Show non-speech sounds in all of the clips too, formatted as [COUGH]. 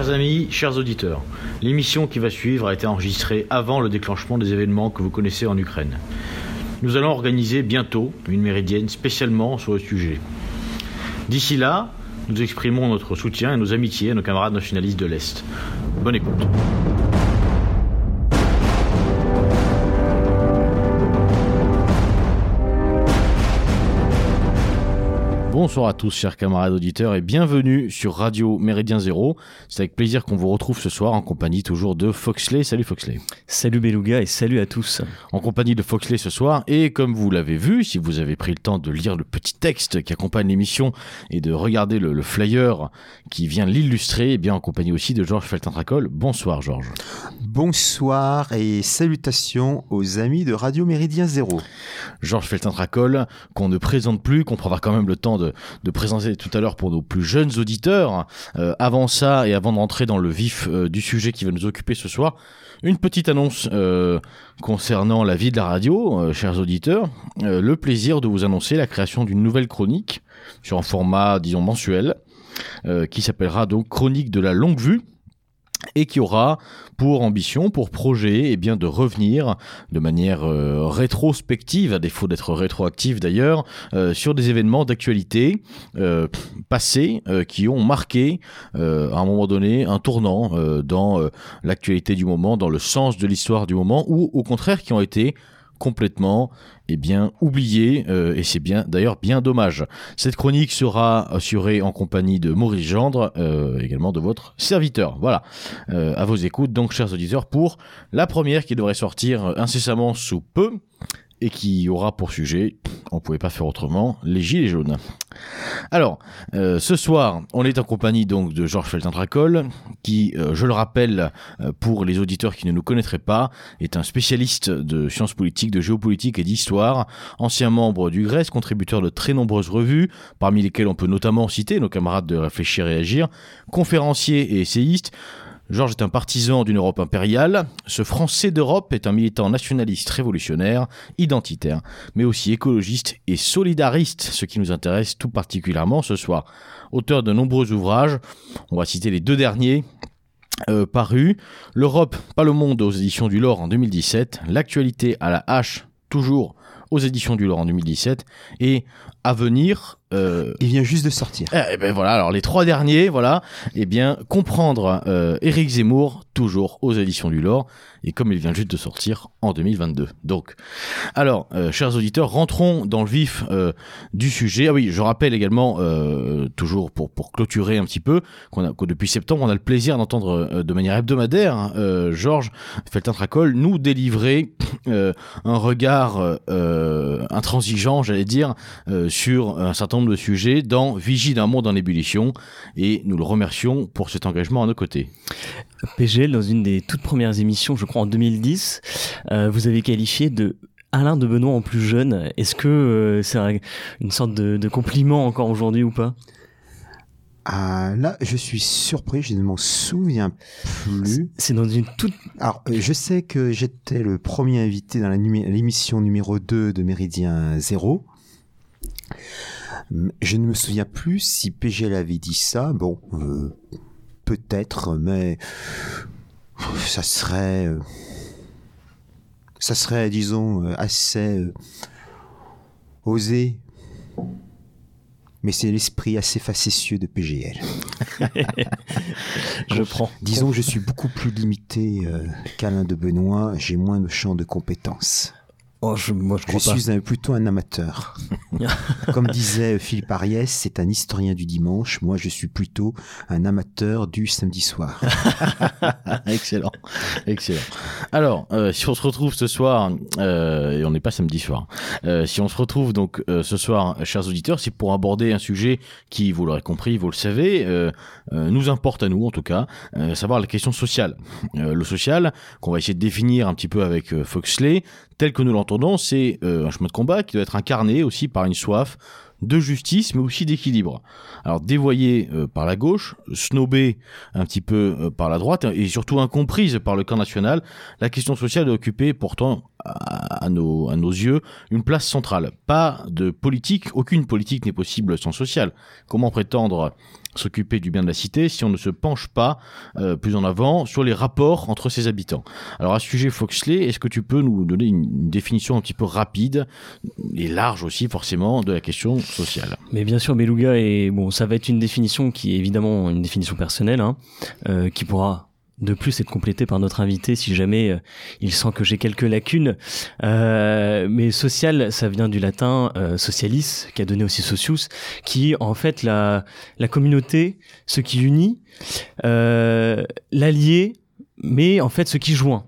Chers amis, chers auditeurs, l'émission qui va suivre a été enregistrée avant le déclenchement des événements que vous connaissez en Ukraine. Nous allons organiser bientôt une méridienne spécialement sur le sujet. D'ici là, nous exprimons notre soutien et nos amitiés à nos camarades nationalistes de l'Est. Bonne écoute. Bonsoir à tous, chers camarades auditeurs, et bienvenue sur Radio Méridien Zéro. C'est avec plaisir qu'on vous retrouve ce soir en compagnie toujours de Foxley. Salut Foxley. Salut Beluga et salut à tous. En compagnie de Foxley ce soir, et comme vous l'avez vu, si vous avez pris le temps de lire le petit texte qui accompagne l'émission et de regarder le, flyer qui vient l'illustrer, et eh bien en compagnie aussi de Georges Feltentracol. Bonsoir Georges. Bonsoir et salutations aux amis de Radio Méridien Zéro. Georges Feltentracol, qu'on ne présente plus, qu'on prendra quand même le temps de de, présenter tout à l'heure pour nos plus jeunes auditeurs. Euh, avant ça et avant de rentrer dans le vif euh, du sujet qui va nous occuper ce soir, une petite annonce euh, concernant la vie de la radio, chers auditeurs. le plaisir de vous annoncer la création d'une nouvelle chronique sur un format, disons, mensuel, qui s'appellera donc Chronique de la longue vue et qui aura pour ambition, pour projet, et eh bien de revenir de manière euh, rétrospective, à défaut d'être rétroactive d'ailleurs, euh, sur des événements d'actualité euh, passés qui ont marqué à un moment donné un tournant dans l'actualité du moment, dans le sens de l'histoire du moment, ou au contraire qui ont été complètement eh bien oublié euh, et c'est bien d'ailleurs bien dommage. Cette chronique sera assurée en compagnie de Maurice Gendre, euh, également de votre serviteur. Voilà, euh, à vos écoutes donc chers auditeurs pour la première qui devrait sortir incessamment sous peu et qui aura pour sujet, on pouvait pas faire autrement, les gilets jaunes. Alors, euh, ce soir, on est en compagnie donc de Georges Feltentracol, qui, euh, je le rappelle, euh, pour les auditeurs qui ne nous connaîtraient pas, est un spécialiste de sciences politiques, de géopolitique et d'histoire, ancien membre du Grèce, contributeur de très nombreuses revues, parmi lesquelles on peut notamment citer nos camarades de Réfléchir et Agir, conférencier et essayiste, Georges est un partisan d'une Europe impériale. Ce Français d'Europe est un militant nationaliste révolutionnaire, identitaire, mais aussi écologiste et solidariste, ce qui nous intéresse tout particulièrement ce soir. Auteur de nombreux ouvrages, on va citer les deux derniers, euh, parus. L'Europe, pas le monde aux éditions du Lore en 2017. L'actualité à la hache, toujours aux éditions du Lore en 2017. Et à venir, euh, il vient juste de sortir. Eh, ben voilà, alors les trois derniers, voilà, eh bien comprendre euh, Éric Zemmour toujours aux éditions du Lore et comme il vient juste de sortir en 2022. Donc, alors, euh, chers auditeurs, rentrons dans le vif euh, du sujet. Ah oui, je rappelle également, toujours pour, pour clôturer un petit peu, qu'on a, que depuis septembre, on a le plaisir d'entendre de manière hebdomadaire hein, Georges Feltin-Tracol nous délivrer un regard intransigeant, j'allais dire, sur un certain nombre de sujets dans Vigie d'un monde en ébullition et nous le remercions pour cet engagement à nos côtés. PGL, dans une des toutes premières émissions, je crois en 2010, euh, vous avez qualifié de Alain de Benoît en plus jeune. Est-ce que euh, c'est une sorte de, compliment encore aujourd'hui ou pas? Ah, là, je suis surpris, je ne m'en souviens plus. C'est dans une toute... Alors, euh, je sais que j'étais le premier invité dans l'émission numéro 2 de Méridien Zéro. Je ne me souviens plus si PGL avait dit ça. Bon, peut-être, mais ça serait, euh, ça serait, disons, euh, assez euh, osé. Mais c'est l'esprit assez facétieux de PGL. [LAUGHS] je prends. Disons, je suis beaucoup plus limité qu'Alain de Benoît. J'ai moins de champ de compétences. Oh, je, moi, je, suis plutôt un amateur. [LAUGHS] Comme disait Philippe Ariès, c'est un historien du dimanche. Moi, je suis plutôt un amateur du samedi soir. [LAUGHS] excellent, excellent. Alors, euh, si on se retrouve ce soir, euh, et on n'est pas samedi soir, euh, si on se retrouve donc euh, ce soir, chers auditeurs, c'est pour aborder un sujet qui, vous l'aurez compris, vous le savez, euh, euh, nous importe à nous en tout cas, savoir la question sociale. le social, qu'on va essayer de définir un petit peu avec Foxley, tel que nous l'entendons, c'est euh, un chemin de combat qui doit être incarné aussi par une soif de justice, mais aussi d'équilibre. Alors dévoyé euh, par la gauche, snobé un petit peu euh, par la droite, et surtout incomprise par le camp national, la question sociale doit occuper pourtant, à, nos, à nos yeux, une place centrale. Pas de politique, aucune politique n'est possible sans social. Comment prétendre s'occuper du bien de la cité si on ne se penche pas euh, plus en avant sur les rapports entre ses habitants. Alors à ce sujet, Foxley, est-ce que tu peux nous donner une définition un petit peu rapide et large aussi forcément de la question sociale? Mais bien sûr, Beluga, et bon, ça va être une définition qui est évidemment une définition personnelle, hein, euh, qui pourra de plus être complétée par notre invité si jamais euh, il sent que j'ai quelques lacunes. Euh, mais social, ça vient du latin euh, socialis, qui a donné aussi socius, qui en fait la, la communauté, ce qui unit, euh, l'allié, mais en fait ce qui joint.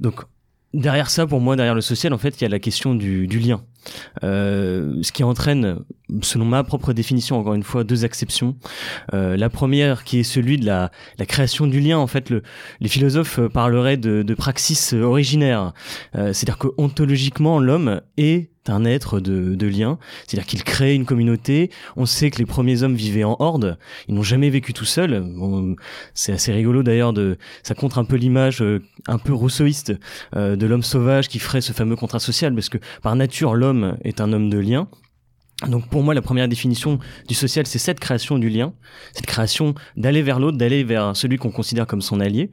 Donc derrière ça, pour moi, derrière le social, en fait, il y a la question du, du lien. Euh, ce qui entraîne, selon ma propre définition, encore une fois, deux exceptions. Euh, la première, qui est celui de la, la création du lien. En fait, le, les philosophes parleraient de, de praxis originaire. Euh, C'est-à-dire que ontologiquement, l'homme est un être de, de lien, c'est-à-dire qu'il crée une communauté. On sait que les premiers hommes vivaient en horde, ils n'ont jamais vécu tout seuls. Bon, c'est assez rigolo d'ailleurs de, ça contre un peu l'image euh, un peu rousseauiste euh, de l'homme sauvage qui ferait ce fameux contrat social, parce que par nature l'homme est un homme de lien. Donc pour moi, la première définition du social, c'est cette création du lien, cette création d'aller vers l'autre, d'aller vers celui qu'on considère comme son allié.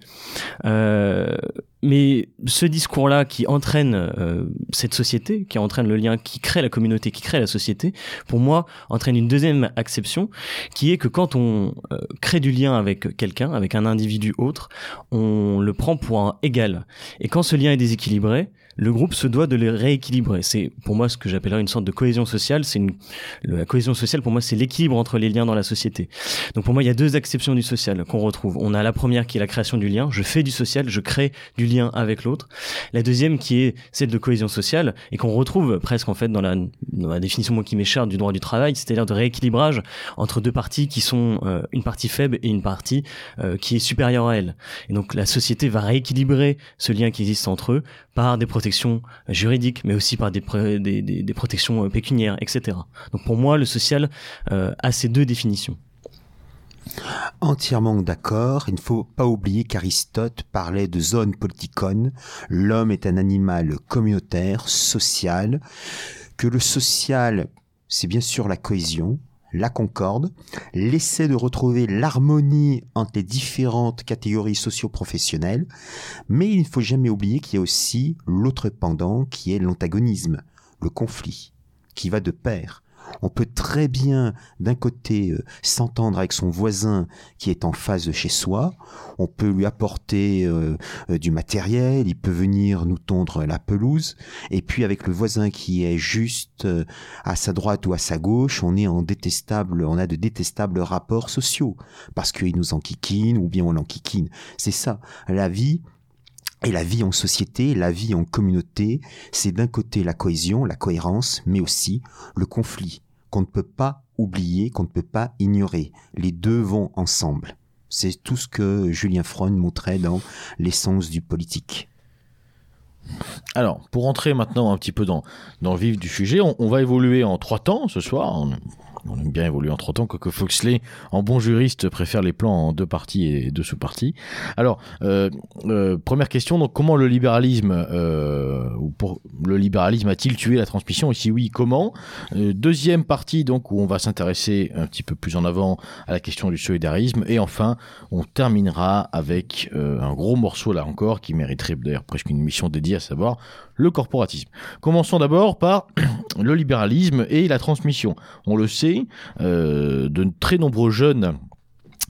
Euh, mais ce discours-là qui entraîne euh, cette société, qui entraîne le lien, qui crée la communauté, qui crée la société, pour moi, entraîne une deuxième acception, qui est que quand on euh, crée du lien avec quelqu'un, avec un individu autre, on le prend pour un égal. Et quand ce lien est déséquilibré, le groupe se doit de les rééquilibrer. C'est pour moi ce que j'appellerais une sorte de cohésion sociale. C'est une la cohésion sociale pour moi c'est l'équilibre entre les liens dans la société. Donc pour moi il y a deux acceptions du social qu'on retrouve. On a la première qui est la création du lien. Je fais du social, je crée du lien avec l'autre. La deuxième qui est celle de cohésion sociale et qu'on retrouve presque en fait dans la, dans la définition moi qui m'échappe du droit du travail, c'est-à-dire de rééquilibrage entre deux parties qui sont euh, une partie faible et une partie euh, qui est supérieure à elle. Et donc la société va rééquilibrer ce lien qui existe entre eux par des protections juridiques, mais aussi par des, protections pécuniaires, etc. Donc pour moi, le social euh, a ces deux définitions. Entièrement d'accord. Il ne faut pas oublier qu'Aristote parlait de zone politikon. L'homme est un animal communautaire, social. Que le social, c'est bien sûr la cohésion, la concorde, l'essai de retrouver l'harmonie entre les différentes catégories socio-professionnelles, mais il ne faut jamais oublier qu'il y a aussi l'autre pendant qui est l'antagonisme, le conflit, qui va de pair. On peut très bien, d'un côté, euh, s'entendre avec son voisin qui est en face de chez soi. On peut lui apporter euh, euh, du matériel. Il peut venir nous tondre la pelouse. Et puis, avec le voisin qui est juste à sa droite ou à sa gauche, on est en détestable, on a de détestables rapports sociaux parce qu'il nous enquiquine ou bien on l'enquiquine. C'est ça. La vie, et la vie en société, la vie en communauté, c'est d'un côté la cohésion, la cohérence, mais aussi le conflit, qu'on ne peut pas oublier, qu'on ne peut pas ignorer. Les deux vont ensemble. C'est tout ce que Julien Freund montrait dans l'essence du politique. Alors, pour entrer maintenant un petit peu dans, dans le vif du sujet, on, va évoluer en trois temps ce soir. On aime bien évoluer en trois temps, quoique Foxley, en bon juriste, préfère les plans en deux parties et deux sous-parties. Alors, euh, euh, première question, donc comment le libéralisme, euh, ou pour, le libéralisme a-t-il tué la transmission? Et si oui, comment? Deuxième partie, donc, où on va s'intéresser un petit peu plus en avant à la question du solidarisme. Et enfin, on terminera avec un gros morceau, là encore, qui mériterait d'ailleurs presque une mission dédiée, à savoir le corporatisme. Commençons d'abord par [CLEARS THROAT] le libéralisme et la transmission. On le sait, euh, de très nombreux jeunes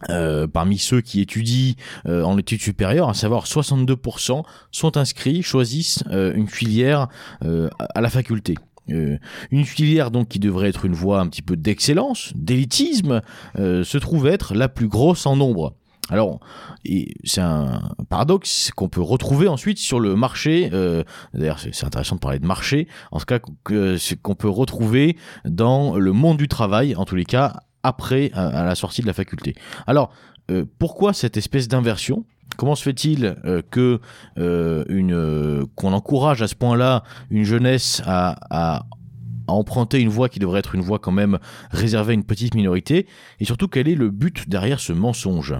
euh, parmi ceux qui étudient euh, en études supérieures, à savoir 62% sont inscrits, choisissent une filière à la faculté. Une filière donc qui devrait être une voie un petit peu d'excellence, d'élitisme, se trouve être la plus grosse en nombre. Alors, c'est un paradoxe qu'on peut retrouver ensuite sur le marché. Euh, D'ailleurs, c'est intéressant de parler de marché. En tout cas, qu'on peut retrouver dans le monde du travail, en tous les cas, après à, la sortie de la faculté. Alors, euh, pourquoi cette espèce d'inversion? Comment se fait-il euh, que qu'on encourage à ce point-là une jeunesse à à emprunter une voie qui devrait être une voie quand même réservée à une petite minorité? Et surtout quel est le but derrière ce mensonge?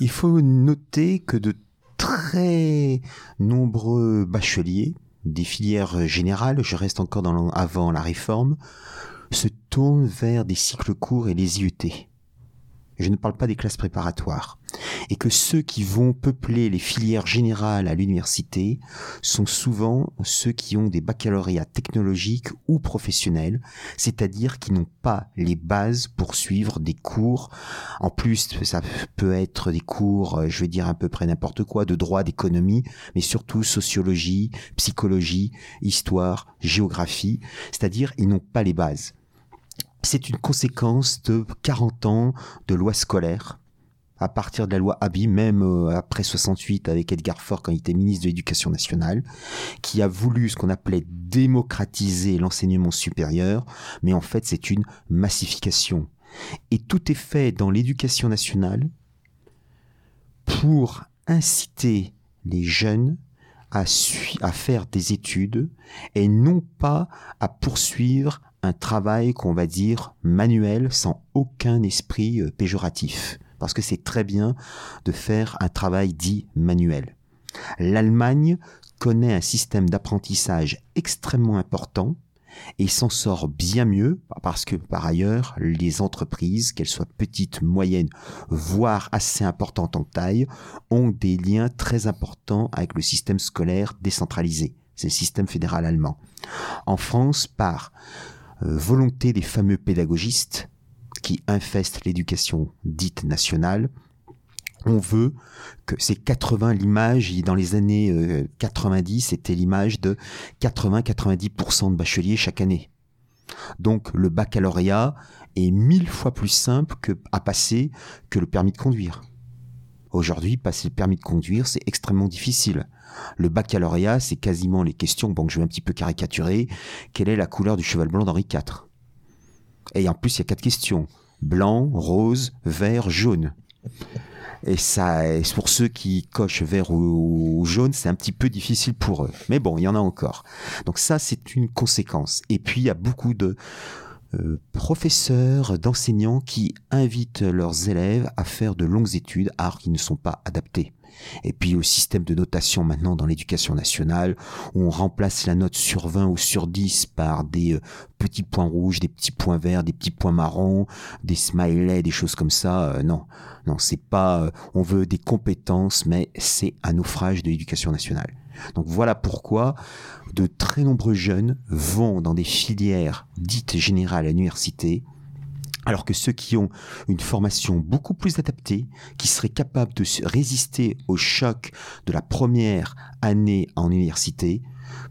Il faut noter que de très nombreux bacheliers des filières générales, je reste encore dans avant la réforme, se tournent vers des cycles courts et les IUT. Je ne parle pas des classes préparatoires, et que ceux qui vont peupler les filières générales à l'université sont souvent ceux qui ont des baccalauréats technologiques ou professionnels, c'est-à-dire qui n'ont pas les bases pour suivre des cours. En plus, ça peut être des cours, euh, je vais dire à peu près n'importe quoi, de droit, d'économie, mais surtout sociologie, psychologie, histoire, géographie, c'est-à-dire ils n'ont pas les bases c'est une conséquence de 40 ans de loi scolaire à partir de la loi Abi, même euh, après 68 avec Edgar Faure quand il était ministre de l'Éducation nationale, qui a voulu ce qu'on appelait démocratiser l'enseignement supérieur, mais en fait c'est une massification. Et tout est fait dans l'éducation nationale pour inciter les jeunes à, à faire des études et non pas à poursuivre un travail qu'on va dire manuel sans aucun esprit euh, péjoratif. Parce que c'est très bien de faire un travail dit manuel. L'Allemagne connaît un système d'apprentissage extrêmement important et s'en sort bien mieux parce que par ailleurs les entreprises, qu'elles soient petites, moyennes, voire assez importantes en taille, ont des liens très importants avec le système scolaire décentralisé. C'est le système fédéral allemand. En France, par volonté des fameux pédagogistes qui infestent l'éducation dite nationale. On veut que ces 80 l'image dans les années 90 euh, c'était l'image de 80-90% de bacheliers chaque année. Donc le baccalauréat est mille fois plus simple à passer que le permis de conduire. Aujourd'hui, passer le permis de conduire, c'est extrêmement difficile. Le baccalauréat, c'est quasiment les questions, bon, je vais un petit peu caricaturer. Quelle est la couleur du cheval blanc d'Henri IV Et en plus, il y a quatre questions. Blanc, rose, vert, jaune. Et ça, pour ceux qui cochent vert ou, jaune, c'est un petit peu difficile pour eux. Mais bon, il y en a encore. Donc ça, c'est une conséquence. Et puis, il y a beaucoup de euh, professeurs, d'enseignants qui invitent leurs élèves à faire de longues études, alors qui ne sont pas adaptés. Et puis le système de notation maintenant dans l'éducation nationale, on remplace la note sur 20 ou sur 10 par des euh, petits points rouges, des petits points verts, des petits points marrons, des smileys, des choses comme ça. Euh, non, non, c'est pas. on veut des compétences, mais c'est un naufrage de l'éducation nationale. Donc voilà pourquoi de très nombreux jeunes vont dans des filières dites générales à l'université, alors que ceux qui ont une formation beaucoup plus adaptée, qui seraient capables de résister au choc de la première année en université,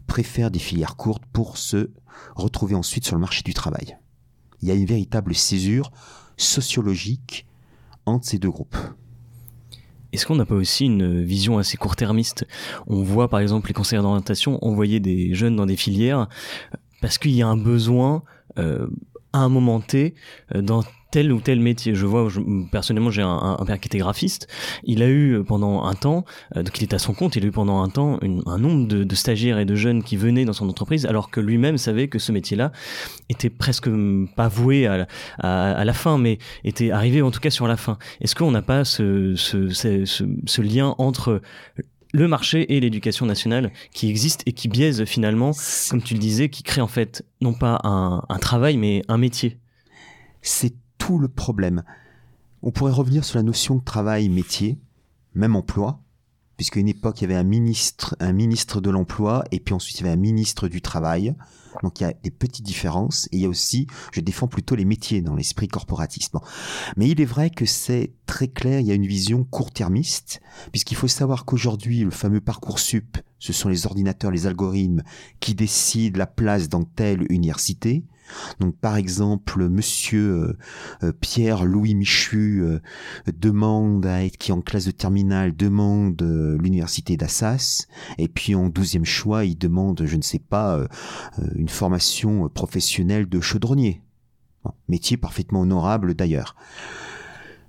préfèrent des filières courtes pour se retrouver ensuite sur le marché du travail. Il y a une véritable césure sociologique entre ces deux groupes. Est-ce qu'on n'a pas aussi une vision assez court-termiste? On voit par exemple les conseillers d'orientation envoyer des jeunes dans des filières parce qu'il y a un besoin euh, à un moment T euh, dans tel ou tel métier. Je vois, personnellement, j'ai un, père qui était graphiste. Il a eu euh, pendant un temps, euh, donc il était à son compte, il a eu pendant un temps un nombre de, stagiaires et de jeunes qui venaient dans son entreprise, alors que lui-même savait que ce métier-là était presque pas voué à, la fin, mais était arrivé en tout cas sur la fin. Est-ce qu'on n'a pas ce, lien entre le marché et l'éducation nationale qui existe et qui biaise finalement, comme tu le disais, qui crée en fait non pas un, travail mais un métier? Tout le problème. On pourrait revenir sur la notion de travail-métier, même emploi, puisqu'à une époque, il y avait un ministre, un ministre de l'emploi, et puis ensuite, il y avait un ministre du travail. Donc, il y a des petites différences, et il y a aussi, je défends plutôt les métiers dans l'esprit corporatiste. Mais il est vrai que c'est très clair, il y a une vision court-termiste, puisqu'il faut savoir qu'aujourd'hui, le fameux parcours sup, ce sont les ordinateurs, les algorithmes qui décident la place dans telle université. Donc par exemple, Monsieur euh, euh, Pierre Louis Michu euh, demande à être qui en classe de terminale demande l'université d'Assas. Et puis en douzième choix il demande je ne sais pas une formation professionnelle de chaudronnier, métier parfaitement honorable d'ailleurs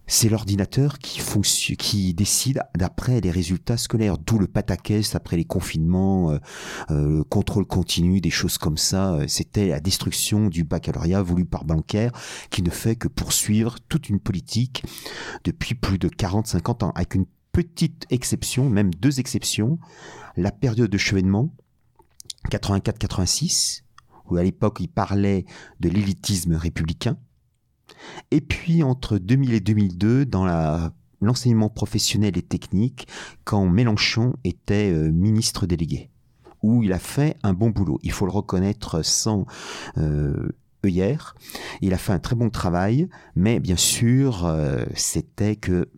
c'est l'ordinateur qui, décide d'après les résultats scolaires, d'où le pataquès après les confinements, euh, euh, contrôle continu, des choses comme ça. Euh, c'était la destruction du baccalauréat voulu par Blanquer, qui ne fait que poursuivre toute une politique depuis plus de 40-50 ans, avec une petite exception, même deux exceptions, la période de chevènement, 84-86, où à l'époque il parlait de l'élitisme républicain, Et puis entre 2000 et 2002, dans l'enseignement professionnel et technique quand Mélenchon était euh, ministre délégué, où il a fait un bon boulot. Il faut le reconnaître sans euh, œillère. Il a fait un très bon travail, mais bien sûr, euh, c'était que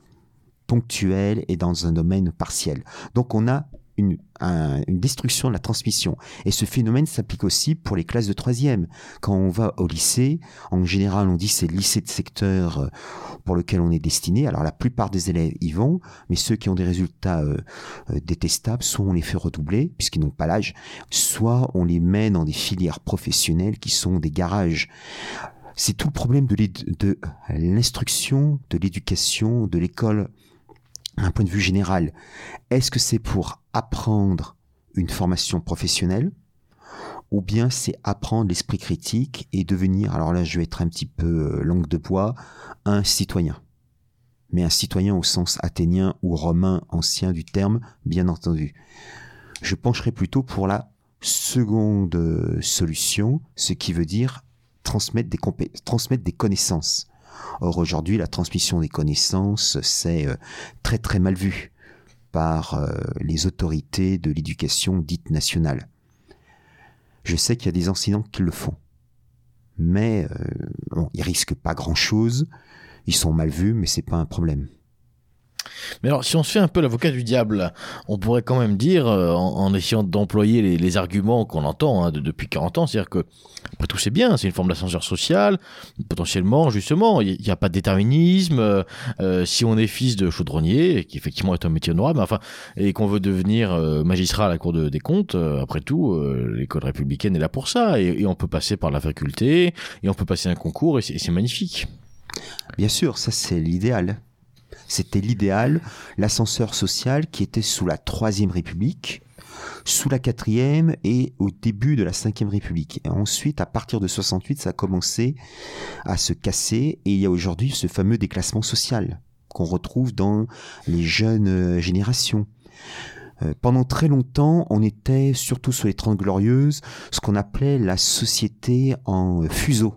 ponctuel et dans un domaine partiel. Donc on a une, une, destruction de la transmission. Et ce phénomène s'applique aussi pour les classes de troisième. Quand on va au lycée, en général, on dit c'est le lycée de secteur euh, pour lequel on est destiné. Alors la plupart des élèves y vont, mais ceux qui ont des résultats euh, euh, détestables, soit on les fait redoubler, puisqu'ils n'ont pas l'âge, soit on les met dans des filières professionnelles qui sont des garages. C'est tout le problème de l'instruction, de l'éducation, de l'école un point de vue général, est-ce que c'est pour apprendre une formation professionnelle ou bien c'est apprendre l'esprit critique et devenir, alors là je vais être un petit peu euh, langue de bois, un citoyen? Mais un citoyen au sens athénien ou romain ancien du terme, bien entendu. Je pencherai plutôt pour la seconde euh, solution, ce qui veut dire transmettre des, transmettre des connaissances. Or aujourd'hui, la transmission des connaissances, c'est euh, très très mal vu par euh, les autorités de l'éducation dite nationale. Je sais qu'il y a des enseignants qui le font, mais euh, bon, ils risquent pas grand-chose. Ils sont mal vus, mais c'est pas un problème. Mais alors, si on se fait un peu l'avocat du diable, on pourrait quand même dire, euh, en, essayant d'employer les, arguments qu'on entend hein, depuis 40 ans, c'est-à-dire que, après tout, c'est bien, c'est une forme d'ascenseur social, potentiellement, justement, il n'y a, pas de déterminisme. Euh, euh, si on est fils de chaudronnier, qui effectivement est un métier honorable, enfin, et qu'on veut devenir magistrat à la Cour des comptes, après tout, l'école républicaine est là pour ça, et, et, on peut passer par la faculté, et on peut passer un concours, et c'est magnifique. Bien sûr, ça c'est l'idéal. C'était l'idéal, l'ascenseur social qui était sous la Troisième République, sous la quatrième et au début de la cinquième République. Et ensuite, à partir de 68, ça a commencé à se casser et il y a aujourd'hui ce fameux déclassement social qu'on retrouve dans les jeunes euh, générations. Euh, pendant très longtemps, on était, surtout sur les Trente Glorieuses, ce qu'on appelait la société en fuseau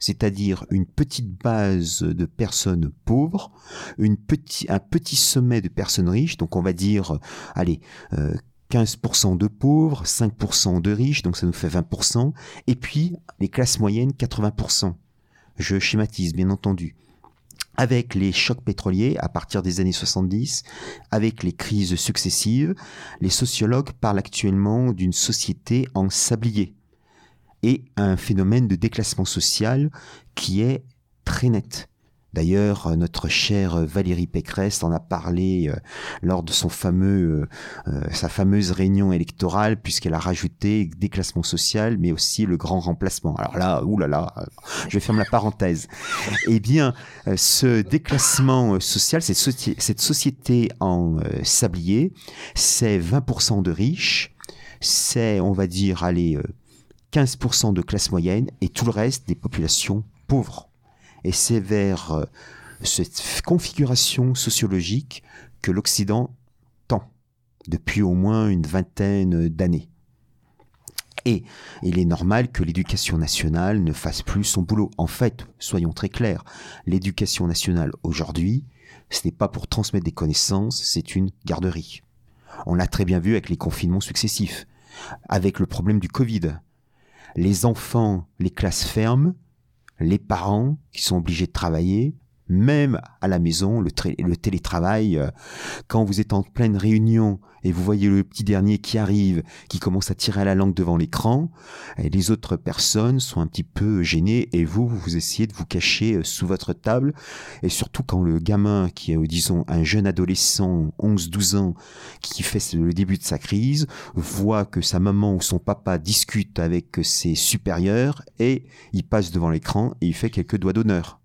c'est-à-dire une petite base de personnes pauvres, un petit sommet de personnes riches, donc on va dire, allez, 15% euh, de pauvres, 5% de riches, donc ça nous fait 20%, et puis les classes moyennes, 80%. Je schématise, bien entendu. Avec les chocs pétroliers à partir des années 70, avec les crises successives, les sociologues parlent actuellement d'une société en sablier et un phénomène de déclassement social qui est très net. D'ailleurs, notre chère Valérie Pécresse en a parlé euh, lors de son euh, euh, sa fameuse réunion électorale, puisqu'elle a rajouté déclassement social, mais aussi le grand remplacement. Alors là, oulala, je ferme la parenthèse. Eh bien, ce déclassement social, cette, cette société en sablier, c'est 20% de riches, c'est, on va dire, allez, 15% de classe moyenne et tout le reste des populations pauvres. Et c'est vers euh, cette configuration sociologique que l'Occident tend depuis au moins une vingtaine d'années. Et il est normal que l'éducation nationale ne fasse plus son boulot. En fait, soyons très clairs, l'éducation nationale aujourd'hui, ce n'est pas pour transmettre des connaissances, c'est une garderie. On l'a très bien vu avec les confinements successifs, avec le problème du Covid les enfants, les classes fermes, les parents qui sont obligés de travailler, même à la maison, le, télétravail, euh, quand vous êtes en pleine réunion et vous voyez le petit dernier qui arrive, qui commence à tirer la langue devant l'écran, les autres personnes sont un petit peu gênées et vous, vous essayez de vous cacher euh, sous votre table. Et surtout quand le gamin qui est, euh, disons, un jeune adolescent, 11-12 ans, qui fait le début de sa crise, voit que sa maman ou son papa discute avec ses supérieurs et il passe devant l'écran et il fait quelques doigts d'honneur.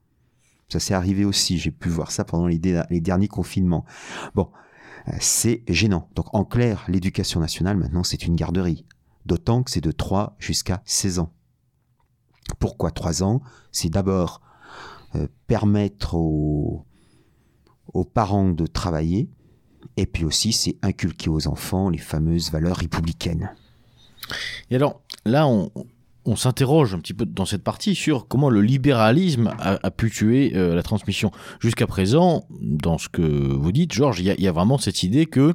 Ça s'est arrivé aussi, j'ai pu voir ça pendant les, derniers confinements. Bon, euh, c'est gênant. Donc en clair, l'éducation nationale maintenant c'est une garderie. D'autant que c'est de 3 jusqu'à 16 ans. Pourquoi 3 ans? C'est d'abord euh, permettre aux, aux parents de travailler, et puis aussi c'est inculquer aux enfants les fameuses valeurs républicaines. Et alors, là, on, on s'interroge un petit peu dans cette partie sur comment le libéralisme a, pu tuer euh, la transmission. Jusqu'à présent, dans ce que vous dites, Georges, il y, a, vraiment cette idée que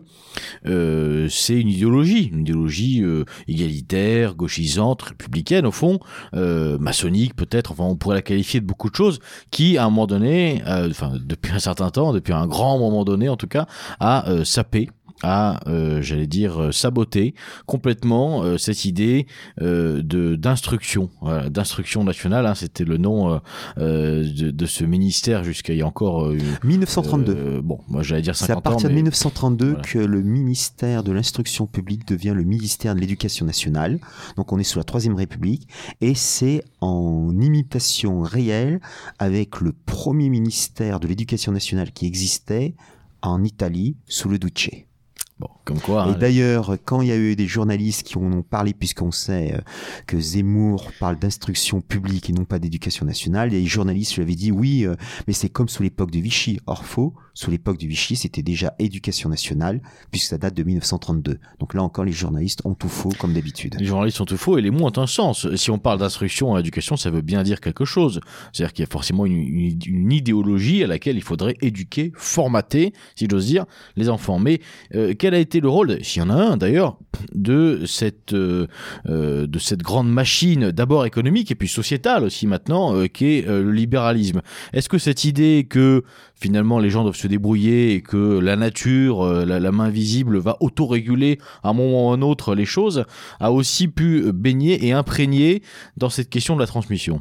euh, c'est une idéologie, une idéologie euh, égalitaire, gauchisante, républicaine au fond, maçonnique peut-être, enfin on pourrait la qualifier de beaucoup de choses, qui à un moment donné, enfin depuis un certain temps, depuis un grand moment donné en tout cas, a sapé à, euh, j'allais dire, euh, saboter complètement euh, cette idée de d'instruction, d'instruction nationale. Hein, C'était le nom de, de, ce ministère jusqu'à il y a encore 1932. bon, moi j'allais dire 50 C'est à partir de 1932 que le ministère de l'instruction publique devient le ministère de l'éducation nationale. Donc on est sous la troisième République et c'est en imitation réelle avec le premier ministère de l'éducation nationale qui existait en Italie sous le Duce. Bon, comme quoi. Et hein, d'ailleurs, quand il y a eu des journalistes qui en ont parlé, puisqu'on sait euh, que Zemmour parle d'instruction publique et non pas d'éducation nationale, les journalistes lui avaient dit oui, euh, mais c'est comme sous l'époque de Vichy. Or faux, sous l'époque de Vichy, c'était déjà éducation nationale, puisque ça date de 1932. Donc là encore, les journalistes ont tout faux, comme d'habitude. Les journalistes ont tout faux et les mots ont un sens. Si on parle d'instruction en éducation, ça veut bien dire quelque chose. C'est-à-dire qu'il y a forcément une, une, idéologie à laquelle il faudrait éduquer, formater, si j'ose dire, les enfants. Mais euh, quel a été le rôle, s'il y en a un d'ailleurs, de cette euh, euh, de cette grande machine, d'abord économique et puis sociétale aussi maintenant, euh, est le libéralisme. Est-ce que cette idée que finalement les gens doivent se débrouiller et que la nature, la, main visible va autoréguler à un moment ou à un autre les choses, a aussi pu baigner et imprégner dans cette question de la transmission?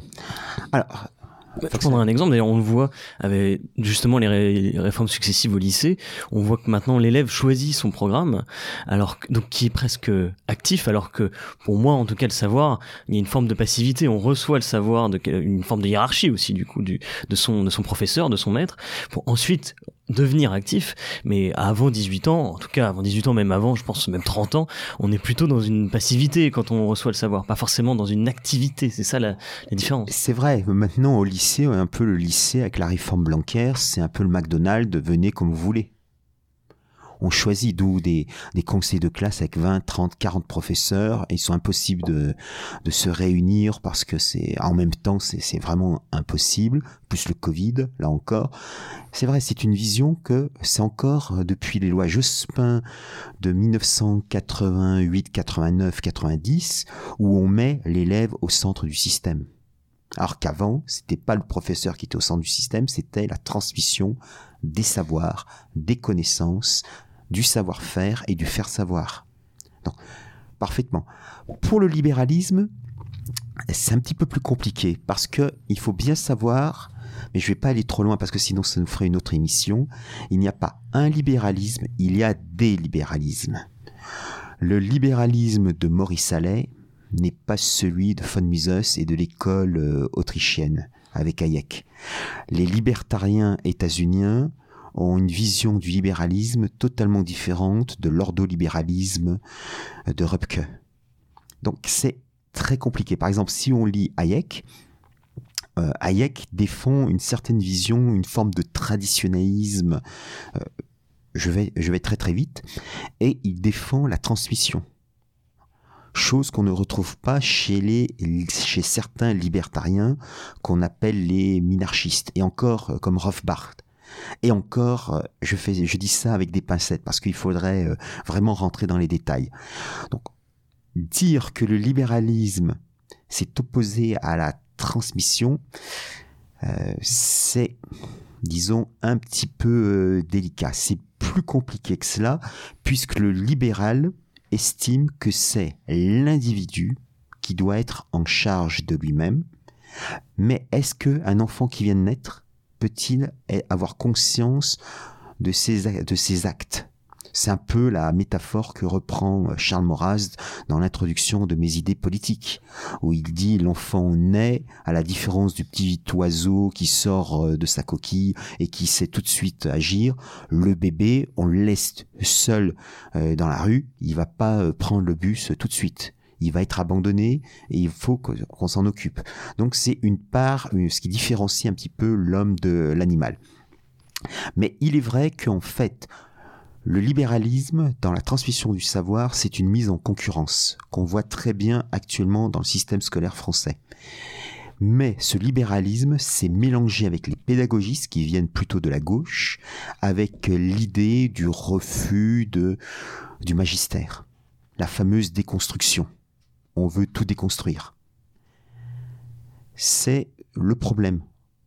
Je prendre un exemple, d'ailleurs on le voit avec justement les, réformes successives au lycée, on voit que maintenant l'élève choisit son programme, alors donc qui est presque actif, alors que pour moi en tout cas le savoir, il y a une forme de passivité, on reçoit le savoir, de, une forme de hiérarchie aussi du coup du, de, son, de son professeur, de son maître, pour ensuite devenir actif, mais avant 18 ans, en tout cas avant 18 ans, même avant, je pense même 30 ans, on est plutôt dans une passivité quand on reçoit le savoir, pas forcément dans une activité, c'est ça la, différence. C'est vrai, maintenant au lycée, un peu le lycée avec la réforme Blanquer, c'est un peu le McDonald's, venez comme vous voulez on choisit d'où des, des conseils de classe avec 20, 30, 40 professeurs. Et ils sont impossibles de, de se réunir parce que c'est en même temps c'est vraiment impossible. Plus le Covid là encore. C'est vrai c'est une vision que c'est encore euh, depuis les lois Jospin de 1988 89 90 où on met l'élève au centre du système. Alors qu'avant, c'était pas le professeur qui était au centre du système, c'était la transmission des savoirs, des connaissances, du savoir-faire et du faire savoir. Donc, parfaitement. Pour le libéralisme, c'est un petit peu plus compliqué parce que il faut bien savoir, mais je vais pas aller trop loin parce que sinon ça nous ferait une autre émission. Il n'y a pas un libéralisme, il y a des libéralismes. Le libéralisme de Maurice Allais n'est pas celui de von Mises et de l'école euh, autrichienne avec Hayek. Les libertariens états-uniens ont une vision du libéralisme totalement différente de l'ordolibéralisme de Röpke. Donc c'est très compliqué. Par exemple, si on lit Hayek, euh, Hayek défend une certaine vision, une forme de traditionnalisme. Euh, je, vais, très très vite. Et il défend la transmission. Chose qu'on ne retrouve pas chez, chez certains libertariens qu'on appelle les minarchistes. Et encore euh, comme Rothbard. Et encore, euh, je, fais, je dis ça avec des pincettes parce qu'il faudrait euh, vraiment rentrer dans les détails. Donc, dire que le libéralisme s'est opposé à la transmission, euh, c'est, disons, un petit peu délicat. C'est plus compliqué que cela, puisque le libéral estime que c'est l'individu qui doit être en charge de lui-même. Mais est-ce qu'un enfant qui vient de naître peut-il avoir conscience de ses, de ses actes? C'est un peu la métaphore que reprend euh, Charles Maurras dans l'introduction de Mes idées politiques, où il dit l'enfant naît à la différence du petit oiseau qui sort euh, de sa coquille et qui sait tout de suite agir. Le bébé, on le laisse seul euh, dans la rue, il va pas prendre le bus tout de suite il va être abandonné et il faut qu'on s'en occupe. Donc c'est une part, ce qui différencie un petit peu l'homme de l'animal. Mais il est vrai qu'en fait, Le libéralisme, dans la transmission du savoir, c'est une mise en concurrence qu'on voit très bien actuellement dans le système scolaire français. Mais ce libéralisme s'est mélangé avec les pédagogistes qui viennent plutôt de la gauche, avec l'idée du refus du magistère, la fameuse déconstruction. On veut tout déconstruire. C'est le problème.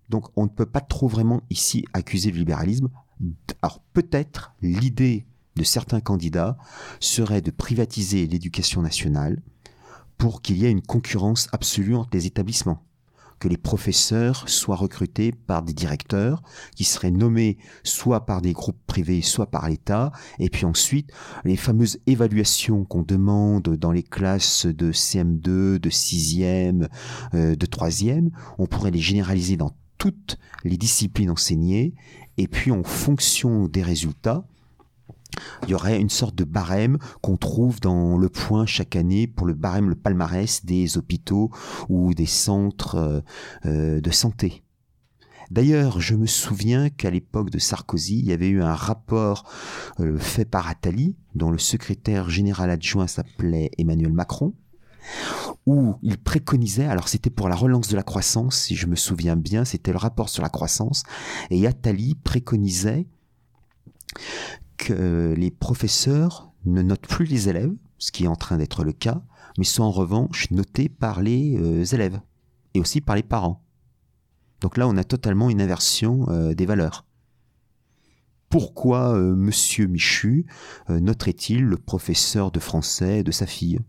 Donc on ne peut pas trop vraiment ici accuser le libéralisme. Alors peut-être l'idée de certains candidats serait de privatiser l'éducation nationale pour qu'il y ait une concurrence absolue entre les établissements que les professeurs soient recrutés par des directeurs qui seraient nommés soit par des groupes privés, soit par l'État. Et puis ensuite, les fameuses évaluations qu'on demande dans les classes de CM2, de 6e, euh, de 3e, on pourrait les généraliser dans toutes les disciplines enseignées. Et puis en fonction des résultats, il y aurait une sorte de barème qu'on trouve dans le point chaque année pour le barème, le palmarès des hôpitaux ou des centres euh, euh, de santé. D'ailleurs, je me souviens qu'à l'époque de Sarkozy, il y avait eu un rapport euh, fait par Attali, dont le secrétaire général adjoint s'appelait Emmanuel Macron, où il préconisait, alors c'était pour la relance de la croissance, si je me souviens bien, c'était le rapport sur la croissance, et Attali préconisait que les professeurs ne notent plus les élèves, ce qui est en train d'être le cas, mais sont en revanche notés par les euh, élèves et aussi par les parents. Donc là, on a totalement une inversion euh, des valeurs. Pourquoi euh, Monsieur Michu noterait-il le professeur de français de sa fille?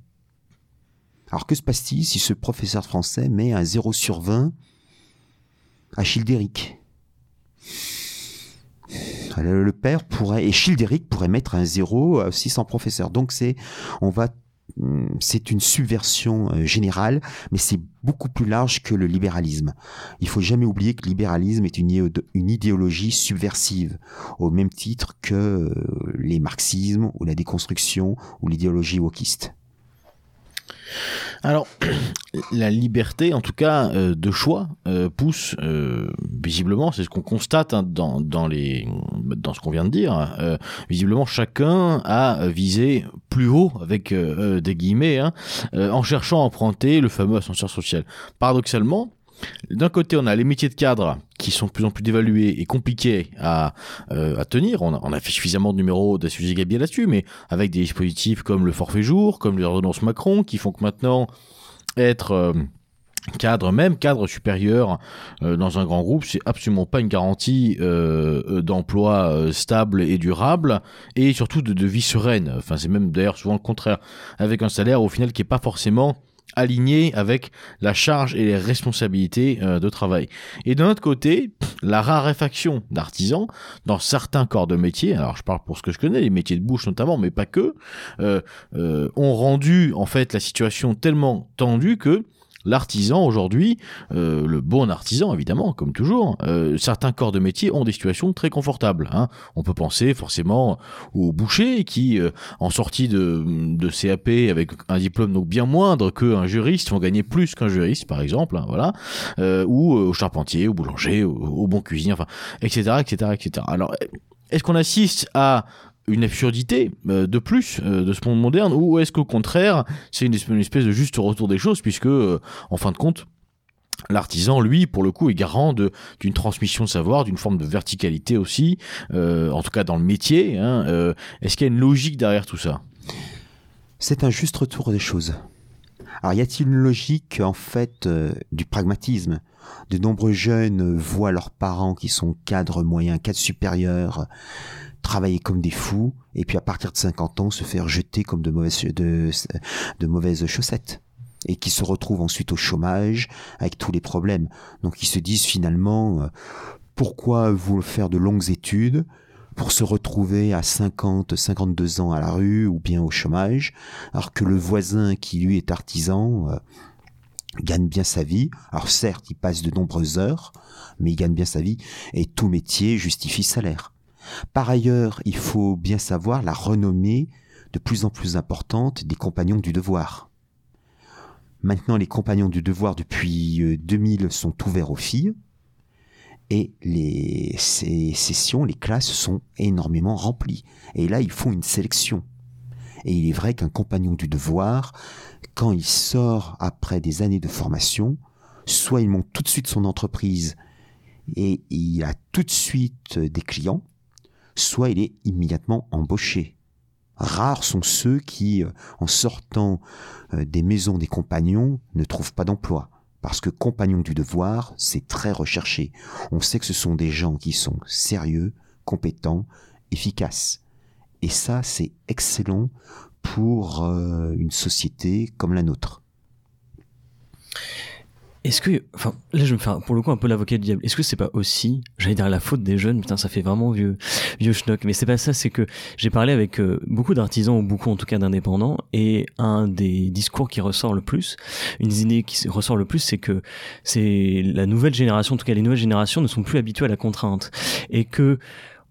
Alors que se passe-t-il si ce professeur de français met un 0 sur 20 à Childéric? Le père pourrait, et Childéric pourrait mettre un zéro aussi sans professeur. Donc c'est, on va hmm, c'est une subversion euh, générale, mais c'est beaucoup plus large que le libéralisme. Il faut jamais oublier que le libéralisme est une, une idéologie subversive, au même titre que euh, les marxismes ou la déconstruction ou l'idéologie wokiste. Alors, [CLEARS THROAT] la liberté, en tout cas, euh, de choix, euh, pousse euh, visiblement, c'est ce qu'on constate hein, dans, ce qu'on vient de dire, visiblement chacun a visé plus haut, avec des guillemets, hein, en cherchant à emprunter le fameux ascenseur social. Paradoxalement, d'un côté, on a les métiers de cadre qui sont de plus en plus dévalués et compliqués à, euh, tenir. On a, fait suffisamment de numéros de sujet là-dessus, mais avec des dispositifs comme le forfait jour, comme les ordonnances Macron, qui font que maintenant être euh, cadre, même cadre supérieur euh, dans un grand groupe, c'est absolument pas une garantie d'emploi stable et durable, et surtout de, vie sereine. Enfin, c'est même d'ailleurs souvent le contraire, avec un salaire au final qui est pas forcément aligné avec la charge et les responsabilités euh, de travail. Et d'un autre côté, la raréfaction d'artisans dans certains corps de métier, alors je parle pour ce que je connais, les métiers de bouche notamment, mais pas que, euh, euh, ont rendu en fait la situation tellement tendue que l'artisan aujourd'hui, euh, le bon artisan évidemment, comme toujours, euh, certains corps de métier ont des situations très confortables. Hein. On peut penser forcément aux bouchers qui, euh, en sortie de, de, CAP avec un diplôme donc bien moindre qu'un juriste, vont gagner plus qu'un juriste par exemple, hein, voilà, ou aux charpentiers, aux boulangers, aux, aux bons cuisiniers, enfin, etc., etc., etc. Alors, est-ce qu'on assiste à une absurdité euh, de plus euh, de ce monde moderne ou est-ce qu'au contraire c'est une, espèce de juste retour des choses puisque euh, en fin de compte L'artisan, lui, pour le coup, est garant d'une transmission de savoir, d'une forme de verticalité aussi, en tout cas dans le métier. Hein, Est-ce qu'il y a une logique derrière tout ça? C'est un juste retour des choses. Alors, y a-t-il une logique, en fait, du pragmatisme? De nombreux jeunes voient leurs parents qui sont cadres moyens, cadres supérieurs, travailler comme des fous, et puis à partir de 50 ans se faire jeter comme de mauvaises, de, de mauvaises chaussettes et qui se retrouvent ensuite au chômage avec tous les problèmes. Donc ils se disent finalement euh, pourquoi vous faire de longues études pour se retrouver à 50, 52 ans à la rue ou bien au chômage, alors que le voisin qui lui est artisan euh, gagne bien sa vie. Alors certes, il passe de nombreuses heures, mais il gagne bien sa vie et tout métier justifie salaire. Par ailleurs, il faut bien savoir la renommée de plus en plus importante des compagnons du devoir. Maintenant, les compagnons du devoir depuis 2000 euh, sont ouverts aux filles. et les, sessions, les classes sont énormément remplies. Et là, ils font une sélection. Et il est vrai qu'un compagnon du devoir, quand il sort après des années de formation, soit il monte tout de suite son entreprise et il a tout de suite des clients, soit il est immédiatement embauché. Rares sont ceux qui, en sortant euh, des maisons des compagnons, ne trouvent pas d'emploi. Parce que compagnon du devoir, c'est très recherché. On sait que ce sont des gens qui sont sérieux, compétents, efficaces. Et ça, c'est excellent pour euh, une société comme la nôtre. Est-ce que, enfin, là je vais me faire pour le coup un peu l'avocat du diable. Est-ce que c'est pas aussi, j'allais dire la faute des jeunes, putain ça fait vraiment vieux, vieux schnock, mais c'est pas ça, c'est que j'ai parlé avec euh, beaucoup d'artisans ou beaucoup en tout cas d'indépendants et un des discours qui ressort le plus, une des idées qui ressort le plus, c'est que c'est la nouvelle génération, en tout cas les nouvelles générations ne sont plus habituées à la contrainte. Et que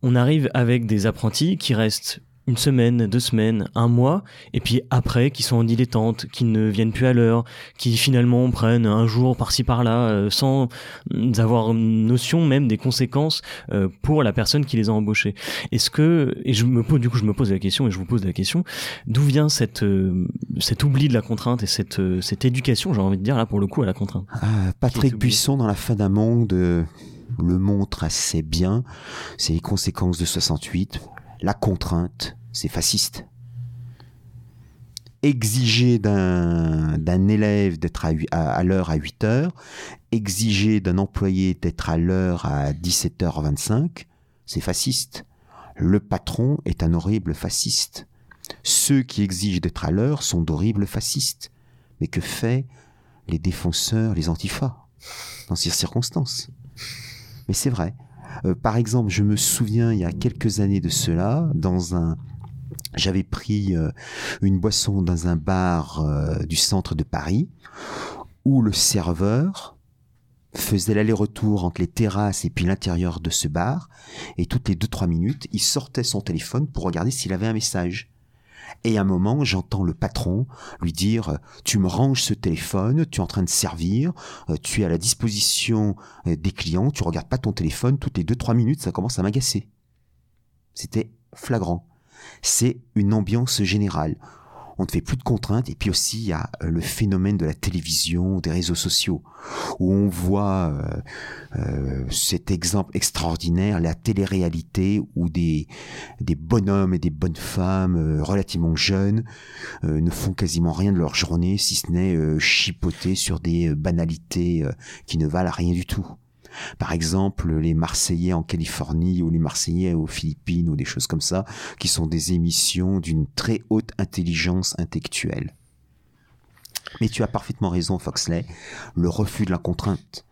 on arrive avec des apprentis qui restent une semaine, deux semaines, un mois, et puis après, qui sont en dilettante, qui ne viennent plus à l'heure, qui finalement prennent un jour par-ci par-là, euh, sans avoir notion même des conséquences euh, pour la personne qui les a embauchés. Est-ce que, et je me pose, du coup, je me pose la question, et je vous pose la question, d'où vient cette, euh, cet oubli de la contrainte et cette, cette éducation, j'ai envie de dire, là, pour le coup, à la contrainte? Ah, Patrick Buisson, dans La fin d'un monde, le montre assez bien. C'est les conséquences de 68 la contrainte, c'est fasciste. Exiger d'un élève d'être à, l'heure à 8 heures, exiger d'un employé d'être à l'heure à 17h25, c'est fasciste. Le patron est un horrible fasciste. Ceux qui exigent d'être à l'heure sont d'horribles fascistes. Mais que fait les défenseurs, les antifas, dans ces circonstances? Mais c'est vrai. Euh, par exemple, je me souviens il y a quelques années de cela, dans un j'avais pris euh, une boisson dans un bar euh, du centre de Paris où le serveur faisait l'aller-retour entre les terrasses et puis l'intérieur de ce bar et toutes les 2-3 minutes, il sortait son téléphone pour regarder s'il avait un message. Et à un moment, j'entends le patron lui dire Tu me ranges ce téléphone, tu es en train de servir, euh, tu es à la disposition euh, des clients, tu regardes pas ton téléphone, toutes les 2-3 minutes, ça commence à m'agacer. C'était flagrant. C'est une ambiance générale on ne fait plus de contraintes. Et puis aussi, il y a euh, le phénomène de la télévision, des réseaux sociaux, où on voit euh, euh, cet exemple extraordinaire, la télé-réalité, où des, des bonhommes et des bonnes femmes relativement jeunes ne font quasiment rien de leur journée, si ce n'est chipoter sur des banalités qui ne valent rien du tout. Par exemple, les Marseillais en Californie ou les Marseillais aux Philippines ou des choses comme ça, qui sont des émissions d'une très haute intelligence intellectuelle. Mais tu as parfaitement raison, Foxley, le refus de la contrainte.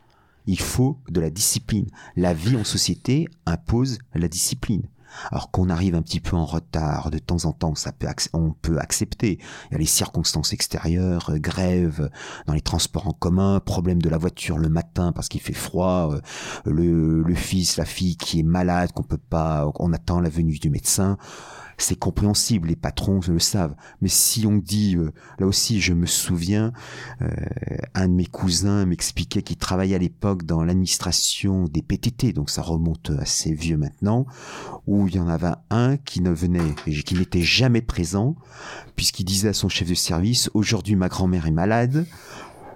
Il faut de la discipline. La vie en société impose la discipline. Alors qu'on arrive un petit peu en retard de temps en temps, ça peut on peut accepter. Il y a les circonstances extérieures, euh, grève dans les transports en commun, problème de la voiture le matin parce qu'il fait froid, euh, le, le fils, la fille qui est malade, qu'on peut pas, on attend la venue du médecin c'est compréhensible, les patrons le savent. Mais si on dit, euh, là aussi, je me souviens, euh, un de mes cousins m'expliquait qu'il travaillait à l'époque dans l'administration des PTT, donc ça remonte assez vieux maintenant, où il y en avait un qui ne venait, qui n'était jamais présent, puisqu'il disait à son chef de service, aujourd'hui ma grand-mère est malade,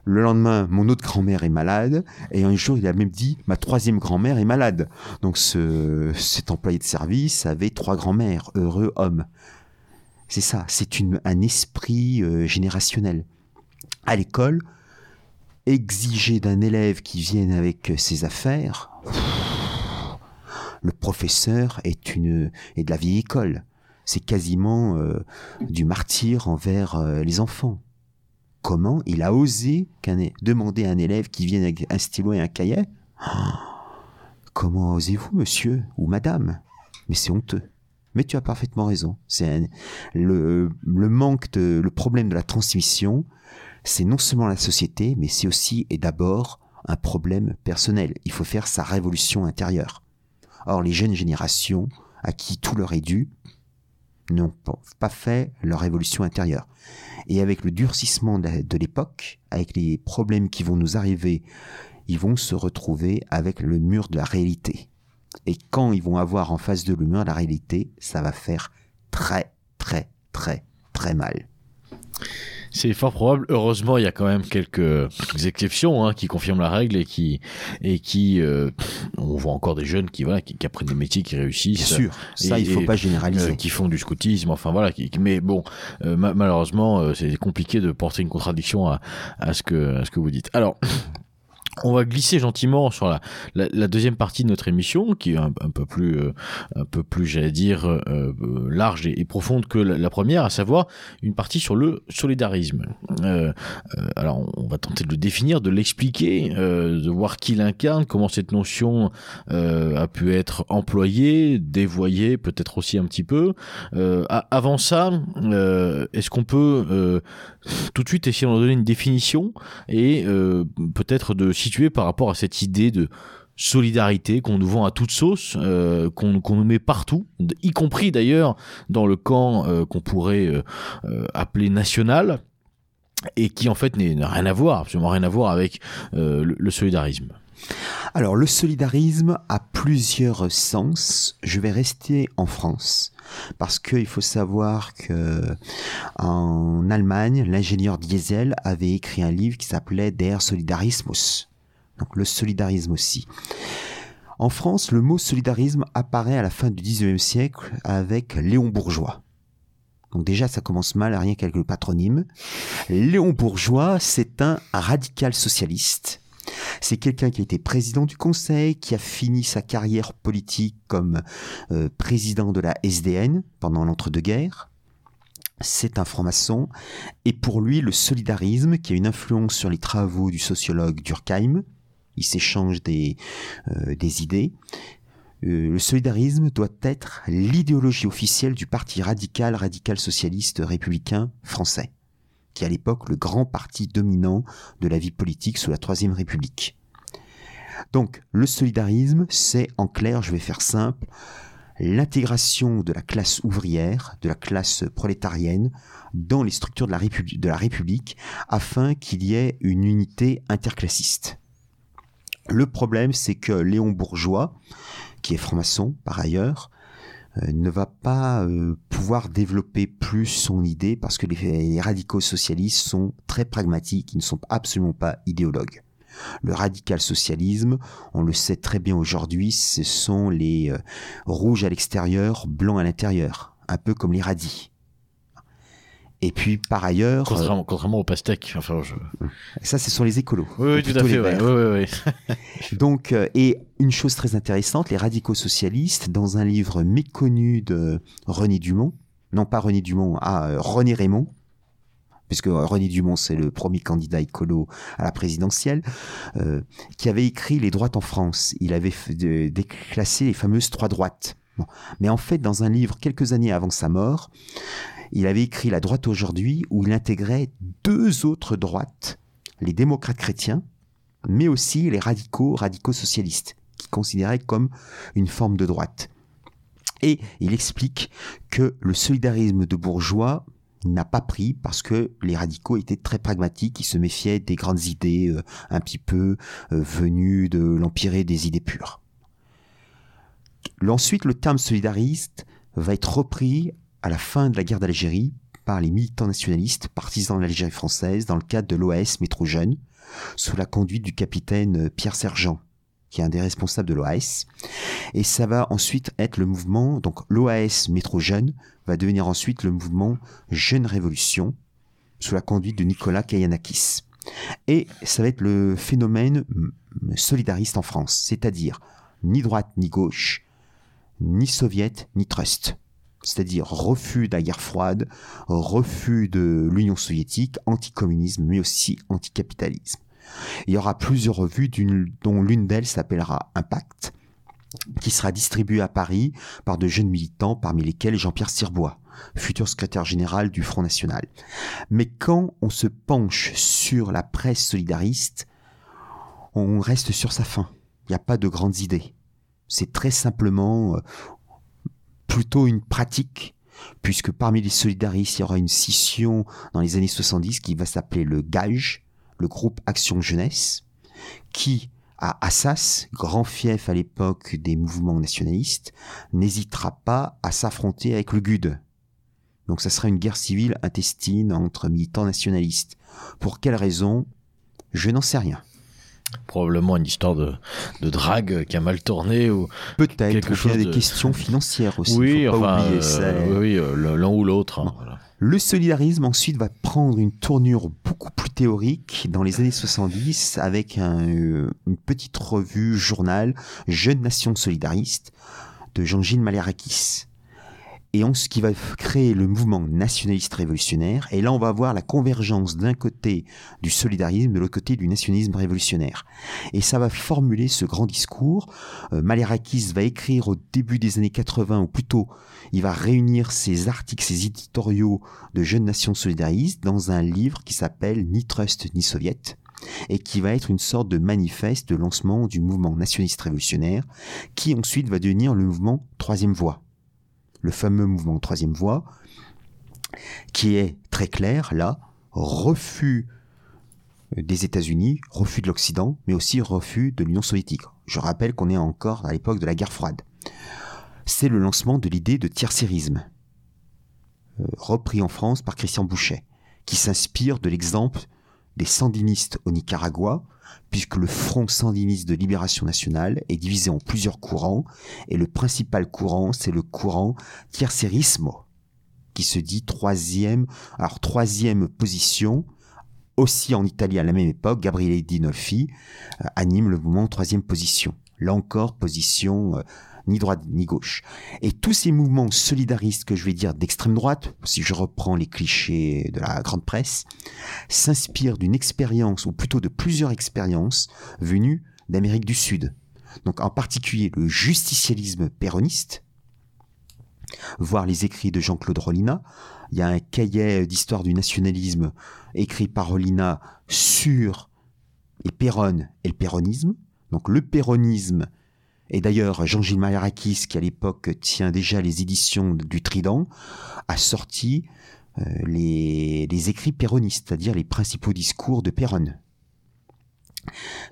le lendemain, mon autre grand-mère est malade. Et un jour, il a même dit, ma troisième grand-mère est malade. Donc ce, cet employé de service avait trois grand-mères, heureux hommes. C'est ça, c'est un esprit euh, générationnel. À l'école, exiger d'un élève qui vienne avec ses affaires, le professeur est, une, est de la vieille école. C'est quasiment euh, du martyr envers euh, les enfants comment il a osé demander à un élève qui vienne avec un stylo et un cahier? Comment osez-vous, monsieur ou madame? Mais c'est honteux. Mais tu as parfaitement raison. C'est le, manque de, le problème de la transmission, c'est non seulement la société, mais c'est aussi et d'abord un problème personnel. Il faut faire sa révolution intérieure. Or, les jeunes générations, à qui tout leur est dû, n'ont pas fait leur révolution intérieure. Et avec le durcissement de l'époque, avec les problèmes qui vont nous arriver ils vont se retrouver avec le mur de la réalité. Et quand ils vont avoir en face de le mur de la réalité, ça va faire très, très, très, très mal. C'est fort probable. Heureusement, il y a quand même quelques exceptions hein, qui confirment la règle et qui et qui euh, on voit encore des jeunes qui voilà qui, qui apprennent des métiers qui réussissent. Bien sûr, ça Et- il faut et, pas généraliser. euh, qui font du scoutisme, enfin voilà. Qui, qui- mais bon, euh, ma- malheureusement, euh, c'est compliqué de porter une contradiction à, à ce que à ce que vous dites. Alors. On va glisser gentiment sur la, deuxième partie de notre émission, qui est un, peu plus, euh, un peu plus, j'allais dire, euh, euh, large et, profonde que la, première, à savoir une partie sur le solidarisme. Alors, on- va tenter de le définir, de l'expliquer, de voir qui l'incarne, comment cette notion a pu être employée, dévoyée, peut-être aussi un petit peu. Avant ça, est-ce qu'on peut tout de suite essayer d'en donner une définition et peut-être de par rapport à cette idée de solidarité qu'on nous vend à toute sauce, euh, qu'on nous met partout, y compris d'ailleurs dans le camp euh, qu'on pourrait euh, appeler national, et qui en fait n'a rien à voir, absolument rien à voir avec le, le solidarisme. Alors, le solidarisme a plusieurs sens. Je vais rester en France parce qu'il faut savoir que en Allemagne, l'ingénieur Diesel avait écrit un livre qui s'appelait Der Solidarismus. Donc, le solidarisme aussi. En France, le mot solidarisme apparaît à la fin du 19e siècle avec Léon Bourgeois. Donc déjà, ça commence mal, rien qu'avec le patronyme. Léon Bourgeois, c'est un radical socialiste c'est quelqu'un qui a été président du Conseil, qui a fini sa carrière politique comme euh, président de la SDN pendant l'entre-deux-guerres. C'est un franc-maçon. Et pour lui, le solidarisme, qui a une influence sur les travaux du sociologue Durkheim, il s'échange des, euh, idées. Euh, le solidarisme doit être l'idéologie officielle du parti radical, radical socialiste républicain français qui est à l'époque le grand parti dominant de la vie politique sous la Troisième République. Donc, le solidarisme, c'est en clair, je vais faire simple, l'intégration de la classe ouvrière, de la classe prolétarienne, dans les structures de la République, afin qu'il y ait une unité interclassiste. Le problème, c'est que Léon Bourgeois, qui est franc-maçon par ailleurs, euh, ne va pas euh, pouvoir développer plus son idée parce que les, radicaux socialistes sont très pragmatiques, ils ne sont absolument pas idéologues. Le radical socialisme, on le sait très bien aujourd'hui, ce sont les euh, rouges à l'extérieur, blancs à l'intérieur, un peu comme les radis. Et puis par ailleurs, Contrairement, contrairement au pastèque. Enfin, je... ça ce sont les écolos. Oui, oui, Ou tout à fait. Ouais, ouais, ouais. [LAUGHS] Donc, euh, et une chose très intéressante, les radicaux socialistes, dans un livre méconnu de René Dumont, non pas René Dumont, ah, euh, René Raymond, puisque euh, René Dumont c'est le premier candidat écolo à la présidentielle, euh, qui avait écrit Les droites en France. Il avait déclassé les fameuses trois droites. Bon. Mais en fait, dans un livre quelques années avant sa mort, il avait écrit La droite aujourd'hui, où il intégrait deux autres droites, les démocrates chrétiens, mais aussi les radicaux, radicaux socialistes, qui considéraient comme une forme de droite. Et il explique que le solidarisme de bourgeois n'a pas pris parce que les radicaux étaient très pragmatiques, ils se méfiaient des grandes idées euh, un petit peu euh, venues de l'empirée des idées pures. Ensuite, le terme solidariste va être repris à la fin de la guerre d'Algérie par les militants nationalistes partisans de l'Algérie française dans le cadre de l'OAS Métro Jeune, sous la conduite du capitaine Pierre Sergent, qui est un des responsables de l'OAS. Et ça va ensuite être le mouvement, donc l'OAS Métro Jeune va devenir ensuite le mouvement Jeune Révolution, sous la conduite de Nicolas Kayanakis. Et ça va être le phénomène mm, solidariste en France, c'est-à-dire ni droite ni gauche, ni soviète ni trust. C'est-à-dire refus de la guerre froide, refus de l'Union soviétique, anticommunisme, mais aussi anticapitalisme. Il y aura plusieurs revues, dont l'une d'elles s'appellera Impact, qui sera distribuée à Paris par de jeunes militants, parmi lesquels Jean-Pierre Sirbois, futur secrétaire général du Front National. Mais quand on se penche sur la presse solidariste, on reste sur sa faim. Il n'y a pas de grandes idées. C'est très simplement euh, plutôt une pratique, puisque parmi les solidaristes, il y aura une scission dans les années 70 qui va s'appeler le GAGE, le groupe Action Jeunesse, qui à Assas, grand fief à l'époque des mouvements nationalistes, n'hésitera pas à s'affronter avec le GUD. Donc ça sera une guerre civile intestine entre militants nationalistes. Pour quelle raison? Je n'en sais rien. Probablement une histoire de, de drague qui a mal tourné ou Peut-être quelque il y a chose des de- questions financières aussi. oui, faut pas enfin, oublier, euh, oui, euh, l'un ou l'autre. hein, voilà. Le solidarisme ensuite va prendre une tournure beaucoup plus théorique dans les années 70 avec un, euh, une petite revue journal Jeune Nation Solidariste de Jean-Gilles Maliarakis. Et on, ce qui va créer le mouvement nationaliste révolutionnaire. Et là, on va voir la convergence d'un côté du solidarisme, de l'autre côté du nationalisme révolutionnaire. Et ça va formuler ce grand discours. Euh, Maliarakis va écrire au début des années 80, ou plutôt il va réunir ses articles, ses éditoriaux de Jeunes Nations Solidaristes dans un livre qui s'appelle Ni Trust ni Soviet et qui va être une sorte de manifeste de lancement du mouvement nationaliste révolutionnaire qui ensuite va devenir le mouvement Troisième Voie. Le fameux mouvement Troisième Voie qui est très clair là, refus des États-Unis, refus de l'Occident, mais aussi refus de l'Union soviétique. Je rappelle qu'on est encore à l'époque de la guerre froide c'est le lancement de l'idée de tiers-sérisme, euh, repris en France par Christian Bouchet, qui s'inspire de l'exemple des sandinistes au Nicaragua, puisque le Front sandiniste de libération nationale est divisé en plusieurs courants, et le principal courant, c'est le courant tiers-sérismo, qui se dit troisième, alors troisième position, aussi en Italie à la même époque, Gabriele Dinolfi euh, anime le mouvement troisième position. Là encore, position euh, ni droite ni gauche. Et tous ces mouvements solidaristes que je vais dire d'extrême droite, si je reprends les clichés de la grande presse, s'inspirent d'une expérience, ou plutôt de plusieurs expériences, venues d'Amérique du Sud. Donc en particulier le justicialisme péroniste, voir les écrits de Jean-Claude Rollina. Il y a un cahier d'histoire du nationalisme écrit par Rollina sur les Péronne et le péronisme. Donc le péronisme et d'ailleurs, Jean-Gilles Maliarakis, qui à l'époque tient déjà les éditions du Trident, a sorti euh, les, écrits péronistes, c'est-à-dire les principaux discours de Péronne.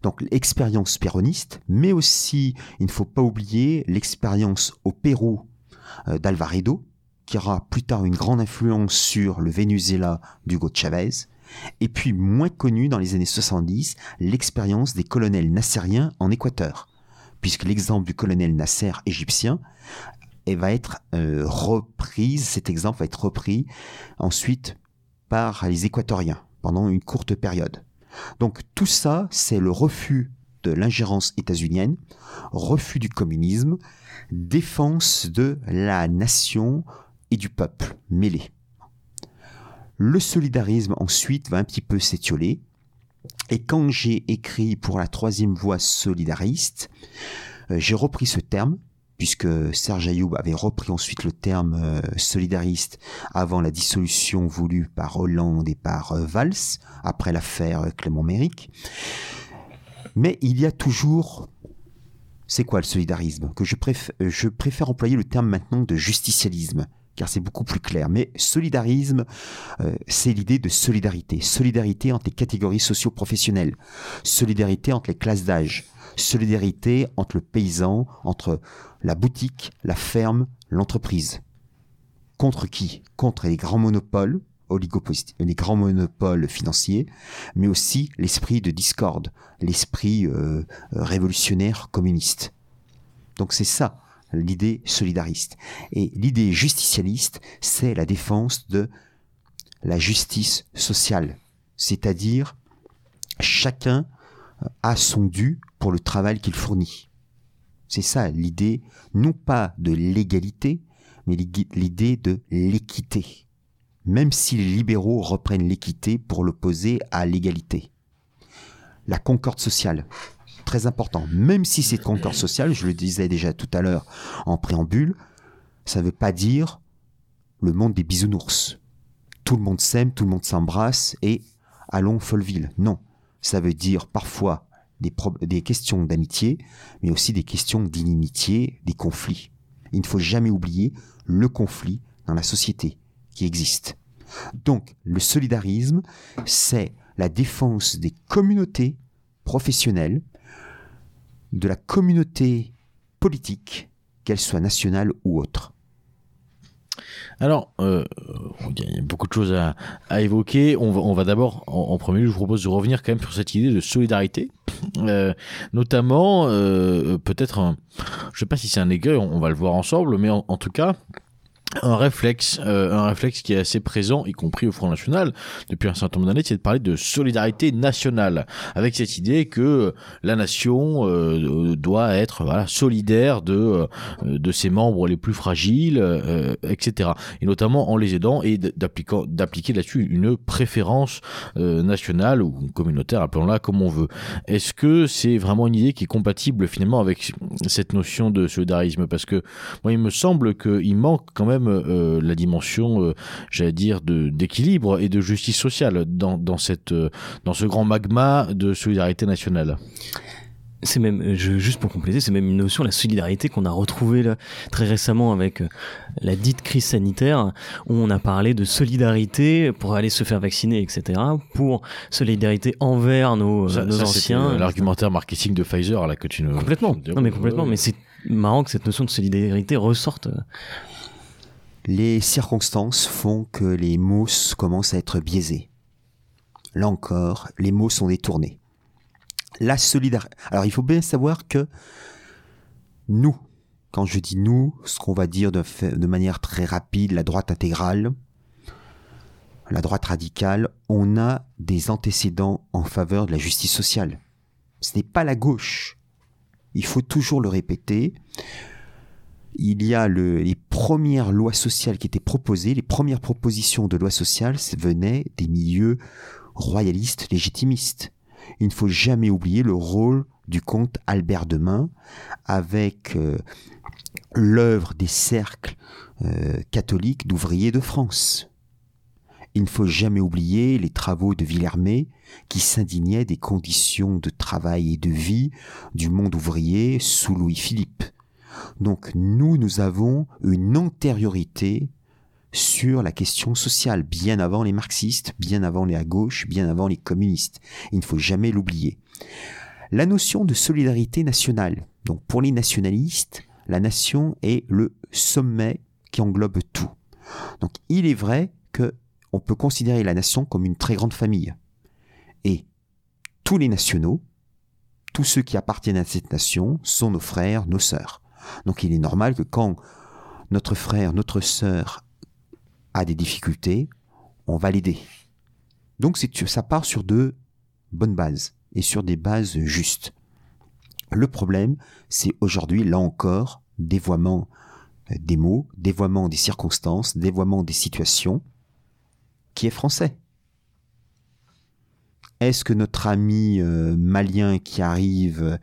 Donc l'expérience péroniste, mais aussi, il ne faut pas oublier, l'expérience au Pérou euh, d'Alvaredo, qui aura plus tard une grande influence sur le Venezuela d'Hugo Chavez, et puis moins connue dans les années 70, l'expérience des colonels nassériens en Équateur puisque l'exemple du colonel Nasser égyptien va être euh, reprise, cet exemple va être repris ensuite par les Équatoriens pendant une courte période. Donc tout ça, c'est le refus de l'ingérence états-unienne, refus du communisme, défense de la nation et du peuple mêlés. Le solidarisme ensuite va un petit peu s'étioler, et quand j'ai écrit pour la troisième voie solidariste, euh, j'ai repris ce terme, puisque Serge Ayoub avait repris ensuite le terme euh, solidariste avant la dissolution voulue par Hollande et par euh, Valls, après l'affaire Clément Méric. Mais il y a toujours... C'est quoi le solidarisme? Que je, préf- je préfère employer le terme maintenant de justicialisme, car c'est beaucoup plus clair. Mais solidarisme, euh, c'est l'idée de solidarité. Solidarité entre les catégories socio-professionnelles. Solidarité entre les classes d'âge. Solidarité entre le paysan, entre la boutique, la ferme, l'entreprise. Contre qui? Contre les grands monopoles, les grands monopoles financiers, mais aussi l'esprit de discorde, l'esprit euh, euh, révolutionnaire communiste. Donc c'est ça l'idée solidariste. Et l'idée justicialiste, c'est la défense de la justice sociale. C'est-à-dire, chacun a son dû pour le travail qu'il fournit. C'est ça l'idée, non pas de l'égalité, mais l'idée de l'équité. Même si les libéraux reprennent l'équité pour l'opposer à l'égalité. La concorde sociale, très important. Même si cette concorde sociale, je le disais déjà tout à l'heure en préambule, ça ne veut pas dire le monde des bisounours. Tout le monde s'aime, tout le monde s'embrasse et allons Folleville. Non, ça veut dire parfois des, des questions d'amitié, mais aussi des questions d'inimitié, des conflits. Il ne faut jamais oublier le conflit dans la société qui existe. Donc, le solidarisme, c'est la défense des communautés professionnelles de la communauté politique, qu'elle soit nationale ou autre. Alors, euh, il y a beaucoup de choses à, évoquer. On va, d'abord, en, premier lieu, je vous propose de revenir quand même sur cette idée de solidarité, euh, notamment euh, peut-être, je sais pas si c'est un écueil, on, va le voir ensemble, mais en tout cas, un réflexe, euh, un réflexe qui est assez présent, y compris au Front National, depuis un certain nombre d'années, c'est de parler de solidarité nationale, avec cette idée que la nation euh, doit être voilà, solidaire de, euh, de ses membres les plus fragiles, etc. Et notamment en les aidant et d'appliquer là-dessus une préférence nationale ou communautaire, appelons-la comme on veut. Est-ce que c'est vraiment une idée qui est compatible finalement avec cette notion de solidarisme? Parce que moi, il me semble qu'il manque quand même euh, la dimension, euh, j'allais dire, d'équilibre et de justice sociale dans, dans, cette, euh, dans ce grand magma de solidarité nationale c'est même, je, juste pour compléter, c'est même une notion, la solidarité qu'on a retrouvée là, très récemment avec la dite crise sanitaire, où on a parlé de solidarité pour aller se faire vacciner, etc., pour solidarité envers nos, nos anciens. L'argumentaire marketing de Pfizer là que tu ne. Complètement. Non mais complètement. Mais c'est marrant que cette notion de solidarité ressorte les circonstances font que les mots commencent à être biaisés. Là encore, les mots sont détournés. La solidarité. Alors il faut bien savoir que nous, quand je dis nous, ce qu'on va dire de, de manière très rapide, la droite intégrale, la droite radicale, on a des antécédents en faveur de la justice sociale. Ce n'est pas la gauche. Il faut toujours le répéter il y a les premières lois sociales qui étaient proposées, les premières propositions de lois sociales venaient des milieux royalistes légitimistes. Il ne faut jamais oublier le rôle du comte Albert Demain avec euh, l'œuvre des cercles euh, catholiques d'ouvriers de France. Il ne faut jamais oublier les travaux de Villermé qui s'indignaient des conditions de travail et de vie du monde ouvrier sous Louis-Philippe. Donc nous, nous avons une antériorité sur la question sociale, bien avant les marxistes, bien avant les à gauche, bien avant les communistes. Il ne faut jamais l'oublier. La notion de solidarité nationale. Donc pour les nationalistes, la nation est le sommet qui englobe tout. Donc il est vrai que on peut considérer la nation comme une très grande famille. Et tous les nationaux, tous ceux qui appartiennent à cette nation sont nos frères, nos sœurs. Donc il est normal que quand notre frère, notre sœur a des difficultés, on va l'aider. Donc ça part sur de bonnes bases et sur des bases justes. Le problème, c'est aujourd'hui, là encore, dévoiement des mots, dévoiement des circonstances, dévoiement des situations, qui est français. Est-ce que notre ami euh, malien qui arrive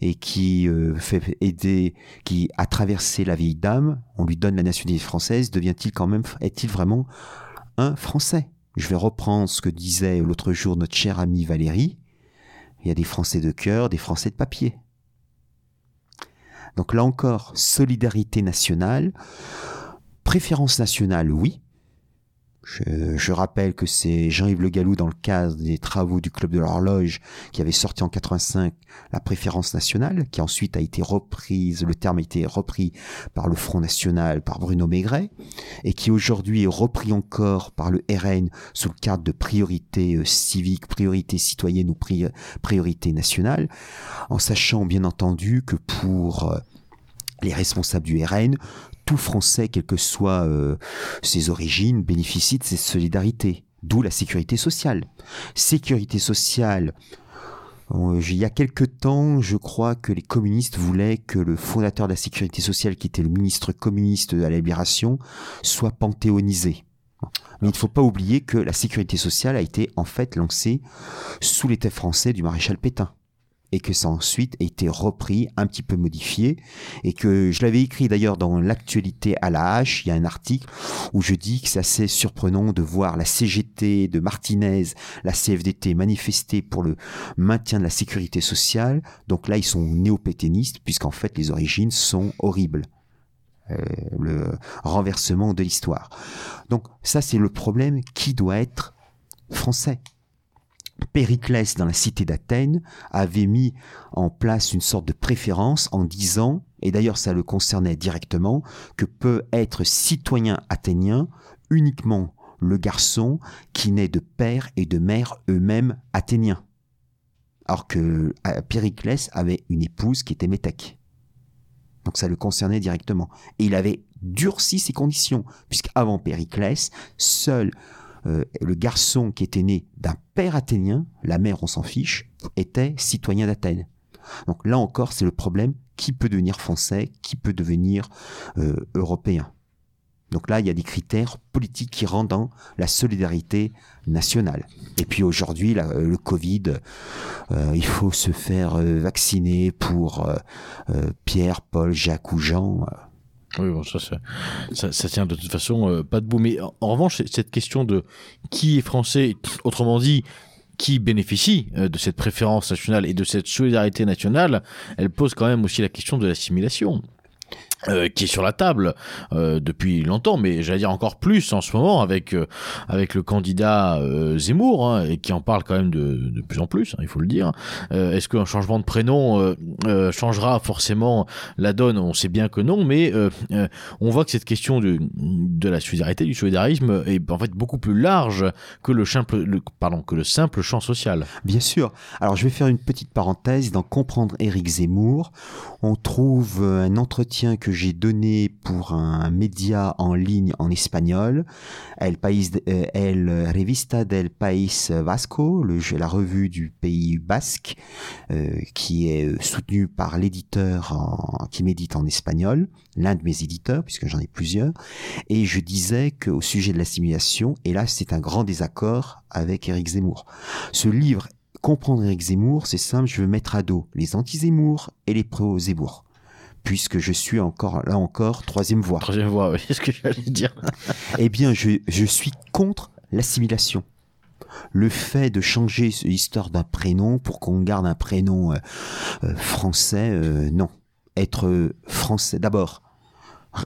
et qui euh, fait aider, qui a traversé la vieille dame, on lui donne la nationalité française, devient-il quand même, est-il vraiment un Français? Je vais reprendre ce que disait l'autre jour notre cher ami Valérie. Il y a des Français de cœur, des Français de papier. Donc là encore, solidarité nationale, préférence nationale, oui, je, rappelle que c'est Jean-Yves Le Gallou, dans le cadre des travaux du Club de l'Horloge, qui avait sorti en 85 la préférence nationale, qui ensuite a été reprise, le terme a été repris par le Front National, par Bruno Maigret, et qui aujourd'hui est repris encore par le RN sous le cadre de priorité euh, civique, priorité citoyenne ou priorité nationale, en sachant bien entendu que pour euh, les responsables du RN, tout Français, quelles que soient euh, ses origines, bénéficie de cette solidarité. D'où la sécurité sociale. Sécurité sociale. Euh, il y a quelque temps, je crois que les communistes voulaient que le fondateur de la sécurité sociale, qui était le ministre communiste de la Libération, soit panthéonisé. Mais il ne faut pas oublier que la sécurité sociale a été en fait lancée sous l'État français du maréchal Pétain et que ça a ensuite été repris, un petit peu modifié, et que je l'avais écrit d'ailleurs dans l'actualité à la hache, il y a un article où je dis que c'est assez surprenant de voir la CGT de Martinez, la CFDT manifester pour le maintien de la sécurité sociale, donc là ils sont néo-pétainistes, puisqu'en fait les origines sont horribles. Euh, le renversement de l'histoire. Donc ça c'est le problème qui doit être français. Périclès, dans la cité d'Athènes, avait mis en place une sorte de préférence en disant, et d'ailleurs ça le concernait directement, que peut être citoyen athénien uniquement le garçon qui naît de père et de mère eux-mêmes athéniens. Alors que euh, Périclès avait une épouse qui était métèque. Donc ça le concernait directement. Et il avait durci ses conditions, puisqu'avant Périclès, seul euh, le garçon qui était né d'un père athénien, la mère on s'en fiche, était citoyen d'Athènes. Donc là encore, c'est le problème, qui peut devenir français, qui peut devenir euh, européen. Donc là, il y a des critères politiques qui rendent dans la solidarité nationale. Et puis aujourd'hui, le Covid, euh, il faut se faire vacciner pour Pierre, Paul, Jacques ou Jean. Oui, bon, ça, ça, ça, tient de toute façon euh, pas debout. Mais en, revanche, cette question de qui est français, autrement dit, qui bénéficie euh, de cette préférence nationale et de cette solidarité nationale, elle pose quand même aussi la question de l'assimilation. Euh, qui est sur la table euh, depuis longtemps, mais j'allais dire encore plus en ce moment avec euh, avec le candidat Zemmour hein, et qui en parle quand même de, de plus en plus, hein, il faut le dire. Est-ce qu'un changement de prénom changera forcément la donne? On sait bien que non, mais on voit que cette question de de la solidarité, du solidarisme est en fait beaucoup plus large que le simple le, pardon que le simple champ social. Bien sûr. Alors je vais faire une petite parenthèse dans comprendre Éric Zemmour. On trouve un entretien que j'ai donné pour un média en ligne en espagnol, El País, euh, El Revista del País Vasco, la revue du pays basque, euh, qui est soutenu par l'éditeur qui médite en espagnol, l'un de mes éditeurs, puisque j'en ai plusieurs, et je disais qu'au sujet de l'assimilation, et là c'est un grand désaccord avec Éric Zemmour. Ce livre comprendre Éric Zemmour, c'est simple, je veux mettre à dos les anti-Zemmour et les pro-Zemmour puisque je suis encore là encore troisième voie. Troisième voie, oui, [LAUGHS] c'est ce que j'allais dire. [LAUGHS] eh bien, je, je suis contre l'assimilation. Le fait de changer l'histoire d'un prénom pour qu'on garde un prénom euh, euh, français, euh, non. Être français, d'abord,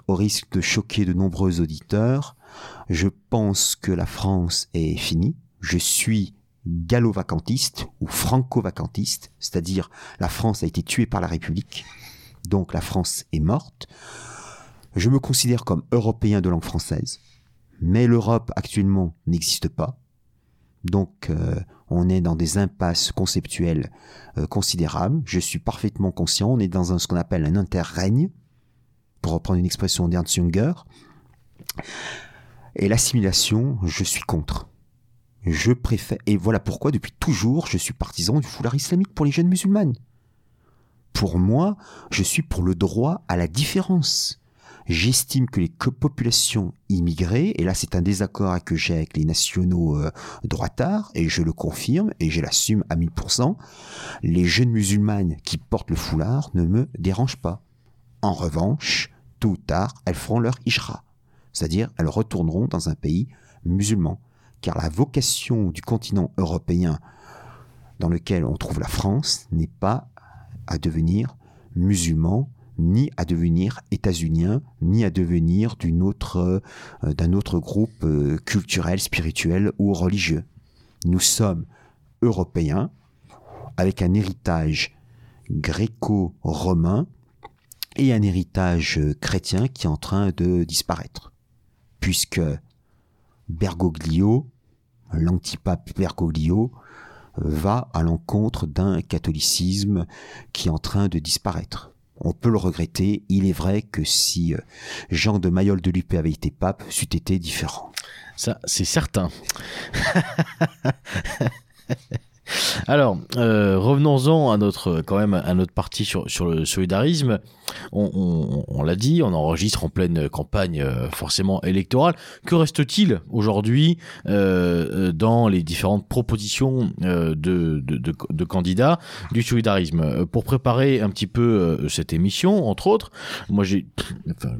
au risque de choquer de nombreux auditeurs, je pense que la France est finie. Je suis gallo-vacantiste ou franco-vacantiste, c'est-à-dire la France a été tuée par la République donc la France est morte. Je me considère comme européen de langue française, mais l'Europe actuellement n'existe pas. Donc euh, on est dans des impasses conceptuelles euh, considérables. Je suis parfaitement conscient, on est dans ce qu'on appelle un interrègne, pour reprendre une expression d'Ernst Junger. Et l'assimilation, je suis contre. Je préfère, et voilà pourquoi depuis toujours je suis partisan du foulard islamique pour les jeunes musulmanes. Pour moi, je suis pour le droit à la différence. J'estime que les populations immigrées, et là c'est un désaccord que j'ai avec les nationaux euh, droitards, et je le confirme, et je l'assume à 1000%, les jeunes musulmanes qui portent le foulard ne me dérangent pas. En revanche, tôt ou tard, elles feront leur ishra, c'est-à-dire elles retourneront dans un pays musulman, car la vocation du continent européen dans lequel on trouve la France n'est pas devenir musulman, ni à devenir états-unien, ni à devenir d'une autre, euh, d'un autre groupe euh, culturel, spirituel ou religieux. Nous sommes européens avec un héritage gréco-romain et un héritage chrétien qui est en train de disparaître. Puisque Bergoglio, l'antipape Bergoglio, va à l'encontre d'un catholicisme qui est en train de disparaître. On peut le regretter, il est vrai que si euh, Jean de Mayol de Lupé avait été pape, c'eût été différent. Ça, c'est certain. [LAUGHS] Alors, euh, revenons-en à notre quand même à notre partie sur, sur le solidarisme. On, on, l'a dit, on enregistre en pleine campagne euh, forcément électorale. Que reste-t-il aujourd'hui euh, dans les différentes propositions de, de, de, de, candidats du solidarisme? Pour préparer un petit peu cette émission, entre autres, moi j'ai enfin,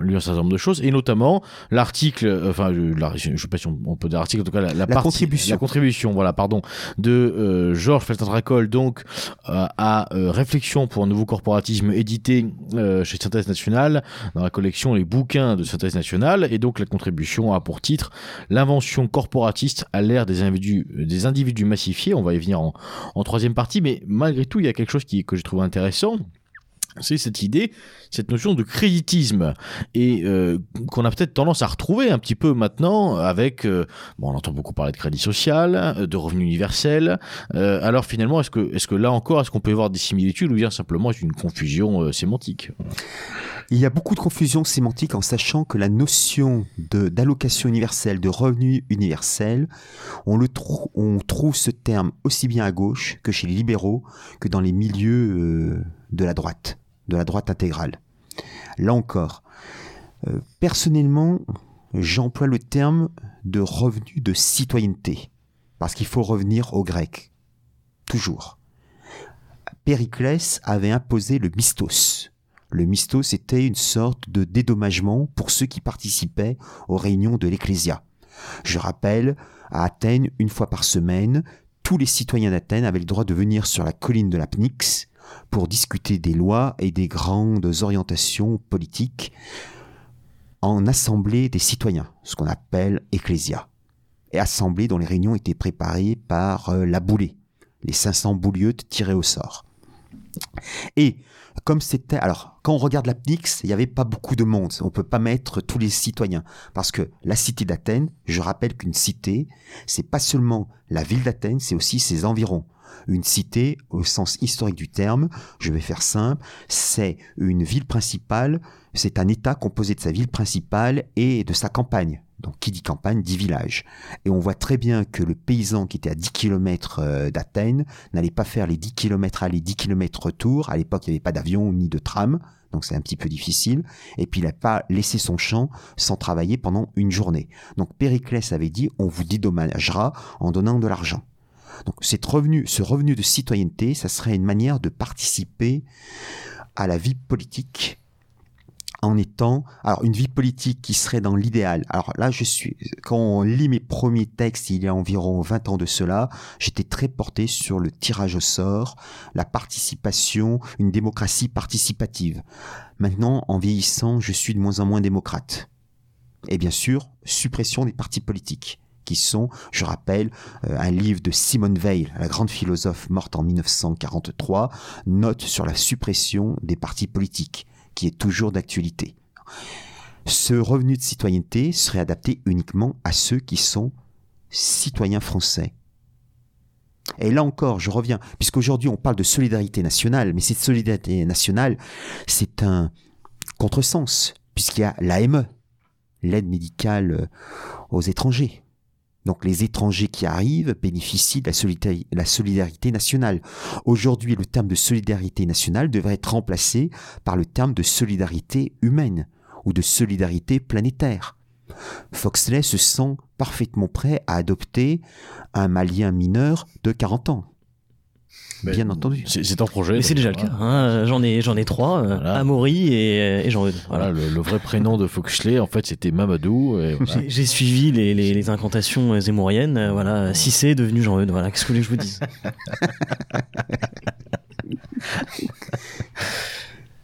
lu un certain nombre de choses, et notamment l'article, enfin, je, ne sais pas si on, peut dire article, en tout cas la, la, contribution, la contribution, voilà, pardon, de de Georges Feltentracol, donc à Réflexion pour un nouveau corporatisme édité chez Synthèse Nationale dans la collection Les bouquins de Synthèse Nationale. Et donc la contribution a pour titre L'invention corporatiste à l'ère des individus, massifiés. On va y venir en, en troisième partie, mais malgré tout, il y a quelque chose qui, que j'ai trouvé intéressant c'est cette idée, cette notion de créditisme et euh, qu'on a peut-être tendance à retrouver un petit peu maintenant avec, euh, bon, on entend beaucoup parler de crédit social, euh, de revenu universel. alors finalement, est-ce que, est-ce que là encore, est-ce qu'on peut y voir des similitudes ou bien simplement est une confusion sémantique? Il y a beaucoup de confusion sémantique en sachant que la notion d'allocation universelle, de revenu universel, on le on trouve ce terme aussi bien à gauche que chez les libéraux que dans les milieux de la droite de la droite intégrale. Là encore, euh, personnellement, j'emploie le terme de revenu de citoyenneté, parce qu'il faut revenir au grec. Toujours. Périclès avait imposé le mistos. Le mistos était une sorte de dédommagement pour ceux qui participaient aux réunions de l'Ecclésia. Je rappelle, à Athènes, une fois par semaine, tous les citoyens d'Athènes avaient le droit de venir sur la colline de la Pnyx pour discuter des lois et des grandes orientations politiques en assemblée des citoyens, ce qu'on appelle ecclésia, et assemblée dont les réunions étaient préparées par euh, la boulée, les 500 boulieutes tirées au sort. Et comme c'était, alors quand on regarde la PNIX, il n'y avait pas beaucoup de monde. On peut pas mettre tous les citoyens parce que la cité d'Athènes, je rappelle qu'une cité, c'est pas seulement la ville d'Athènes, c'est aussi ses environs. Une cité, au sens historique du terme, je vais faire simple, c'est une ville principale, c'est un État composé de sa ville principale et de sa campagne. Donc qui dit campagne dit village. Et on voit très bien que le paysan qui était à 10 km euh, d'Athènes n'allait pas faire les 10 km aller, 10 km retour. À l'époque, il n'y avait pas d'avion ni de tram, donc c'est un petit peu difficile. Et puis il n'a pas laissé son champ sans travailler pendant une journée. Donc Périclès avait dit on vous dédommagera en donnant de l'argent. Donc revenu, ce revenu de citoyenneté, ça serait une manière de participer à la vie politique en étant alors une vie politique qui serait dans l'idéal. Alors là je suis quand on lit mes premiers textes il y a environ 20 ans de cela, j'étais très porté sur le tirage au sort, la participation, une démocratie participative. Maintenant en vieillissant, je suis de moins en moins démocrate. Et bien sûr, suppression des partis politiques qui sont, je rappelle, euh, un livre de Simone Veil, la grande philosophe morte en 1943, note sur la suppression des partis politiques, qui est toujours d'actualité. Ce revenu de citoyenneté serait adapté uniquement à ceux qui sont citoyens français. Et là encore, je reviens, puisqu'aujourd'hui on parle de solidarité nationale, mais cette solidarité nationale, c'est un contresens, puisqu'il y a l'AME, l'aide médicale aux étrangers. Donc les étrangers qui arrivent bénéficient de la solidarité, nationale. Aujourd'hui, le terme de solidarité nationale devrait être remplacé par le terme de solidarité humaine ou de solidarité planétaire. Foxley se sent parfaitement prêt à adopter un Malien mineur de 40 ans bien entendu. C'est un projet. Mais c'est déjà le cas. Hein. J'en ai, j'en ai trois, euh, Amaury et, et Jean-Eudes. Voilà, le, vrai prénom de Foxley, en fait, c'était Mamadou. J'ai suivi les, les, les, incantations zémouriennes. Euh, voilà, Cissé est devenu Jean-Eudes. Voilà, qu'est-ce que vous voulez que je vous dise? [LAUGHS]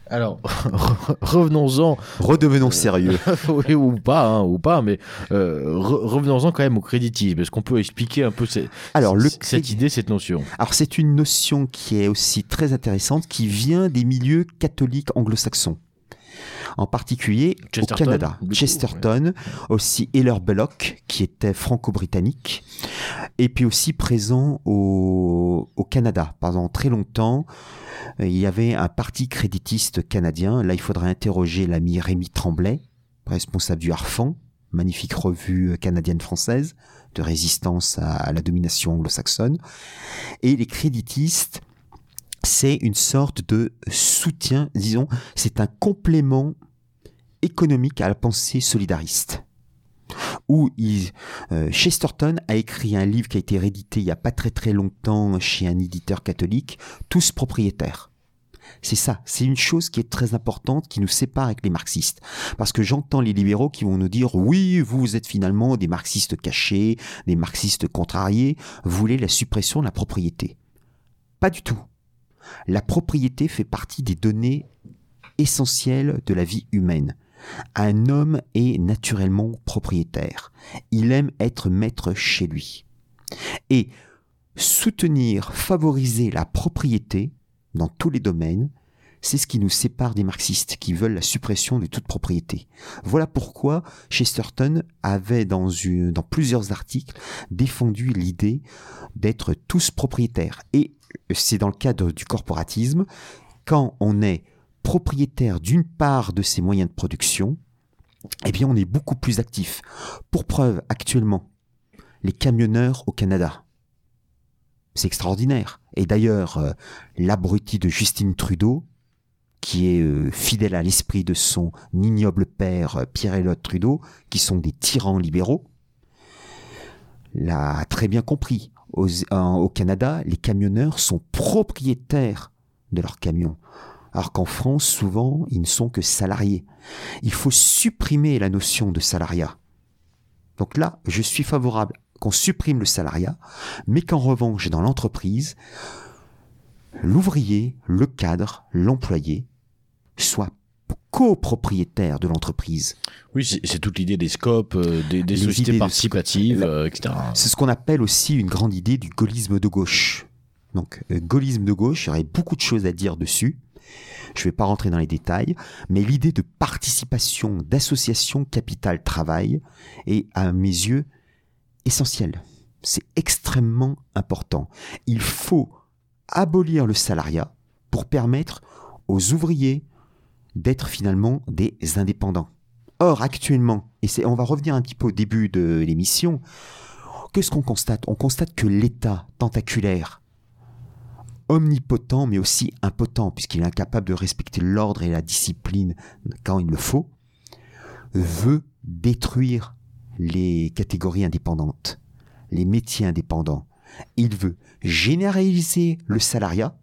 Alors, [LAUGHS] revenons-en. Redevenons sérieux. [LAUGHS] oui, ou pas, hein, ou pas, mais euh, revenons-en quand même au créditisme. Est-ce qu'on peut expliquer un peu cette, idée, cette notion? Alors, c'est une notion qui est aussi très intéressante, qui vient des milieux catholiques anglo-saxons en particulier au Canada. Chesterton, aussi Heller Belloc, qui était franco-britannique, et puis aussi présent au, au Canada pendant très longtemps. Il y avait un parti créditiste canadien. Là, il faudrait interroger l'ami Rémi Tremblay, responsable du Harfan, magnifique revue canadienne-française de résistance à la domination anglo-saxonne. Et les créditistes c'est une sorte de soutien, disons, c'est un complément économique à la pensée solidariste. Où euh, Chesterton a écrit un livre qui a été réédité il n'y a pas très très longtemps chez un éditeur catholique, Tous propriétaires. C'est ça, c'est une chose qui est très importante, qui nous sépare avec les marxistes. Parce que j'entends les libéraux qui vont nous dire, oui, vous êtes finalement des marxistes cachés, des marxistes contrariés, vous voulez la suppression de la propriété. Pas du tout. La propriété fait partie des données essentielles de la vie humaine. Un homme est naturellement propriétaire. Il aime être maître chez lui. Et soutenir, favoriser la propriété dans tous les domaines, c'est ce qui nous sépare des marxistes qui veulent la suppression de toute propriété. Voilà pourquoi Chesterton avait dans, plusieurs articles défendu l'idée d'être tous propriétaires. Et c'est dans le cadre du corporatisme, quand on est propriétaire d'une part de ses moyens de production, eh bien on est beaucoup plus actif. Pour preuve, actuellement, les camionneurs au Canada, c'est extraordinaire. Et d'ailleurs, euh, l'abruti de Justine Trudeau, qui est euh, fidèle à l'esprit de son ignoble père euh, Pierre-Éliott Trudeau, qui sont des tyrans libéraux, l'a très bien compris. Au Canada, les camionneurs sont propriétaires de leurs camions. Alors qu'en France, souvent, ils ne sont que salariés. Il faut supprimer la notion de salariat. Donc là, je suis favorable qu'on supprime le salariat, mais qu'en revanche, dans l'entreprise, l'ouvrier, le cadre, l'employé soit copropriétaire de l'entreprise. Oui, c'est toute l'idée des scopes, euh, des, sociétés participatives, euh, etc. C'est ce qu'on appelle aussi une grande idée du gaullisme de gauche. Donc, euh, gaullisme de gauche, il y aurait beaucoup de choses à dire dessus. Je ne vais pas rentrer dans les détails, mais l'idée de participation, d'association capital-travail est, à mes yeux, essentielle. C'est extrêmement important. Il faut abolir le salariat pour permettre aux ouvriers d'être finalement des indépendants. Or, actuellement, et on va revenir un petit peu au début de l'émission, qu'est-ce qu'on constate? On constate que l'État tentaculaire omnipotent mais aussi impotent, puisqu'il est incapable de respecter l'ordre et la discipline quand il le faut, veut détruire les catégories indépendantes, les métiers indépendants. Il veut généraliser le salariat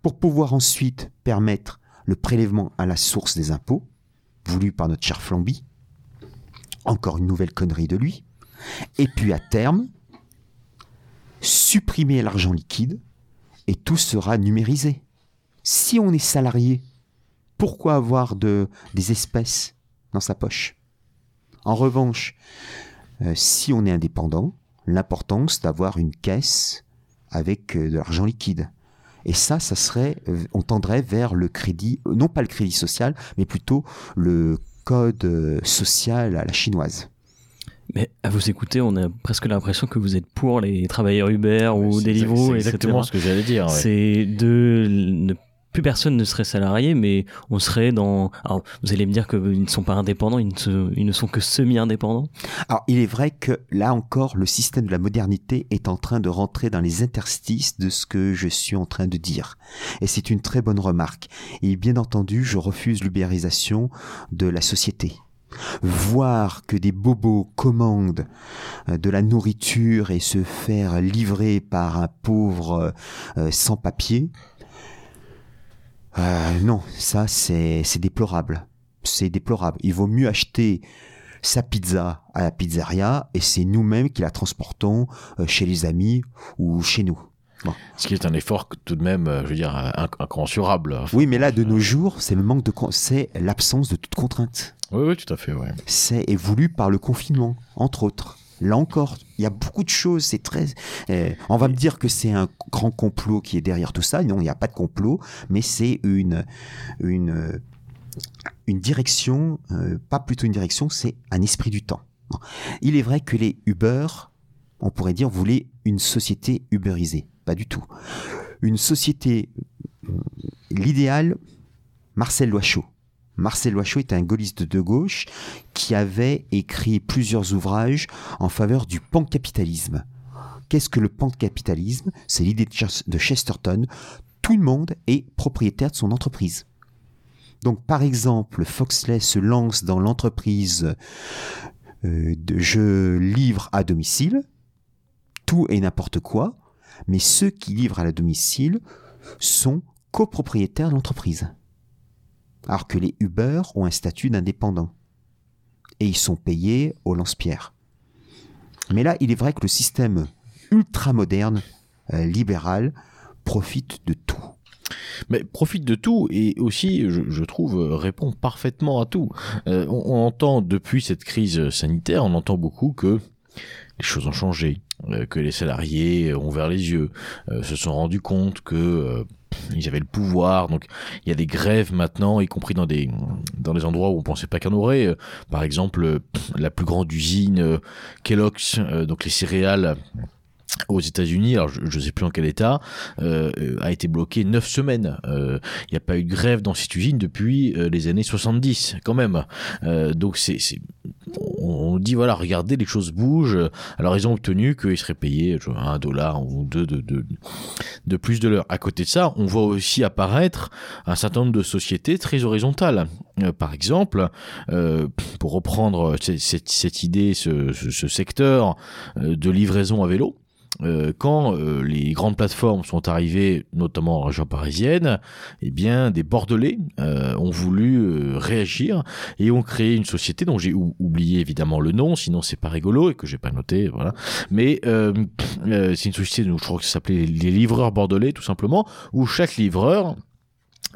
pour pouvoir ensuite permettre le prélèvement à la source des impôts, voulu par notre cher Flamby. Encore une nouvelle connerie de lui. Et puis à terme, supprimer l'argent liquide et tout sera numérisé. Si on est salarié, pourquoi avoir de, des espèces dans sa poche? En revanche, euh, si on est indépendant, l'importance d'avoir une caisse avec euh, de l'argent liquide. Et ça, ça serait, euh, on tendrait vers le crédit, non pas le crédit social, mais plutôt le code social à la chinoise. Mais à vous écouter, on a presque l'impression que vous êtes pour les travailleurs Uber ou Deliveroo, exactement ce que j'allais dire. C'est de ne plus personne ne serait salarié, mais on serait dans. Alors, vous allez me dire qu'ils ne sont pas indépendants, ils ne, ils ne sont que semi-indépendants. Alors, il est vrai que là encore, le système de la modernité est en train de rentrer dans les interstices de ce que je suis en train de dire. Et c'est une très bonne remarque. Et bien entendu, je refuse l'ubérisation de la société voir que des bobos commandent euh, de la nourriture et se faire livrer par un pauvre euh, sans papier, euh, non, ça c'est déplorable. C'est déplorable. Il vaut mieux acheter sa pizza à la pizzeria et c'est nous-mêmes qui la transportons chez les amis ou chez nous. Ce qui est un effort tout de même, je veux dire, incommensurable. Oui, mais là, de nos jours, c'est le manque de, c'est l'absence de toute contrainte. Oui, oui, tout à fait. Ouais. C'est voulu par le confinement, entre autres. Là encore, il y a beaucoup de choses. C'est très. Euh, on va me dire que c'est un grand complot qui est derrière tout ça. Non, il n'y a pas de complot, mais c'est une une une direction, euh, pas plutôt une direction, c'est un esprit du temps. Il est vrai que les Uber, on pourrait dire, voulaient une société uberisée. Pas du tout. Une société, l'idéal, Marcel Loichot. Marcel Loichot est un gaulliste de gauche qui avait écrit plusieurs ouvrages en faveur du pancapitalisme. Qu'est-ce que le pancapitalisme? C'est l'idée de Chesterton. Tout le monde est propriétaire de son entreprise. Donc, par exemple, Foxley se lance dans l'entreprise euh, de je livre à domicile, tout et n'importe quoi, mais ceux qui livrent à la domicile sont copropriétaires de l'entreprise. Alors que les Uber ont un statut d'indépendant. Et ils sont payés au lance-pierre. Mais là, il est vrai que le système ultra-moderne, euh, libéral, profite de tout. Mais profite de tout et aussi, je, trouve, euh, répond parfaitement à tout. Euh, on, entend depuis cette crise sanitaire, on entend beaucoup que les choses ont changé, que les salariés ont ouvert les yeux, se sont rendus compte que ils avaient le pouvoir. Donc il y a des grèves maintenant, y compris dans des dans des endroits où on pensait pas qu'il y en aurait. Euh, Par exemple, euh, la plus grande usine euh, Kellogg's, donc les céréales aux États-Unis, alors je, je sais plus en quel état, euh, euh, a été bloquée neuf semaines. Euh, Il n'y a pas eu de grève dans cette usine depuis euh, les années 70, quand même. Euh, donc c'est, on dit voilà, regardez, les choses bougent. Alors ils ont obtenu qu'ils seraient payés je vois, un dollar ou deux de, de, de plus de l'heure. À côté de ça, on voit aussi apparaître un certain nombre de sociétés très horizontales. Euh, par exemple, euh, pour reprendre cette, cette- idée, ce, ce- ce secteur euh, de livraison à vélo, euh, quand euh, les grandes plateformes sont arrivées, notamment en région parisienne, eh bien, des Bordelais euh, ont voulu réagir et ont créé une société dont j'ai ou- oublié évidemment le nom, sinon c'est pas rigolo et que j'ai pas noté, voilà. Mais c'est une société, je crois que ça s'appelait les livreurs bordelais, tout simplement, où chaque livreur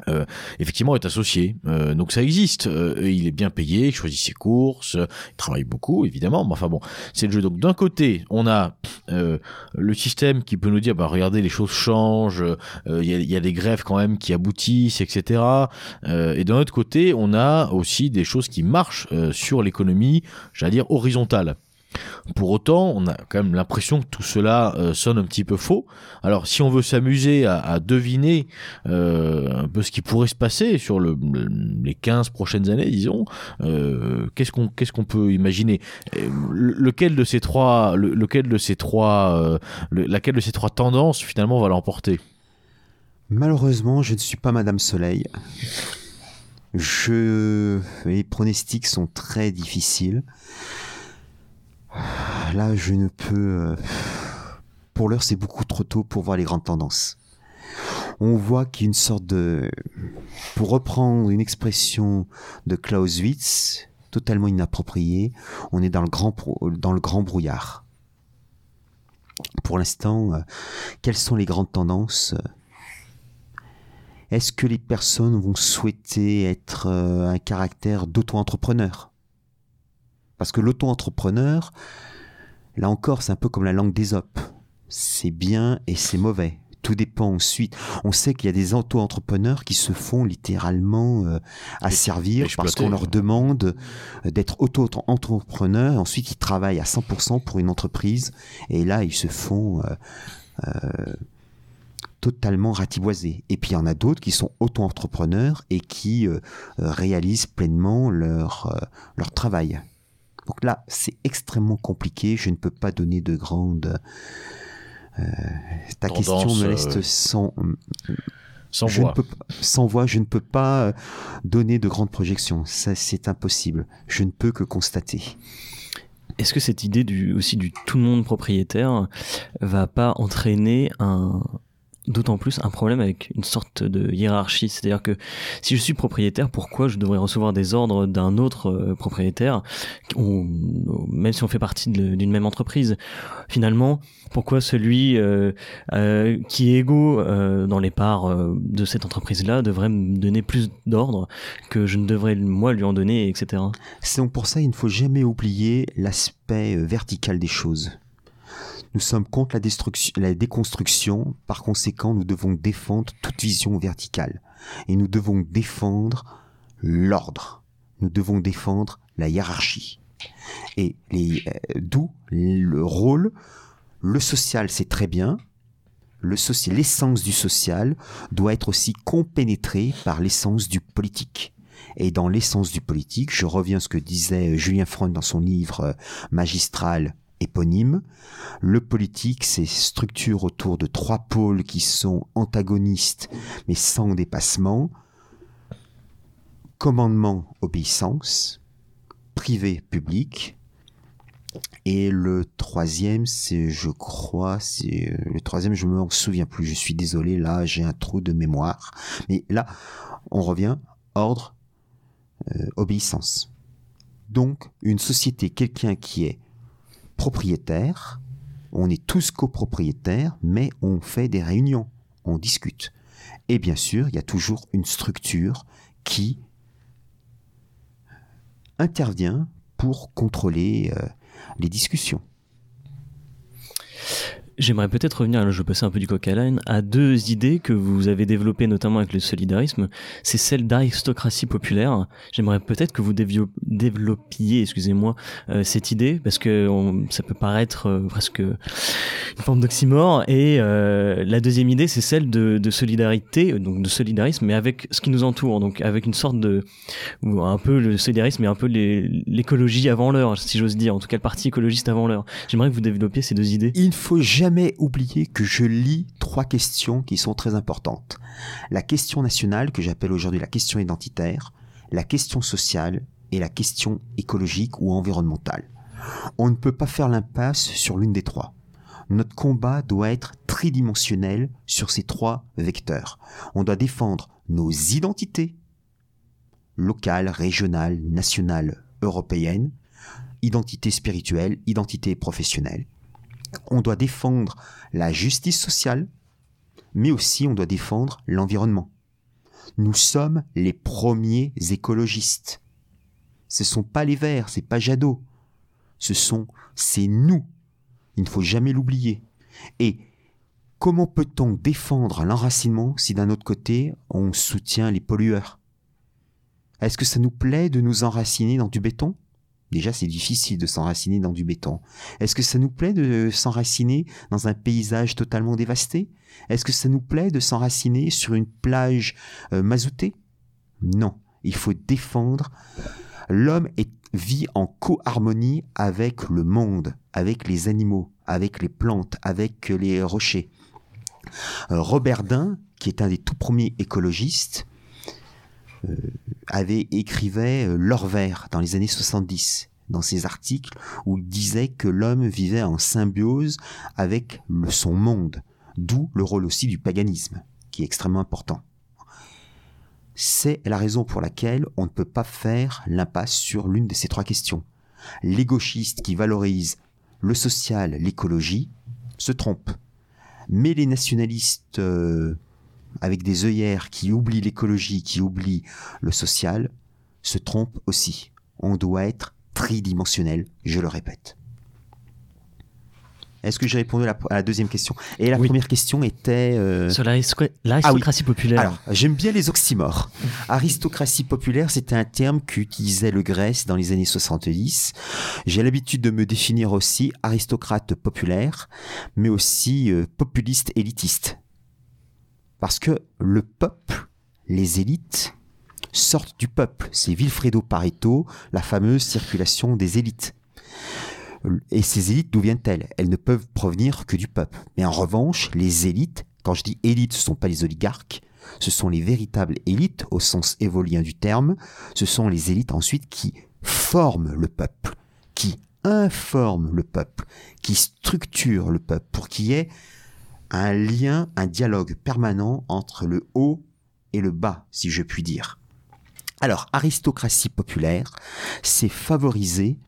euh, effectivement est associé. Euh, donc ça existe. Euh, il est bien payé, il choisit ses courses, il travaille beaucoup évidemment. Mais enfin bon, c'est le jeu. Donc d'un côté, on a euh, le système qui peut nous dire, bah regardez, les choses changent, euh, il y, y a des grèves quand même qui aboutissent, etc. Euh, et d'un autre côté, on a aussi des choses qui marchent sur l'économie, j'allais dire horizontale. Pour autant, on a quand même l'impression que tout cela euh, sonne un petit peu faux. Alors, si on veut s'amuser à, deviner euh, un peu ce qui pourrait se passer sur le, le- les 15 prochaines années, disons, euh, qu'est-ce qu'on peut imaginer? Le- Lequel de ces trois, le- lequel de ces trois, le- laquelle de ces trois tendances finalement va l'emporter? Malheureusement, je ne suis pas Madame Soleil. Je... Les pronostics sont très difficiles. Là, je ne peux... euh, Pour l'heure, c'est beaucoup trop tôt pour voir les grandes tendances. On voit qu'il y a une sorte de... Pour reprendre une expression de Clausewitz, totalement inappropriée, on est dans le grand, dans le grand brouillard. Pour l'instant, euh, quelles sont les grandes tendances? Est-ce que les personnes vont souhaiter être euh, un caractère d'auto-entrepreneur? Parce que l'auto-entrepreneur, là encore, c'est un peu comme la langue d'Ésope. C'est bien et c'est mauvais. Tout dépend ensuite. On sait qu'il y a des auto-entrepreneurs qui se font littéralement euh, asservir parce qu'on leur demande euh, d'être auto-entrepreneur. et Ensuite, ils travaillent à 100% pour une entreprise et là, ils se font euh, euh, totalement ratiboisés. Et puis il y en a d'autres qui sont auto-entrepreneurs et qui euh, réalisent pleinement leur, euh, leur travail. Donc là, c'est extrêmement compliqué. Je ne peux pas donner de grandes. euh, ta Tendance, question me euh, laisse sans, Sans je ne voix. peux pas- sans voix. Je ne peux pas euh, donner de grandes projections. Ça, c'est impossible. Je ne peux que constater. Est-ce que cette idée du, aussi du tout le monde propriétaire va pas entraîner un d'autant plus un problème avec une sorte de hiérarchie C'est-à-dire que si je suis propriétaire, pourquoi je devrais recevoir des ordres d'un autre euh, propriétaire même si on fait partie d'une même entreprise? Finalement, pourquoi celui euh, euh, qui est égaux dans les parts de cette entreprise-là devrait me donner plus d'ordres que je ne devrais moi lui en donner, etc. C'est donc pour ça il ne faut jamais oublier l'aspect vertical des choses. Nous sommes contre la, destruction, la déconstruction, par conséquent nous devons défendre toute vision verticale. Et nous devons défendre l'ordre. Nous devons défendre la hiérarchie. Et euh, d'où le rôle, le social c'est très bien, le l'essence du social doit être aussi compénétrée par l'essence du politique. Et dans l'essence du politique, je reviens à ce que disait Julien Freund dans son livre euh, magistral éponyme. Le politique, c'est structure autour de trois pôles qui sont antagonistes mais sans dépassement. Commandement, obéissance, privé, public. Et le troisième, c'est, je crois, c'est euh, le troisième, je me souviens plus. Je suis désolé, là, j'ai un trou de mémoire. Mais là, on revient ordre, euh, obéissance. Donc, une société, quelqu'un qui est propriétaire, on est tous copropriétaires, mais on fait des réunions, on discute. Et bien sûr, il y a toujours une structure qui intervient pour contrôler euh, les discussions. J'aimerais peut-être revenir, là je vais passer un peu du coq à l'âne, à deux idées que vous avez développées notamment avec le solidarisme. C'est celle d'aristocratie populaire. J'aimerais peut-être que vous développiez, excusez-moi, euh, cette idée, parce que ça peut paraître euh, presque une forme d'oxymore. Et euh, la deuxième idée, c'est celle de, solidarité, donc de solidarisme, mais avec ce qui nous entoure, donc avec une sorte de... un peu le solidarisme et un peu l'écologie avant l'heure, si j'ose dire, en tout cas le parti écologiste avant l'heure. J'aimerais que vous développiez ces deux idées. Il faut jamais oublier que je lis trois questions qui sont très importantes. La question nationale, que j'appelle aujourd'hui la question identitaire, la question sociale et la question écologique ou environnementale. On ne peut pas faire l'impasse sur l'une des trois. Notre combat doit être tridimensionnel sur ces trois vecteurs. On doit défendre nos identités locales, régionales, nationales, européennes, identité spirituelle, identité professionnelle on doit défendre la justice sociale, mais aussi on doit défendre l'environnement. Nous sommes les premiers écologistes. Ce sont pas les Verts, c'est pas Jadot. Ce sont, c'est nous. Il ne faut jamais l'oublier. Et comment peut-on défendre l'enracinement si d'un autre côté on soutient les pollueurs? Est-ce que ça nous plaît de nous enraciner dans du béton? Déjà, c'est difficile de s'enraciner dans du béton. Est-ce que ça nous plaît de s'enraciner dans un paysage totalement dévasté? Est-ce que ça nous plaît de s'enraciner sur une plage euh, mazoutée? Non, il faut défendre. L'homme vit en co-harmonie avec le monde, avec les animaux, avec les plantes, avec les rochers. Euh, Robert Dain, qui est un des tout premiers écologistes, avait écrivait euh, l'or vert dans les années 70 dans ses articles où il disait que l'homme vivait en symbiose avec son monde, d'où le rôle aussi du paganisme, qui est extrêmement important. C'est la raison pour laquelle on ne peut pas faire l'impasse sur l'une de ces trois questions. Les gauchistes qui valorisent le social, l'écologie, se trompent. Mais les nationalistes euh, avec des œillères qui oublient l'écologie, qui oublient le social, se trompent aussi. On doit être tridimensionnel, je le répète. Est-ce que j'ai répondu à la, deuxième question? Et la première question était... Euh, Sur l'aristocratie ah populaire. Alors, j'aime bien les oxymores. [LAUGHS] aristocratie populaire, c'était un terme qu'utilisait le Grèce dans les années 70. J'ai l'habitude de me définir aussi aristocrate populaire, mais aussi euh, populiste élitiste. Parce que le peuple, les élites, sortent du peuple. C'est Vilfredo Pareto, la fameuse circulation des élites. Et ces élites, d'où viennent-elles? Elles ne peuvent provenir que du peuple. Mais en revanche, les élites, quand je dis élites, ce ne sont pas les oligarques, ce sont les véritables élites au sens évolien du terme, ce sont les élites ensuite qui forment le peuple, qui informent le peuple, qui structurent le peuple pour qu'il y ait un lien, un dialogue permanent entre le haut et le bas, si je puis dire. Alors, aristocratie populaire, c'est favoriser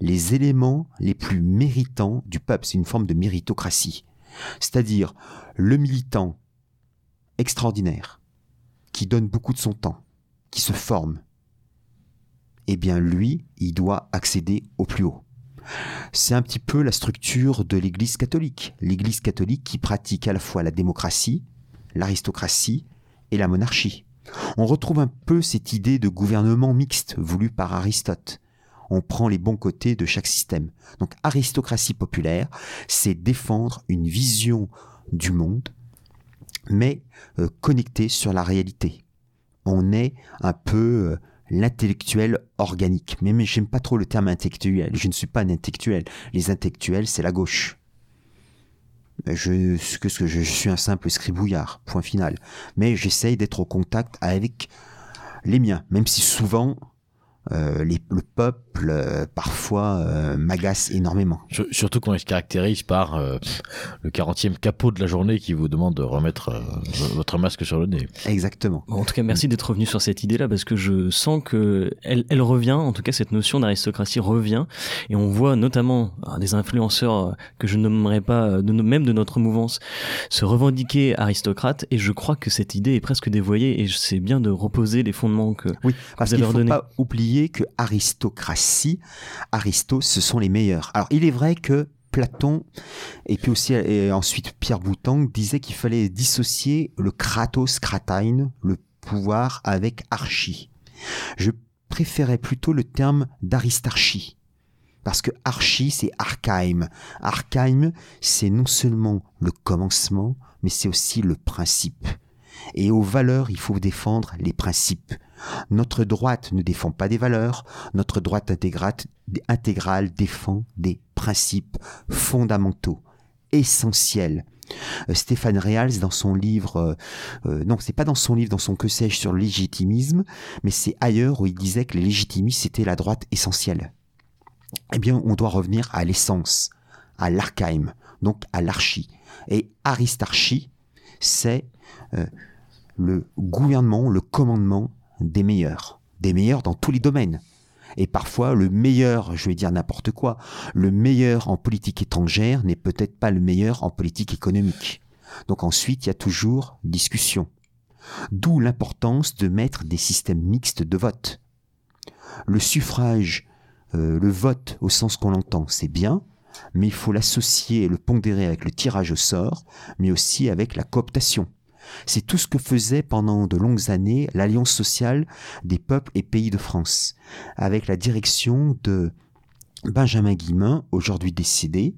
les éléments les plus méritants du peuple. C'est une forme de méritocratie. C'est-à-dire le militant extraordinaire, qui donne beaucoup de son temps, qui se forme. Eh bien, lui, il doit accéder au plus haut. C'est un petit peu la structure de l'Église catholique. L'Église catholique qui pratique à la fois la démocratie, l'aristocratie et la monarchie. On retrouve un peu cette idée de gouvernement mixte voulu par Aristote. On prend les bons côtés de chaque système. Donc aristocratie populaire, c'est défendre une vision du monde, mais euh, connectée sur la réalité. On est un peu euh, l'intellectuel organique. Mais, j'aime pas trop le terme intellectuel. Je ne suis pas un intellectuel. Les intellectuels, c'est la gauche. Je, que je, suis un simple scribouillard, point final. Mais j'essaye d'être au contact avec les miens, même si souvent euh, les- le peuple euh, parfois euh, m'agace énormément. Sur- Surtout quand il se caractérise par euh, le 40e capot de la journée qui vous demande de remettre euh, votre masque sur le nez. Exactement. Bon, En tout cas, merci d'être revenu sur cette idée-là parce que je sens que elle, elle revient. En tout cas, cette notion d'aristocratie revient et on voit notamment euh, des influenceurs que je nommerai pas, de, même de notre mouvance, se revendiquer aristocrates. Et je crois que cette idée est presque dévoyée et c'est bien de reposer les fondements que. Oui, parce avez qu'il ne faut pas oublier que aristocratie, Aristo, ce sont les meilleurs. Alors, il est vrai que Platon et puis aussi et ensuite Pierre Boutang disaient qu'il fallait dissocier le kratos kratein, le pouvoir, avec archi. Je préférais plutôt le terme d'aristarchie. Parce que archi, c'est archaim. Archaim, c'est non seulement le commencement, mais c'est aussi le principe. Et aux valeurs, il faut défendre les principes. Notre droite ne défend pas des valeurs, notre droite intégrale, défend des principes fondamentaux, essentiels. Euh, Stéphane Reals, dans son livre, euh, euh, non, c'est pas dans son livre, dans son que sais-je sur le légitimisme, mais c'est ailleurs où il disait que les légitimistes c'était la droite essentielle. Eh bien, on doit revenir à l'essence, à l'archaïm, donc à l'archie. Et aristarchie, c'est euh, le gouvernement, le commandement des meilleurs, des meilleurs dans tous les domaines. Et parfois, le meilleur, je vais dire n'importe quoi, le meilleur en politique étrangère n'est peut-être pas le meilleur en politique économique. Donc ensuite, il y a toujours discussion. D'où l'importance de mettre des systèmes mixtes de vote. Le suffrage, euh, le vote au sens qu'on l'entend, c'est bien, mais il faut l'associer et le pondérer avec le tirage au sort, mais aussi avec la cooptation. C'est tout ce que faisait pendant de longues années l'Alliance sociale des peuples et pays de France, avec la direction de Benjamin Guillemin, aujourd'hui décédé.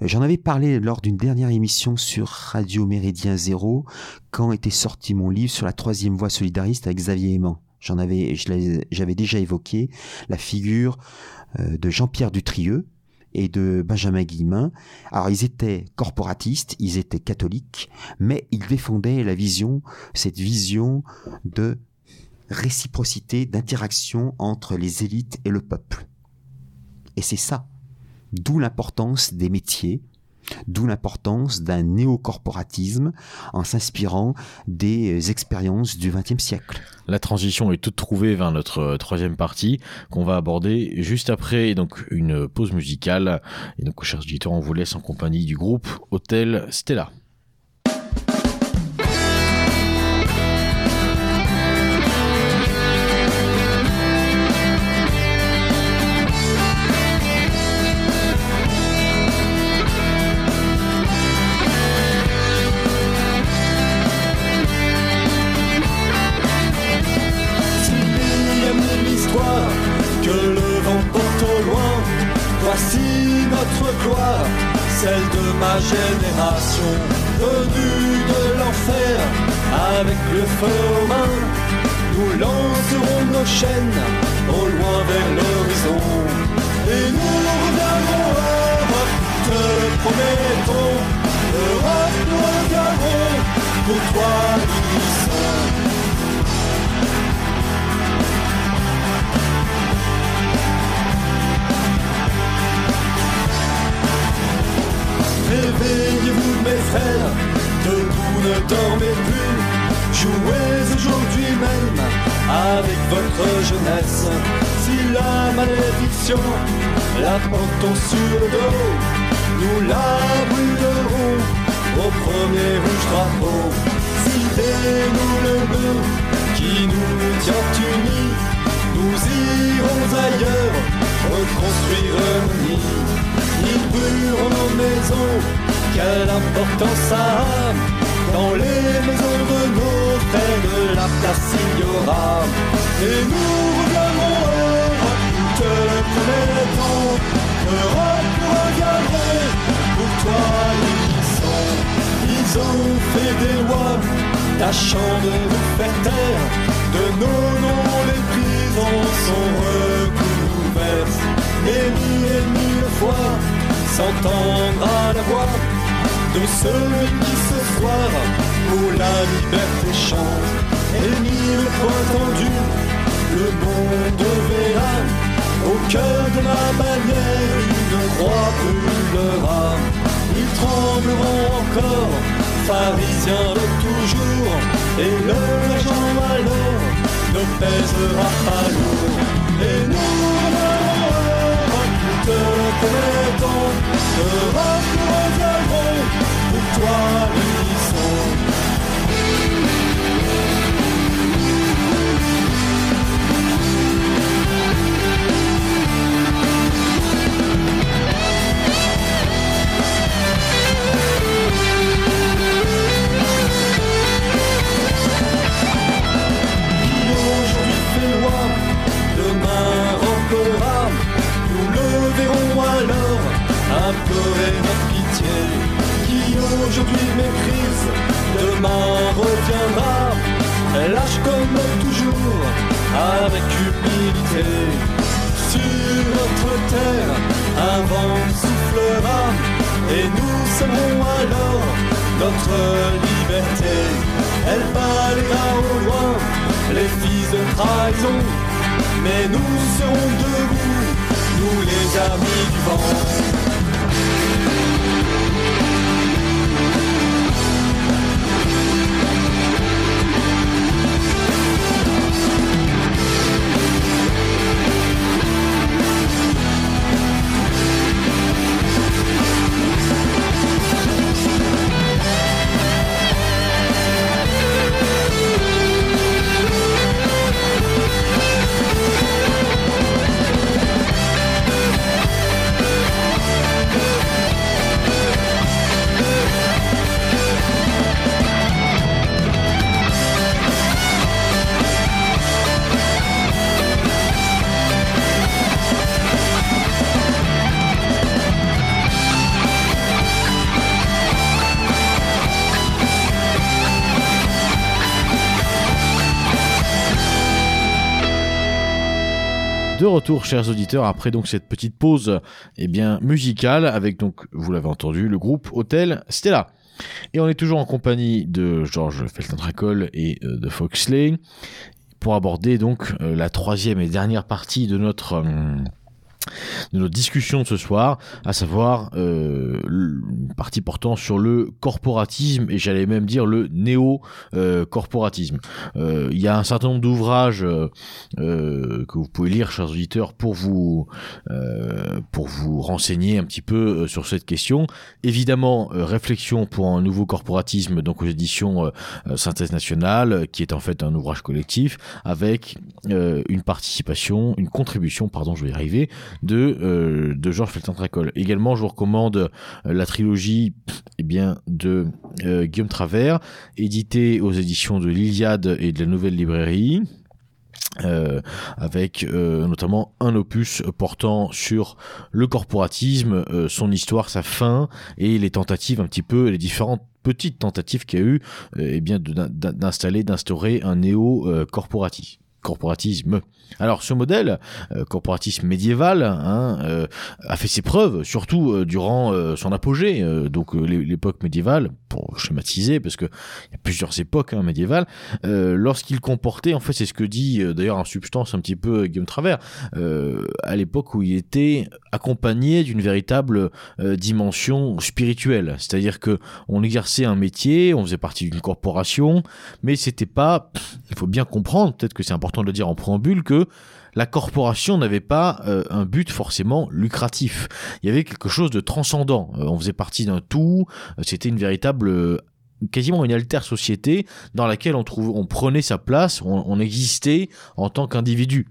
J'en avais parlé lors d'une dernière émission sur Radio Méridien Zéro, quand était sorti mon livre sur la troisième voie solidariste avec Xavier Aimant. J'avais déjà évoqué la figure euh, de Jean-Pierre Dutrieux, et de Benjamin Guillemin. Alors ils étaient corporatistes, ils étaient catholiques, mais ils défendaient la vision, cette vision de réciprocité, d'interaction entre les élites et le peuple. Et c'est ça. D'où l'importance des métiers, d'où l'importance d'un néocorporatisme en s'inspirant des expériences du XXe siècle. La transition est toute trouvée vers notre euh, troisième partie qu'on va aborder juste après donc une pause musicale. Et donc, chers auditeurs, on vous laisse en compagnie du groupe Hôtel Stella. Chaînes au loin vers l'horizon et nous reviendrons Europe, te le promettons. Europe, nous reviendrons pour toi, l'unisson. Réveillez-vous mes frères, debout ne dormez plus, jouez avec votre jeunesse. Si la malédiction la portons sur le dos, nous la brûlerons au premier rouge drapeau. Citez-nous le nœud qui nous tient unis, nous irons ailleurs reconstruire nos nids. Ils brûleront nos maisons, quelle importance ça a Dans les maisons de nos frères de la place il y aura Et nous reviendrons Europe, te le promettons Europe, nous reviendrons pour toi l'unisson Ils ont fait des lois, tâchant de nous faire taire De nos noms les prisons sont recouvertes. Mais mille et mille fois s'entendre à la voix de celui qui ce soir pour la liberté chante. Et mille fois tendu le monde verra. Au cœur de la bannière une croix brûlera. Ils trembleront encore pharisiens de toujours. Et le gens malheur ne pèsera pas lourd. Et nous toute commettons, Europe nous reviendrons, pour toi pitié. Qui aujourd'hui méprise, demain reviendra. Lâche comme toujours, avec humilité. Sur notre terre, un vent soufflera, et nous serons alors notre liberté. Elle balayera au loin les fils de trahison, mais nous serons debout, nous les amis du vent. De retour, chers auditeurs, après donc cette petite pause eh bien, musicale avec donc, vous l'avez entendu, le groupe Hôtel Stella. Et on est toujours en compagnie de Georges Feltentracol et euh, de Foxley pour aborder donc euh, la troisième et dernière partie de notre hum, de notre discussion de ce soir, à savoir euh, une partie portant sur le corporatisme et j'allais même dire le néo-corporatisme. Euh, il y a un certain nombre d'ouvrages euh, que vous pouvez lire, chers auditeurs, pour vous pour vous renseigner un petit peu sur cette question. Évidemment, réflexion pour un nouveau corporatisme, donc aux éditions Synthèse nationale, qui est en fait un ouvrage collectif avec une participation, une contribution, pardon, je vais y arriver, de euh, de Georges Feltentracol. Également, je vous recommande euh, la trilogie, eh bien, de euh, Guillaume Travers, éditée aux éditions de l'Iliade et de la Nouvelle Librairie. euh, avec euh, notamment un opus portant sur le corporatisme, euh, son histoire, sa fin et les tentatives un petit peu, les différentes petites tentatives qu'il y a eu euh, eh bien d'installer, d'instaurer un néo-corporatisme. corporatisme. Alors ce modèle euh, corporatisme médiéval hein, euh, a fait ses preuves, surtout euh, durant euh, son apogée, donc l'é- l'époque médiévale, pour schématiser, parce que il y a plusieurs époques hein, médiévales, lorsqu'il comportait, en fait c'est ce que dit d'ailleurs en substance un petit peu Guillaume Travers, à l'époque où il était accompagné d'une véritable dimension spirituelle, c'est-à-dire que on exerçait un métier, on faisait partie d'une corporation, mais c'était pas, il faut bien comprendre, peut-être que c'est important de le dire en préambule, que la corporation n'avait pas euh, un but forcément lucratif. Il y avait quelque chose de transcendant. Euh, on faisait partie d'un tout. Euh, C'était une véritable quasiment une alter société dans laquelle on trouve, on prenait sa place, on, on existait en tant qu'individu.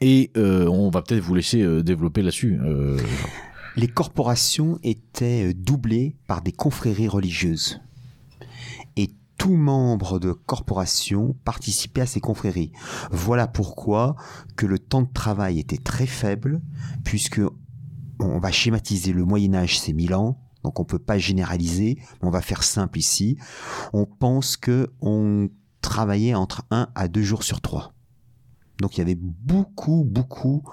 Et on va peut-être vous laisser développer là-dessus. Les corporations étaient doublées par des confréries religieuses. Tout membre de corporation participait à ces confréries. Voilà pourquoi que le temps de travail était très faible, puisque on va schématiser le Moyen Âge, c'est 1000 ans, donc on peut pas généraliser, mais on va faire simple ici. On pense que on travaillait entre 1 à 2 jours sur 3. Donc il y avait beaucoup, beaucoup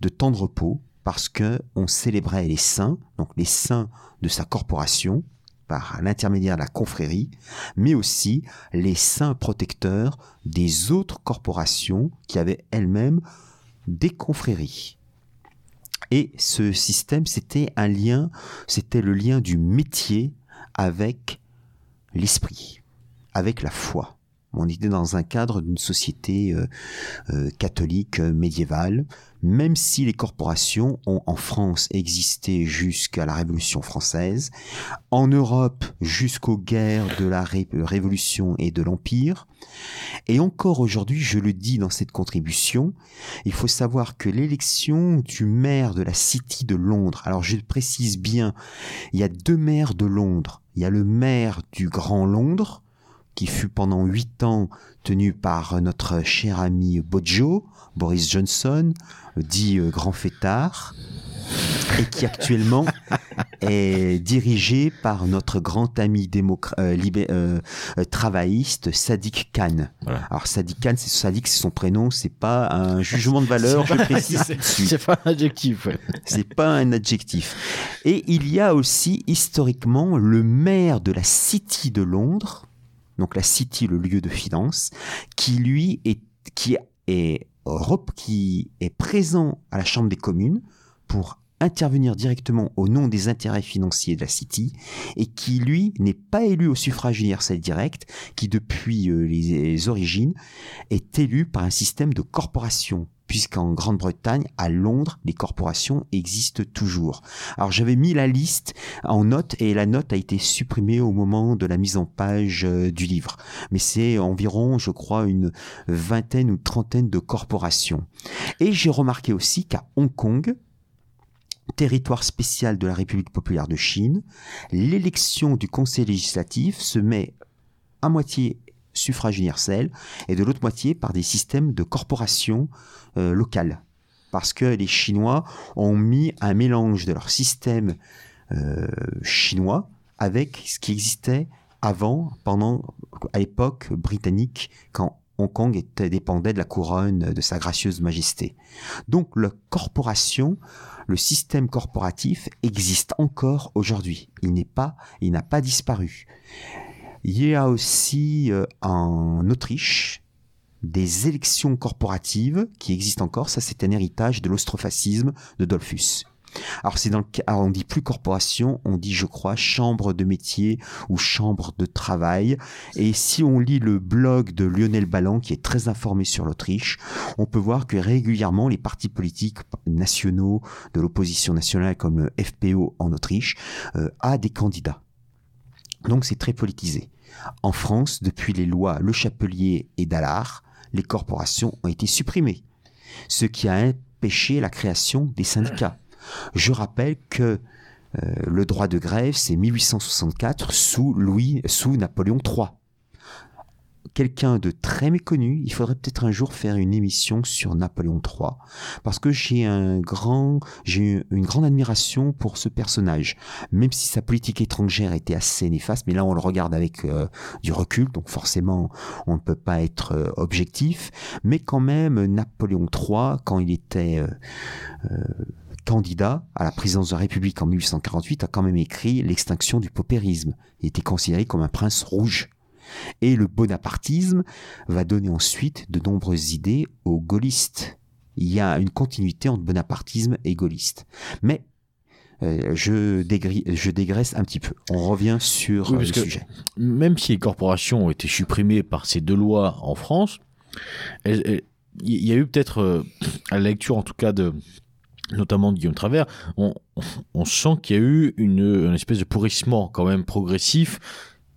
de temps de repos parce que on célébrait les saints, donc les saints de sa corporation, par l'intermédiaire de la confrérie, mais aussi les saints protecteurs des autres corporations qui avaient elles-mêmes des confréries. Et ce système, c'était un lien, c'était le lien du métier avec l'esprit, avec la foi. On était dans un cadre d'une société euh, euh, catholique euh, médiévale, même si les corporations ont en France existé jusqu'à la Révolution française, en Europe jusqu'aux guerres de la Ré- Révolution et de l'Empire, et encore aujourd'hui, je le dis dans cette contribution, il faut savoir que l'élection du maire de la City de Londres, alors je précise bien, il y a deux maires de Londres, il y a le maire du Grand Londres, qui fut pendant huit ans tenu par notre cher ami Bojo, Boris Johnson, dit euh, grand fêtard, et qui actuellement [LAUGHS] est dirigé par notre grand ami euh, libé- euh, euh, travailliste Sadiq Khan. Voilà. Alors Sadiq Khan, c'est Sadiq, c'est son prénom, c'est pas un [LAUGHS] jugement de valeur, je précise. C'est pas un adjectif. ouais. [LAUGHS] C'est pas un adjectif. Et il y a aussi historiquement le maire de la City de Londres, donc la City, le lieu de finance, qui lui est qui est qui est présent à la Chambre des communes pour intervenir directement au nom des intérêts financiers de la City et qui lui n'est pas élu au suffrage universel direct, qui depuis euh, les origines est élu par un système de corporation puisqu'en Grande-Bretagne, à Londres, les corporations existent toujours. Alors j'avais mis la liste en note et la note a été supprimée au moment de la mise en page euh, du livre. Mais c'est environ, je crois, une vingtaine ou trentaine de corporations. Et j'ai remarqué aussi qu'à Hong Kong, territoire spécial de la République populaire de Chine, l'élection du conseil législatif se met à moitié suffrage universel et de l'autre moitié par des systèmes de corporations euh, locales. Parce que les Chinois ont mis un mélange de leur système euh, chinois avec ce qui existait avant, pendant, à l'époque britannique, quand Hong Kong était, dépendait de la couronne de sa gracieuse majesté. Donc la corporation, le système corporatif existe encore aujourd'hui. Il n'est pas, il n'a pas disparu. Il y a aussi euh, en Autriche des élections corporatives qui existent encore. Ça, c'est un héritage de l'ostrophacisme de Dollfuss. Alors, c'est dans le cas, on dit plus corporation, on dit, je crois, chambre de métier ou chambre de travail. Et si on lit le blog de Lionel Ballan, qui est très informé sur l'Autriche, on peut voir que régulièrement, les partis politiques nationaux de l'opposition nationale, comme le FPO en Autriche, euh, a des candidats. Donc, c'est très politisé. En France, depuis les lois Le Chapelier et Dallard, les corporations ont été supprimées, ce qui a empêché la création des syndicats. Je rappelle que euh, le droit de grève, c'est 1864 sous Louis, sous Napoléon III. Quelqu'un de très méconnu, il faudrait peut-être un jour faire une émission sur Napoléon III, parce que j'ai un grand, j'ai une grande admiration pour ce personnage, même si sa politique étrangère était assez néfaste, mais là on le regarde avec euh, du recul, donc forcément on ne peut pas être euh, objectif, mais quand même Napoléon III, quand il était euh, candidat à la présidence de la République en 1848, a quand même écrit l'extinction du paupérisme. Il était considéré comme un prince rouge. Et le bonapartisme va donner ensuite de nombreuses idées aux gaullistes. Il y a une continuité entre bonapartisme et gaulliste. Mais euh, je, dégri- je dégraisse un petit peu. On revient sur Oui, le sujet. Même si les corporations ont été supprimées par ces deux lois en France, il y a eu peut-être, euh, à la lecture en tout cas de notamment de Guillaume Travers, on, on sent qu'il y a eu une, une espèce de pourrissement quand même progressif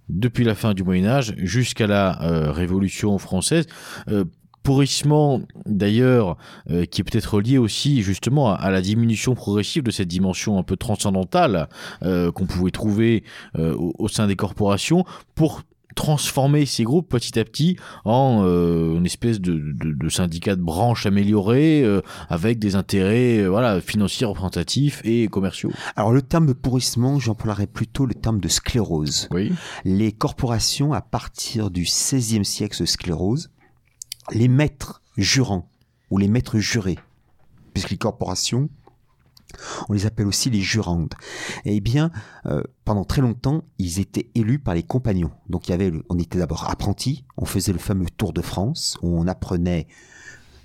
depuis la fin du Moyen Âge jusqu'à la euh, Révolution française. Euh, pourrissement d'ailleurs euh, qui est peut-être lié aussi justement à, la diminution progressive de cette dimension un peu transcendantale euh, qu'on pouvait trouver au, au sein des corporations pour transformer ces groupes petit à petit en euh, une espèce de, de, de syndicat de branche amélioré euh, avec des intérêts euh, voilà financiers représentatifs et commerciaux. Alors le terme de pourrissement, j'emploierais plutôt le terme de sclérose. Oui. les corporations, à partir du XVIe siècle, se sclérosent. Les maîtres jurants ou les maîtres jurés, puisque les corporations, on les appelle aussi les jurandes. Eh bien, euh, pendant très longtemps, ils étaient élus par les compagnons. Donc, il y avait, on était d'abord apprentis, on faisait le fameux Tour de France, on apprenait.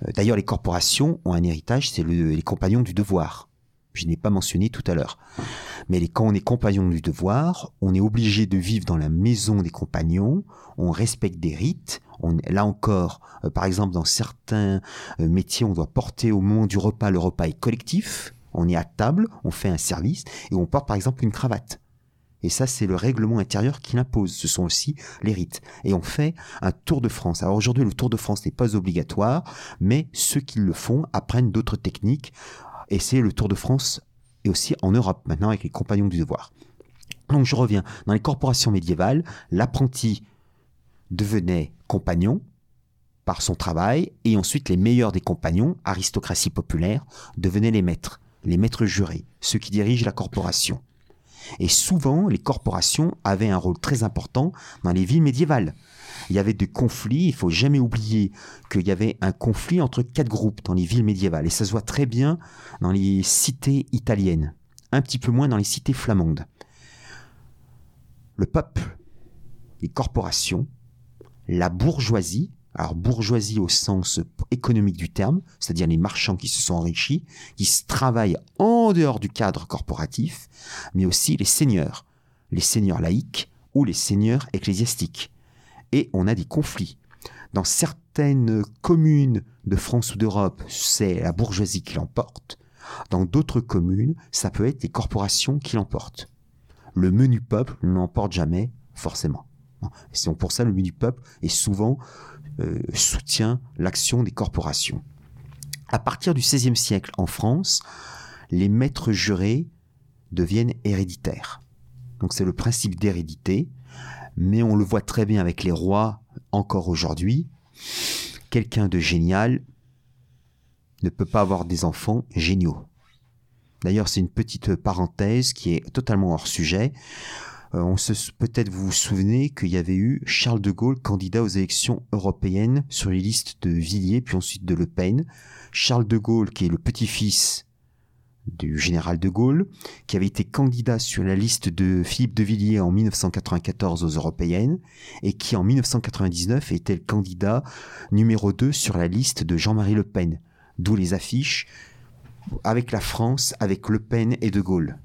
euh, D'ailleurs, les corporations ont un héritage, c'est le- les compagnons du devoir. je n'ai pas mentionné tout à l'heure. Mais les- quand on est compagnon du devoir, on est obligé de vivre dans la maison des compagnons, on respecte des rites. On, là encore, euh, par exemple, dans certains métiers, on doit porter au moment du repas, le repas est collectif, on est à table, on fait un service, et on porte par exemple une cravate. Et ça, c'est le règlement intérieur qui l'impose. Ce sont aussi les rites. Et on fait un Tour de France. Alors aujourd'hui, le Tour de France n'est pas obligatoire, mais ceux qui le font apprennent d'autres techniques. Et c'est le Tour de France et aussi en Europe maintenant avec les compagnons du devoir. Donc je reviens. Dans les corporations médiévales, l'apprenti devenait compagnon par son travail et ensuite les meilleurs des compagnons, aristocratie populaire, devenaient les maîtres, les maîtres jurés, ceux qui dirigent la corporation. Et souvent, les corporations avaient un rôle très important dans les villes médiévales. Il y avait des conflits, il faut jamais oublier qu'il y avait un conflit entre quatre groupes dans les villes médiévales. Et ça se voit très bien dans les cités italiennes, un petit peu moins dans les cités flamandes. Le peuple, les corporations, la bourgeoisie, alors bourgeoisie au sens économique du terme, c'est-à-dire les marchands qui se sont enrichis, qui travaillent en dehors du cadre corporatif, mais aussi les seigneurs, les seigneurs laïcs ou les seigneurs ecclésiastiques. Et on a des conflits. Dans certaines communes de France ou d'Europe, c'est la bourgeoisie qui l'emporte. Dans d'autres communes, ça peut être les corporations qui l'emportent. Le menu peuple ne l'emporte jamais, forcément. C'est pour ça le menu peuple est souvent euh, soutient l'action des corporations. À partir du XVIe siècle en France, les maîtres jurés deviennent héréditaires. Donc c'est le principe d'hérédité, mais on le voit très bien avec les rois encore aujourd'hui. Quelqu'un de génial ne peut pas avoir des enfants géniaux. D'ailleurs, c'est une petite parenthèse qui est totalement hors sujet. Euh, on se peut-être vous vous souvenez qu'il y avait eu Charles de Gaulle candidat aux élections européennes sur les listes de Villiers puis ensuite de Le Pen. Charles de Gaulle qui est le petit-fils du général de Gaulle, qui avait été candidat sur la liste de Philippe de Villiers en 1994 aux européennes et qui en 1999 était le candidat numéro 2 sur la liste de Jean-Marie Le Pen. D'où les affiches avec la France, avec Le Pen et de Gaulle.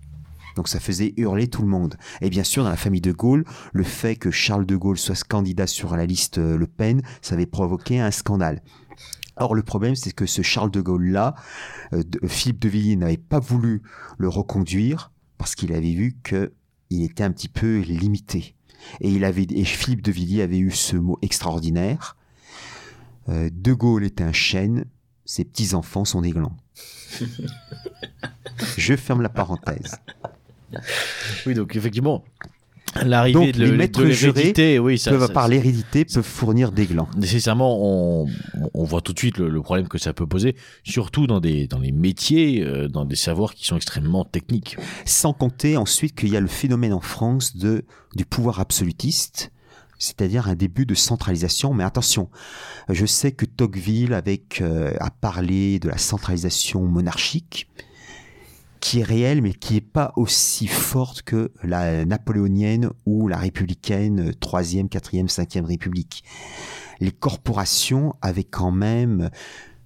Donc ça faisait hurler tout le monde. Et bien sûr, dans la famille de Gaulle, le fait que Charles de Gaulle soit candidat sur la liste Le Pen, ça avait provoqué un scandale. Or, le problème, c'est que ce Charles de Gaulle-là, euh, de- Philippe de Villiers n'avait pas voulu le reconduire parce qu'il avait vu qu'il était un petit peu limité. Et, il avait, et Philippe de Villiers avait eu ce mot extraordinaire. Euh, de Gaulle est un chêne, ses petits-enfants sont des glands. [LAUGHS] Je ferme la parenthèse. [LAUGHS] Oui, donc effectivement, l'arrivée de, les le- maîtres de l'hérédité, oui, ça, peuvent, ça- par l'hérédité, peuvent fournir des glands. nécessairement, on, on voit tout de suite le, le problème que ça peut poser, surtout dans des dans les métiers, euh, dans des savoirs qui sont extrêmement techniques. Sans compter ensuite qu'il y a le phénomène en France de, du pouvoir absolutiste, c'est-à-dire un début de centralisation. Mais attention, je sais que Tocqueville avec, euh, a parlé de la centralisation monarchique, qui est réelle, mais qui n'est pas aussi forte que la napoléonienne ou la républicaine, 3e, 4e, 5e République. Les corporations avaient quand même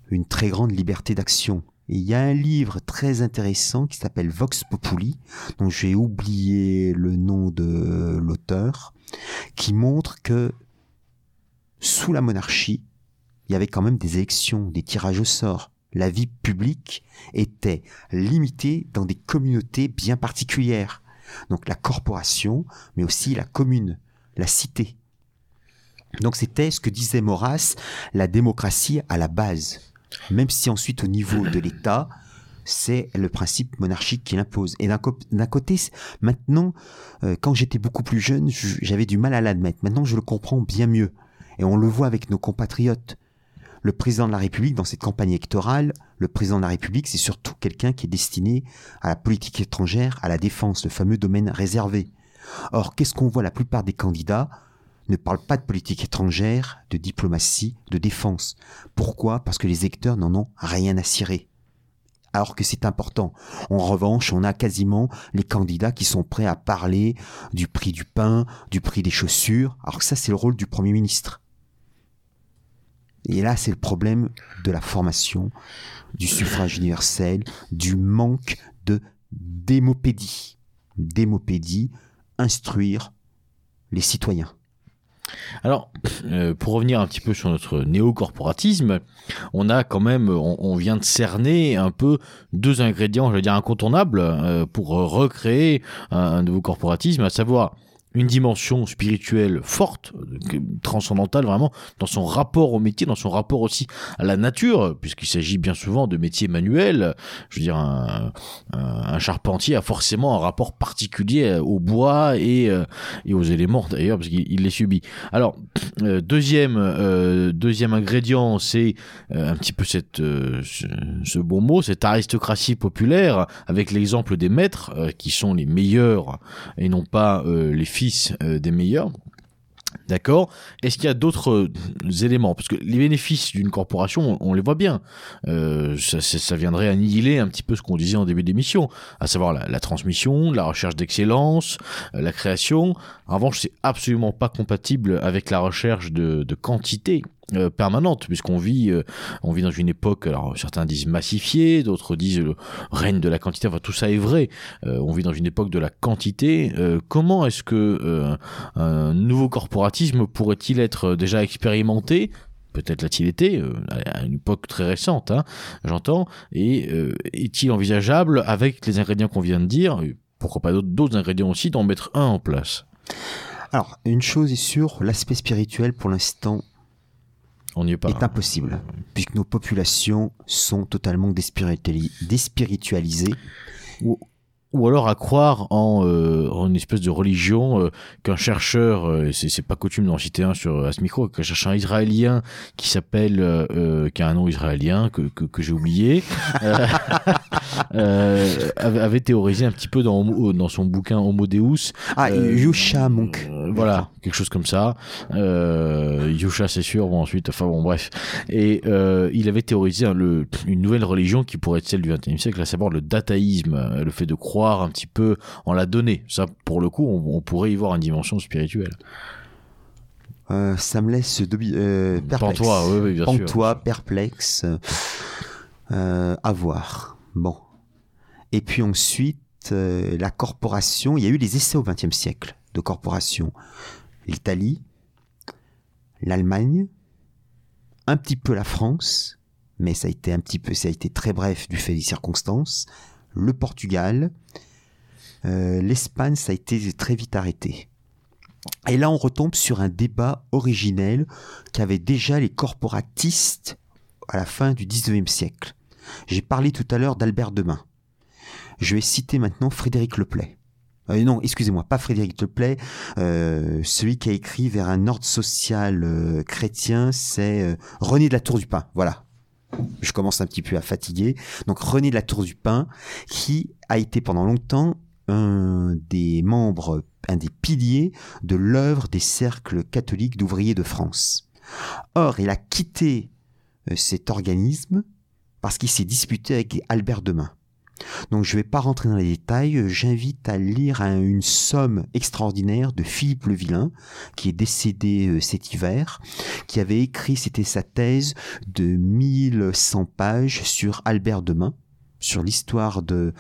une très grande liberté d'action. Il y a un livre très intéressant qui s'appelle Vox Populi, dont j'ai oublié le nom de l'auteur, qui montre que sous la monarchie, il y avait quand même des élections, des tirages au sort. La vie publique était limitée dans des communautés bien particulières. Donc la corporation, mais aussi la commune, la cité. Donc c'était ce que disait Maurras, la démocratie à la base. Même si ensuite au niveau de l'État, c'est le principe monarchique qui l'impose. Et d'un côté, maintenant, euh, quand j'étais beaucoup plus jeune, je- j'avais du mal à l'admettre. Maintenant, je le comprends bien mieux. Et on le voit avec nos compatriotes. Le président de la République, dans cette campagne électorale, le président de la République, c'est surtout quelqu'un qui est destiné à la politique étrangère, à la défense, le fameux domaine réservé. Or, qu'est-ce qu'on voit? La plupart des candidats ne parlent pas de politique étrangère, de diplomatie, de défense. Pourquoi? Parce que les électeurs n'en ont rien à cirer. Alors que c'est important. En revanche, on a quasiment les candidats qui sont prêts à parler du prix du pain, du prix des chaussures, alors que ça c'est le rôle du Premier ministre. Et là, c'est le problème de la formation, du suffrage universel, du manque de démopédie. Démopédie, instruire les citoyens. Alors, euh, pour revenir un petit peu sur notre néocorporatisme, on a quand même, on, vient de cerner un peu deux ingrédients, je veux dire incontournables, euh, pour recréer un, un nouveau corporatisme, à savoir une dimension spirituelle forte, euh, transcendantale vraiment, dans son rapport au métier, dans son rapport aussi à la nature, puisqu'il s'agit bien souvent de métiers manuels. Je veux dire, un, charpentier a forcément un rapport particulier au bois et, euh, et aux éléments d'ailleurs, parce qu'il il les subit. Alors, euh, deuxième, euh, deuxième ingrédient, c'est euh, un petit peu cette, euh, ce, ce bon mot, cette aristocratie populaire, avec l'exemple des maîtres, euh, qui sont les meilleurs et non pas euh, les fils euh, des meilleurs. D'accord Est-ce qu'il y a d'autres euh, éléments? Parce que les bénéfices d'une corporation, on, les voit bien. Euh, ça, ça- ça viendrait annihiler un petit peu ce qu'on disait en début d'émission, à savoir la, transmission, la recherche d'excellence, la création. En revanche, c'est absolument pas compatible avec la recherche de quantité euh, permanente, puisqu'on vit, euh, on vit dans une époque, alors certains disent massifiée, d'autres disent le règne de la quantité. Enfin, tout ça est vrai. Euh, on vit dans une époque de la quantité. Comment est-ce que un nouveau corporatisme pourrait-il être déjà expérimenté? Peut-être l'a-t-il été, à une époque très récente, hein, j'entends. Et est-il envisageable, avec les ingrédients qu'on vient de dire, pourquoi pas d'autres ingrédients aussi, d'en mettre un en place? Alors, une chose est sûre, l'aspect spirituel pour l'instant On est pas. est impossible, puisque nos populations sont totalement déspirituali- déspiritualisées. Ou alors à croire en, euh, en une espèce de religion euh, qu'un chercheur, euh, c'est c'est pas coutume d'en citer un sur à ce micro, qu'un chercheur israélien qui s'appelle, euh, euh, qui a un nom israélien que, que, que j'ai oublié, euh, [LAUGHS] euh, avait, avait théorisé un petit peu dans, dans son bouquin Homo Deus. Ah, Euh, Yusha Monk. euh, voilà, quelque chose comme ça. Euh, Yusha, c'est sûr. Bon, ensuite, enfin bon, bref. Et euh, il avait théorisé hein, le, une nouvelle religion qui pourrait être celle du XXe siècle, à savoir le dataïsme, euh, le fait de croire un petit peu en la donnée. Ça, pour le coup, on, on pourrait y voir une dimension spirituelle. Euh, ça me laisse euh, perplexe. Pantois, oui, oui, bien sûr. Pantois, perplexe. Euh, à voir. Bon. Et puis ensuite, la corporation. Il y a eu les essais au XXe siècle de corporation. L'Italie, l'Allemagne, un petit peu la France, mais ça a été un petit peu, ça a été très bref du fait des circonstances. Le Portugal, euh, l'Espagne, ça a été très vite arrêté. Et là, on retombe sur un débat originel qu'avaient déjà les corporatistes à la fin du 19e siècle. J'ai parlé tout à l'heure d'Albert Demain. Je vais citer maintenant Frédéric Leplay. Euh, non, excusez-moi, pas Frédéric Leplay. Euh, celui qui a écrit vers un ordre social chrétien, c'est René de la Tour du Pin. Voilà. Je commence un petit peu à fatiguer. Donc René de la Tour du Pin, qui a été pendant longtemps un des membres, un des piliers de l'œuvre des cercles catholiques d'ouvriers de France. Or, il a quitté euh, cet organisme parce qu'il s'est disputé avec Albert Demain. Donc je ne vais pas rentrer dans les détails, euh, j'invite à lire un- une somme extraordinaire de Philippe Le Vilain, qui est décédé euh, cet hiver, qui avait écrit, c'était sa thèse de 1100 pages sur Albert Demain, sur l'histoire euh,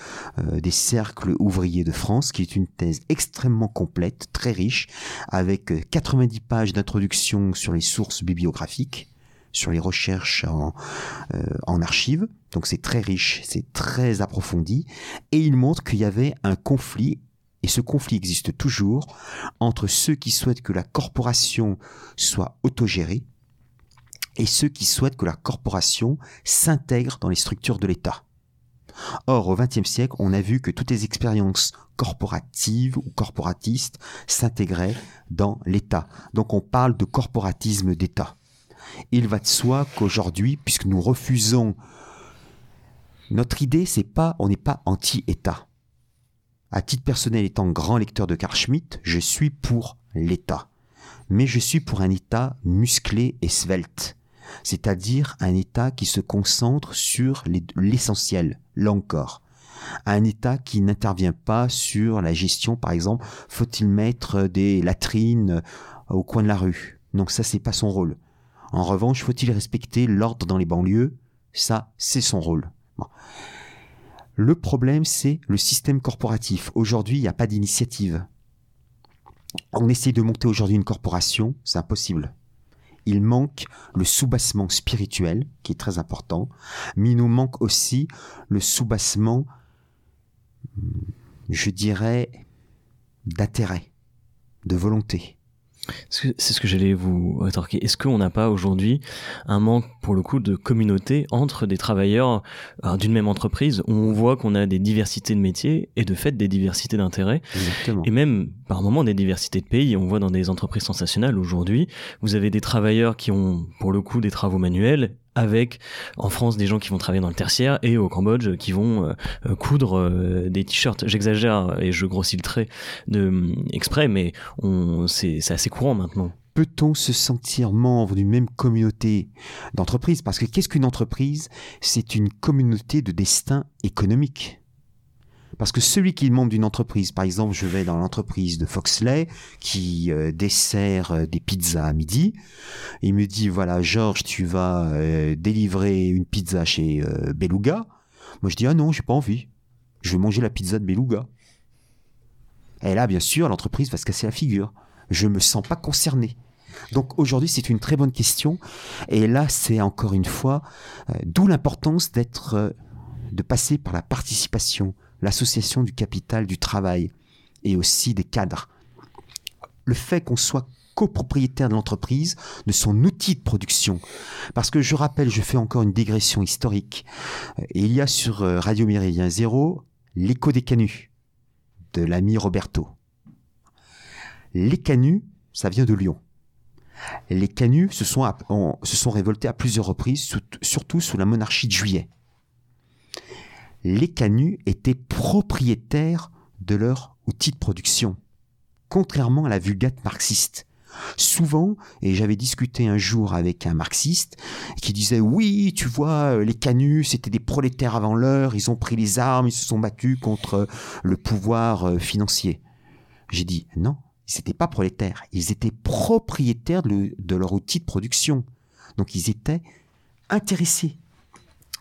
des cercles ouvriers de France, qui est une thèse extrêmement complète, très riche, avec euh, 90 pages d'introduction sur les sources bibliographiques, sur les recherches euh, en archives. Donc c'est très riche, c'est très approfondi. Et il montre qu'il y avait un conflit, et ce conflit existe toujours, entre ceux qui souhaitent que la corporation soit autogérée et ceux qui souhaitent que la corporation s'intègre dans les structures de l'État. Or, au XXe siècle, on a vu que toutes les expériences corporatives ou corporatistes s'intégraient dans l'État. Donc on parle de corporatisme d'État. Il va de soi qu'aujourd'hui, puisque nous refusons notre idée, c'est pas, on n'est pas anti-État. À titre personnel, étant grand lecteur de Carl Schmitt, je suis pour l'État. Mais je suis pour un État musclé et svelte. C'est-à-dire un État qui se concentre sur les- l'essentiel, là encore. Un État qui n'intervient pas sur la gestion, par exemple, faut-il mettre des latrines au coin de la rue? Non, ça c'est pas son rôle. En revanche, faut-il respecter l'ordre dans les banlieues? Ça, c'est son rôle. Le problème, c'est le système corporatif. Aujourd'hui, il n'y a pas d'initiative. On essaie de monter aujourd'hui une corporation, c'est impossible. Il manque le soubassement spirituel, qui est très important, mais il nous manque aussi le soubassement, je dirais, d'intérêt, de volonté. C'est ce que j'allais vous rétorquer. Est-ce qu'on n'a pas aujourd'hui un manque, pour le coup, de communauté entre des travailleurs euh, d'une même entreprise où on voit qu'on a des diversités de métiers et de fait des diversités d'intérêts? Et même par moments des diversités de pays. On voit dans des entreprises sensationnelles aujourd'hui, vous avez des travailleurs qui ont, pour le coup, des travaux manuels avec en France des gens qui vont travailler dans le tertiaire et au Cambodge qui vont euh, euh, coudre euh, des t-shirts. J'exagère et je grossis le trait de exprès, mais c'est assez courant maintenant. Peut-on se sentir membre d'une même communauté d'entreprise Parce que qu'est-ce qu'une entreprise? C'est une communauté de destin économique. Parce que celui qui est membre d'une entreprise, par exemple, je vais dans l'entreprise de Foxley qui euh, dessert euh, des pizzas à midi. Il me dit voilà, Georges, tu vas euh, délivrer une pizza chez Beluga. Moi, je dis ah non, j'ai pas envie. Je vais manger la pizza de Beluga. Et là, bien sûr, l'entreprise va se casser la figure. Je me sens pas concerné. Donc aujourd'hui, c'est une très bonne question. Et là, c'est encore une fois, d'où l'importance d'être, de passer par la participation, l'association du capital du travail et aussi des cadres. Le fait qu'on soit copropriétaire de l'entreprise, de son outil de production. Parce que je rappelle, je fais encore une digression historique. Et il y a sur euh, Radio Méridien Zéro l'écho des canuts de l'ami Roberto. Les canuts, ça vient de Lyon. Les canuts se sont révoltés à plusieurs reprises, surtout sous la monarchie de juillet les canuts étaient propriétaires de leur outil de production, contrairement à la vulgate marxiste. Souvent, et j'avais discuté un jour avec un marxiste qui disait oui, tu vois, les canuts, c'était des prolétaires avant l'heure, ils ont pris les armes, ils se sont battus contre le pouvoir euh, financier. J'ai dit non, ils n'étaient pas prolétaires, ils étaient propriétaires de, de leur outil de production. Donc ils étaient intéressés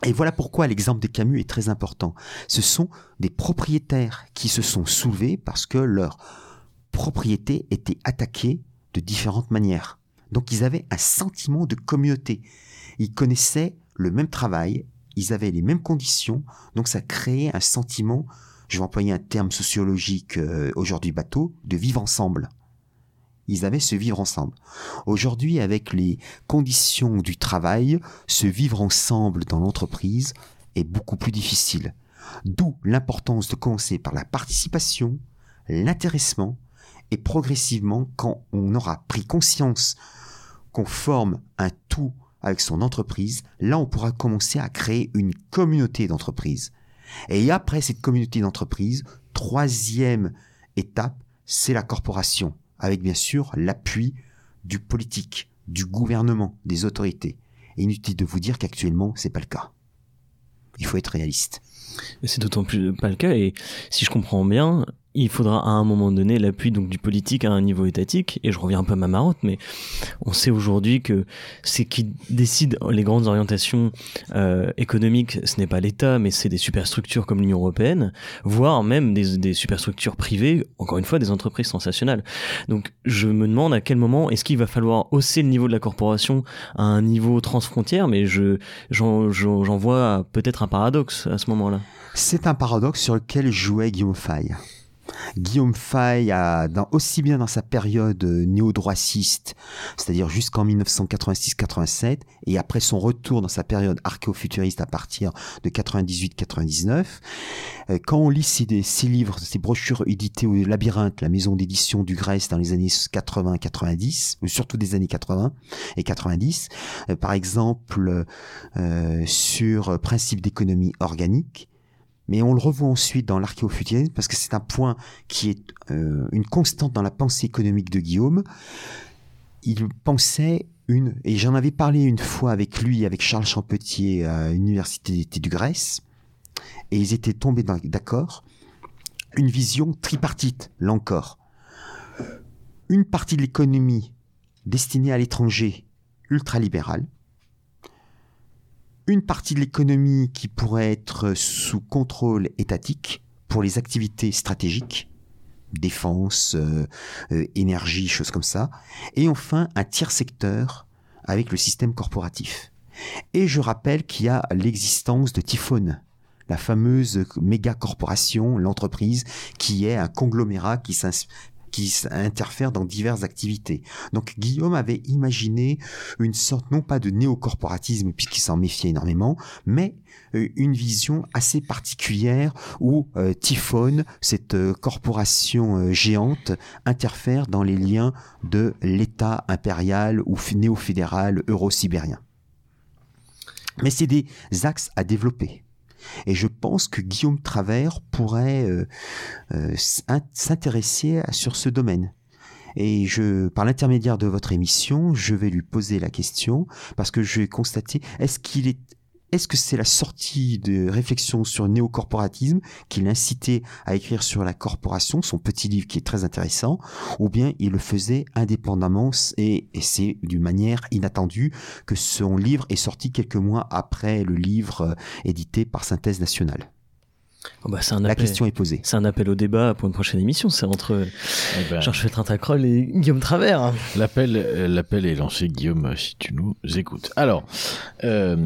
et voilà pourquoi l'exemple des Camus est très important. Ce sont des propriétaires qui se sont soulevés parce que leur propriété était attaquée de différentes manières. Donc ils avaient un sentiment de communauté. Ils connaissaient le même travail, ils avaient les mêmes conditions, donc ça créait un sentiment, je vais employer un terme sociologique euh, aujourd'hui bateau, de vivre ensemble. Ils avaient ce vivre ensemble. Aujourd'hui, avec les conditions du travail, ce vivre ensemble dans l'entreprise est beaucoup plus difficile. D'où l'importance de commencer par la participation, l'intéressement, et progressivement, quand on aura pris conscience qu'on forme un tout avec son entreprise, là on pourra commencer à créer une communauté d'entreprise. Et après cette communauté d'entreprise, troisième étape, c'est la corporation avec bien sûr l'appui du politique, du gouvernement, des autorités. Inutile de vous dire qu'actuellement, c'est pas le cas. Il faut être réaliste. C'est d'autant plus pas le cas. Et si je comprends bien, il faudra à un moment donné l'appui donc du politique à un niveau étatique et je reviens un peu à ma marotte mais on sait aujourd'hui que c'est qui décide les grandes orientations euh, économiques ce n'est pas l'État mais c'est des superstructures comme l'Union européenne voire même des, des superstructures privées encore une fois des entreprises sensationnelles. Donc je me demande à quel moment est-ce qu'il va falloir hausser le niveau de la corporation à un niveau transfrontière mais je j'en vois peut-être un paradoxe à ce moment-là. C'est un paradoxe sur lequel jouait Guillaume Fay Guillaume Fay a, dans, aussi bien dans sa période néo-droitiste, c'est-à-dire jusqu'en 1986-87, et après son retour dans sa période archéofuturiste à partir de 98-99, euh, quand on lit ses, livres, ses brochures éditées au Labyrinthe, la maison d'édition du Grèce dans les années 80-90, ou surtout des années 80 et 90, euh, par exemple euh, sur principe d'économie organique, mais on le revoit ensuite dans l'archéofuturisme parce que c'est un point qui est euh, une constante dans la pensée économique de Guillaume. Il pensait une, et j'en avais parlé une fois avec lui, avec Charles Champetier à l'université du Grèce, et ils étaient tombés d'accord, une vision tripartite, là encore. Une partie de l'économie destinée à l'étranger, ultralibérale, une partie de l'économie qui pourrait être sous contrôle étatique pour les activités stratégiques, défense, euh, euh, énergie, choses comme ça, et enfin un tiers secteur avec le système corporatif. Et je rappelle qu'il y a l'existence de Typhone, la fameuse méga corporation, l'entreprise qui est un conglomérat qui qui interfère dans diverses activités. Donc Guillaume avait imaginé une sorte non pas de néocorporatisme puisqu'il s'en méfiait énormément, mais euh, une vision assez particulière où euh, Typhone, cette euh, corporation géante, interfère dans les liens de l'État impérial ou néo-fédéral euro-sibérien. Mais c'est des axes à développer. Et je pense que Guillaume Travers pourrait euh, euh, s'intéresser sur ce domaine. Et je, par l'intermédiaire de votre émission, je vais lui poser la question parce que je vais est-ce qu'il est est-ce que c'est la sortie de réflexion sur le néocorporatisme qui l'incitait à écrire sur la corporation, son petit livre qui est très intéressant, ou bien il le faisait indépendamment et, c'est d'une manière inattendue que son livre est sorti quelques mois après le livre euh, édité par Synthèse Nationale? Oh bah la question est posée. C'est un appel au débat pour une prochaine émission. C'est entre eh ben, Georges Fétrin-Tacrol et Guillaume Travers. L'appel, euh, l'appel est lancé, Guillaume, si tu nous écoutes. Alors, euh,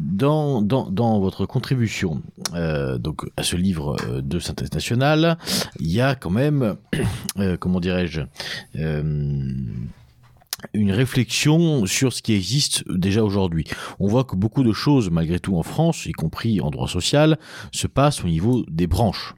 dans, dans, votre contribution euh, donc à ce livre euh, de synthèse nationale, il y a quand même, [COUGHS] euh, comment dirais-je, une réflexion sur ce qui existe déjà aujourd'hui. On voit que beaucoup de choses, malgré tout en France, y compris en droit social, se passent au niveau des branches.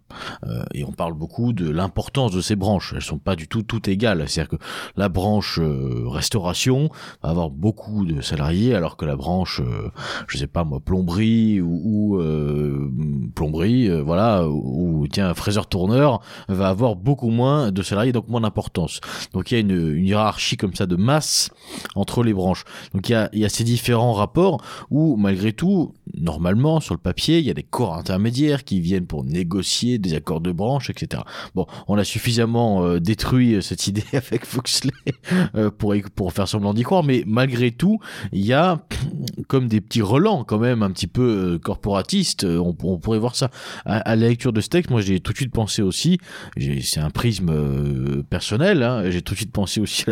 Euh, et on parle beaucoup de l'importance de ces branches. Elles sont pas du tout toutes égales. C'est-à-dire que la branche euh, restauration va avoir beaucoup de salariés, alors que la branche, euh, je sais pas moi, plomberie ou, euh, plomberie, voilà, ou, tiens fraiseur tourneur va avoir beaucoup moins de salariés, donc moins d'importance. Donc il y a une, hiérarchie comme ça de masse entre les branches. Donc il y a ces différents rapports où malgré tout, normalement sur le papier, il y a des corps intermédiaires qui viennent pour négocier des accords de branche, etc. Bon, on a suffisamment euh, détruit euh, cette idée [LAUGHS] avec Foxley euh, pour, pour faire semblant d'y croire, mais malgré tout, il y a [CLEARS THROAT] comme des petits relents quand même un petit peu corporatistes, on, pourrait voir ça. À, la lecture de ce texte, moi j'ai tout de suite pensé aussi, c'est un prisme personnel, hein, j'ai tout de suite pensé aussi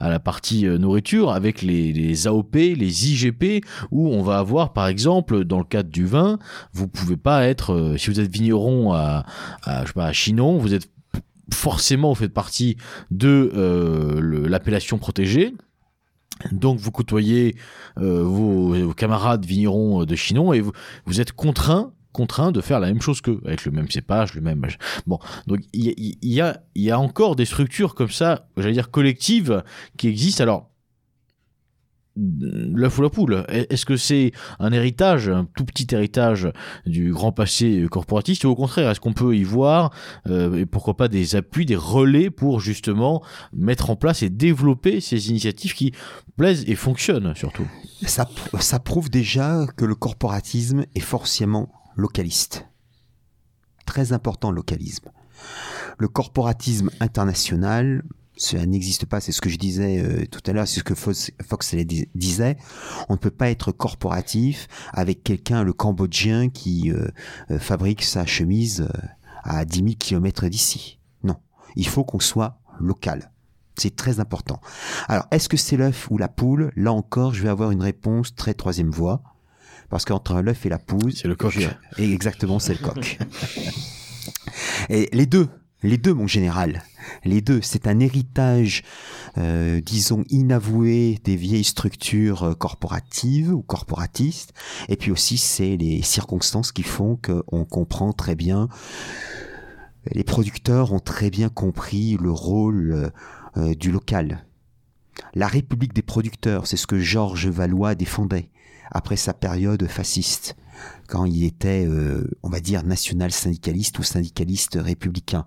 à la, partie nourriture avec les AOP, les IGP, où on va avoir par exemple dans le cadre du vin, vous pouvez pas être, si vous êtes vigneron à, je sais pas, à Chinon, vous êtes forcément, vous faites partie de euh, l'appellation protégée. Donc vous côtoyez euh, vos, camarades vignerons de Chinon et vous, vous êtes contraint contraint de faire la même chose qu'eux, avec le même cépage, le même... Bon, donc il y, y, a, y a encore des structures comme ça, j'allais dire collectives, qui existent. Alors, l'œuf ou la poule Est-ce que c'est un héritage, un tout petit héritage du grand passé corporatiste ou au contraire, est-ce qu'on peut y voir euh, et pourquoi pas des appuis, des relais pour justement mettre en place et développer ces initiatives qui plaisent et fonctionnent surtout? Ça, ça prouve déjà que le corporatisme est forcément localiste. Très important localisme. Le corporatisme international, cela n'existe pas, c'est ce que je disais euh, tout à l'heure, c'est ce que Fox, Fox disait. On ne peut pas être corporatif avec quelqu'un, le Cambodgien, qui euh, euh, fabrique sa chemise à 10 000 kilomètres d'ici. Non, il faut qu'on soit local. C'est très important. Alors, est-ce que c'est l'œuf ou la poule? Là encore, je vais avoir une réponse très troisième voie. Parce qu'entre l'œuf et la poule... C'est le coq. exactement, c'est le coq. [LAUGHS] et les deux, les deux, mon général. Les deux. C'est un héritage, euh, disons, inavoué des vieilles structures euh, corporatives ou corporatistes. Et puis aussi, c'est les circonstances qui font qu'on comprend très bien. Les producteurs ont très bien compris le rôle euh, du local. La République des producteurs, c'est ce que Georges Valois défendait après sa période fasciste, quand il était, on va dire, national-syndicaliste ou syndicaliste républicain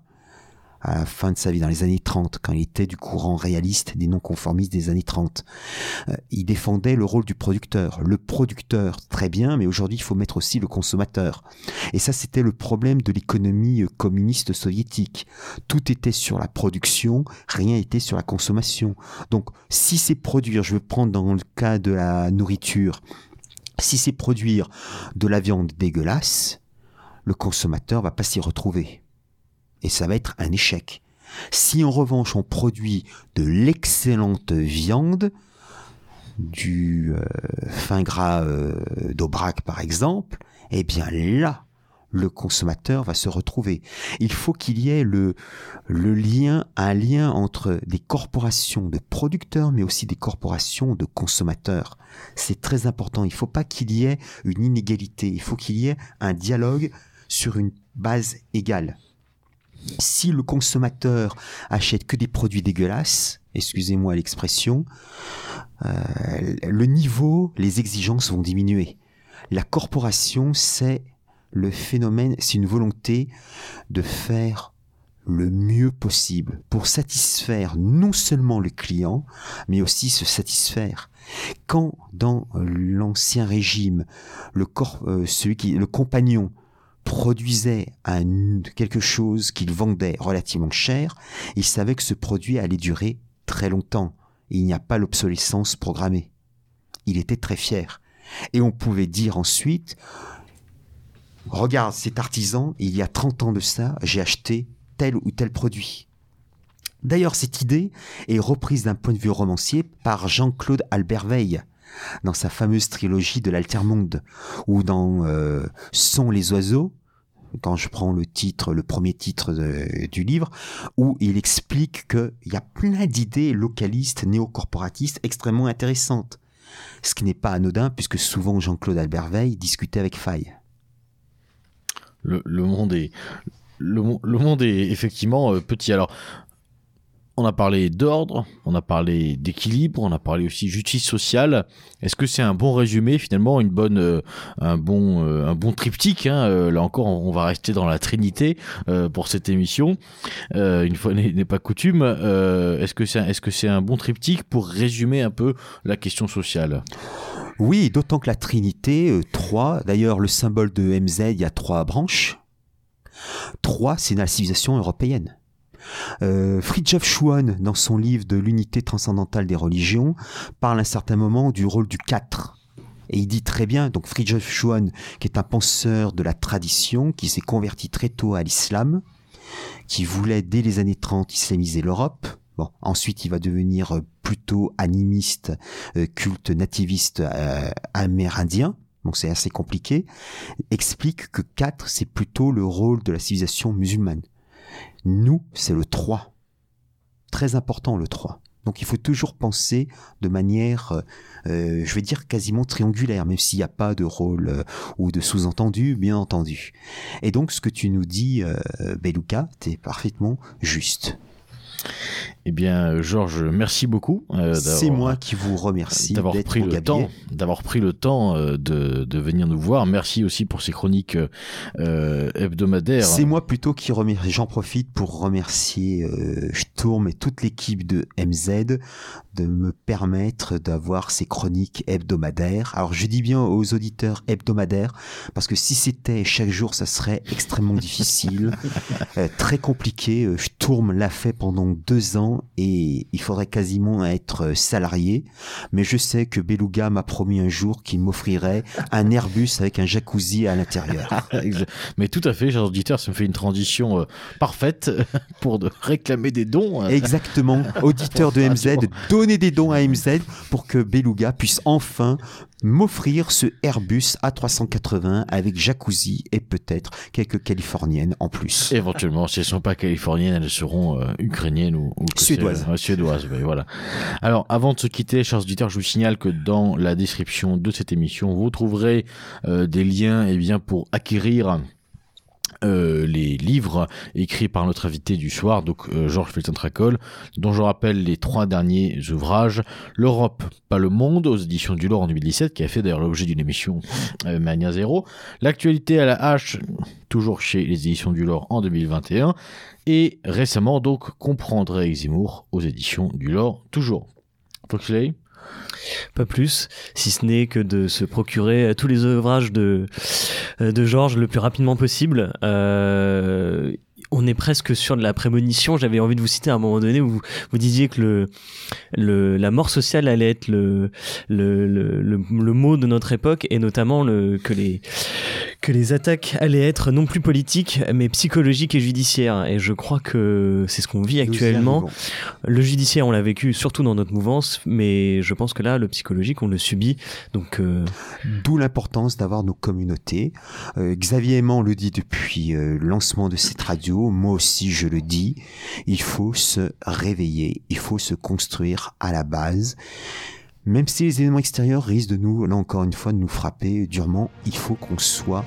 à la fin de sa vie, dans les années 30, quand il était du courant réaliste des non-conformistes des années 30. Euh, il défendait le rôle du producteur. Le producteur, très bien, mais aujourd'hui, il faut mettre aussi le consommateur. Et ça, c'était le problème de l'économie euh, communiste soviétique. Tout était sur la production, rien n'était sur la consommation. Donc, si c'est produire, je veux prendre dans le cas de la nourriture, Si c'est produire de la viande dégueulasse, le consommateur va pas s'y retrouver. Et ça va être un échec. Si en revanche on produit de l'excellente viande, du euh, fin gras euh, d'Aubrac par exemple, eh bien là, le consommateur va se retrouver. Il faut qu'il y ait le, le lien, un lien entre des corporations de producteurs, mais aussi des corporations de consommateurs. C'est très important. Il ne faut pas qu'il y ait une inégalité. Il faut qu'il y ait un dialogue sur une base égale. Si le consommateur achète que des produits dégueulasses, excusez-moi l'expression, euh, le niveau, les exigences vont diminuer. La corporation, c'est le phénomène, c'est une volonté de faire le mieux possible pour satisfaire non seulement le client, mais aussi se satisfaire. Quand dans l'ancien régime, le, corps, euh, celui qui, le compagnon produisait quelque chose qu'il vendait relativement cher, il savait que ce produit allait durer très longtemps. Il n'y a pas l'obsolescence programmée. Il était très fier. Et on pouvait dire ensuite, regarde cet artisan, il y a 30 ans de ça, j'ai acheté tel ou tel produit. D'ailleurs, cette idée est reprise d'un point de vue romancier par Jean-Claude Albert Veil dans sa fameuse trilogie de l'Altermonde, ou dans euh, Sont les oiseaux, quand je prends le titre, le premier titre du livre, où il explique qu'il y a plein d'idées localistes, néocorporatistes extrêmement intéressantes. Ce qui n'est pas anodin, puisque souvent Jean-Claude Albert Veil discutait avec Faye. Le, monde est le, monde est effectivement euh, petit. Alors, on a parlé d'ordre, on a parlé d'équilibre, on a parlé aussi justice sociale. Est-ce que c'est un bon résumé finalement, euh, un bon, euh, un bon triptyque hein, euh, Là encore, on, va rester dans la trinité pour cette émission. une fois [LAUGHS] n'est pas coutume. est-ce que c'est, est-ce que c'est un bon triptyque pour résumer un peu la question sociale? Oui, d'autant que la trinité, trois. D'ailleurs, le symbole de MZ, il y a trois branches. Trois, c'est la civilisation européenne. Euh, Fridtjof Schuon, dans son livre de l'unité transcendantale des religions, parle à un certain moment du rôle du 4. Et il dit très bien, donc Fridtjof Schuon, qui est un penseur de la tradition, qui s'est converti très tôt à l'islam, qui voulait dès les années 30 islamiser l'Europe. Bon, ensuite il va devenir euh, plutôt animiste, euh, culte nativiste amérindien, donc c'est assez compliqué, explique que 4 c'est plutôt le rôle de la civilisation musulmane. Nous, c'est le 3. Très important le 3. Donc il faut toujours penser de manière, euh, euh, je vais dire quasiment triangulaire, même s'il n'y a pas de rôle euh, ou de sous-entendu, bien entendu. Et donc ce que tu nous dis, Beluka, c'est parfaitement juste. Eh bien, Georges, merci beaucoup. Euh, c'est moi qui vous remercie d'avoir pris le temps, d'avoir pris le temps euh, de, venir nous voir. Merci aussi pour ces chroniques euh, hebdomadaires. C'est moi plutôt qui remercie. J'en profite pour remercier euh, Sturm et toute l'équipe de MZ de me permettre d'avoir ces chroniques hebdomadaires. Alors, je dis bien aux auditeurs hebdomadaires parce que si c'était chaque jour, ça serait extrêmement difficile, [LAUGHS] très compliqué. Sturm l'a fait pendant deux ans et il faudrait quasiment être salarié. Mais je sais que Beluga m'a promis un jour qu'il m'offrirait un [LAUGHS] Airbus avec un jacuzzi à l'intérieur. [LAUGHS] Mais tout à fait, chers auditeurs, ça me fait une transition euh, parfaite [LAUGHS] pour de réclamer des dons. Exactement. Auditeurs de MZ, donnez des dons à MZ pour que Beluga puisse enfin m'offrir ce Airbus A380 avec jacuzzi et peut-être quelques californiennes en plus. Éventuellement, si elles ne sont pas californiennes, elles seront euh, ukrainiennes ou, suédoises. suédoises, voilà. Alors, avant de se quitter, chers auditeurs, je vous signale que dans la description de cette émission, vous trouverez euh, des liens et eh bien, pour acquérir euh, les livres écrits par notre invité du soir, donc euh, Georges Felton Tracol, dont je rappelle les trois derniers ouvrages L'Europe, pas le monde, aux éditions du Lore en 2017, qui a fait d'ailleurs l'objet d'une émission euh, Mania Zéro. L'actualité à la hache, toujours chez les éditions du Lore en 2021. Et récemment, donc, Comprendre Zemmour aux éditions du Lore, toujours. Foxley? Pas plus, si ce n'est que de se procurer tous les ouvrages de, de Georges le plus rapidement possible. Euh, on est presque sur de la prémonition. J'avais envie de vous citer à un moment donné où vous, vous disiez que le, le, la mort sociale allait être le, le, le, le, mot de notre époque et notamment le, que, les, que les attaques allaient être non plus politiques mais psychologiques et judiciaires. Et je crois que c'est ce qu'on vit actuellement. Le judiciaire, on l'a vécu surtout dans notre mouvance, mais je pense que là, le psychologique, on le subit. Donc, euh, D'où l'importance d'avoir nos communautés. Euh, Xavier Aimant le dit depuis euh, le lancement de cette radio moi aussi je le dis, il faut se réveiller, il faut se construire à la base. Même si les éléments extérieurs risquent de nous, là encore une fois, de nous frapper durement, il faut qu'on soit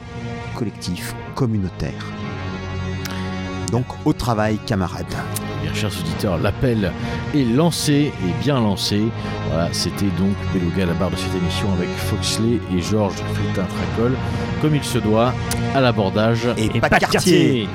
collectif, communautaire. Donc au travail, camarades. Bien, chers auditeurs, l'appel est lancé et bien lancé. Voilà, c'était donc Beluga à la barre de cette émission avec Foxley et Georges Flétin Tracol, comme il se doit, à l'abordage et, pas de quartier.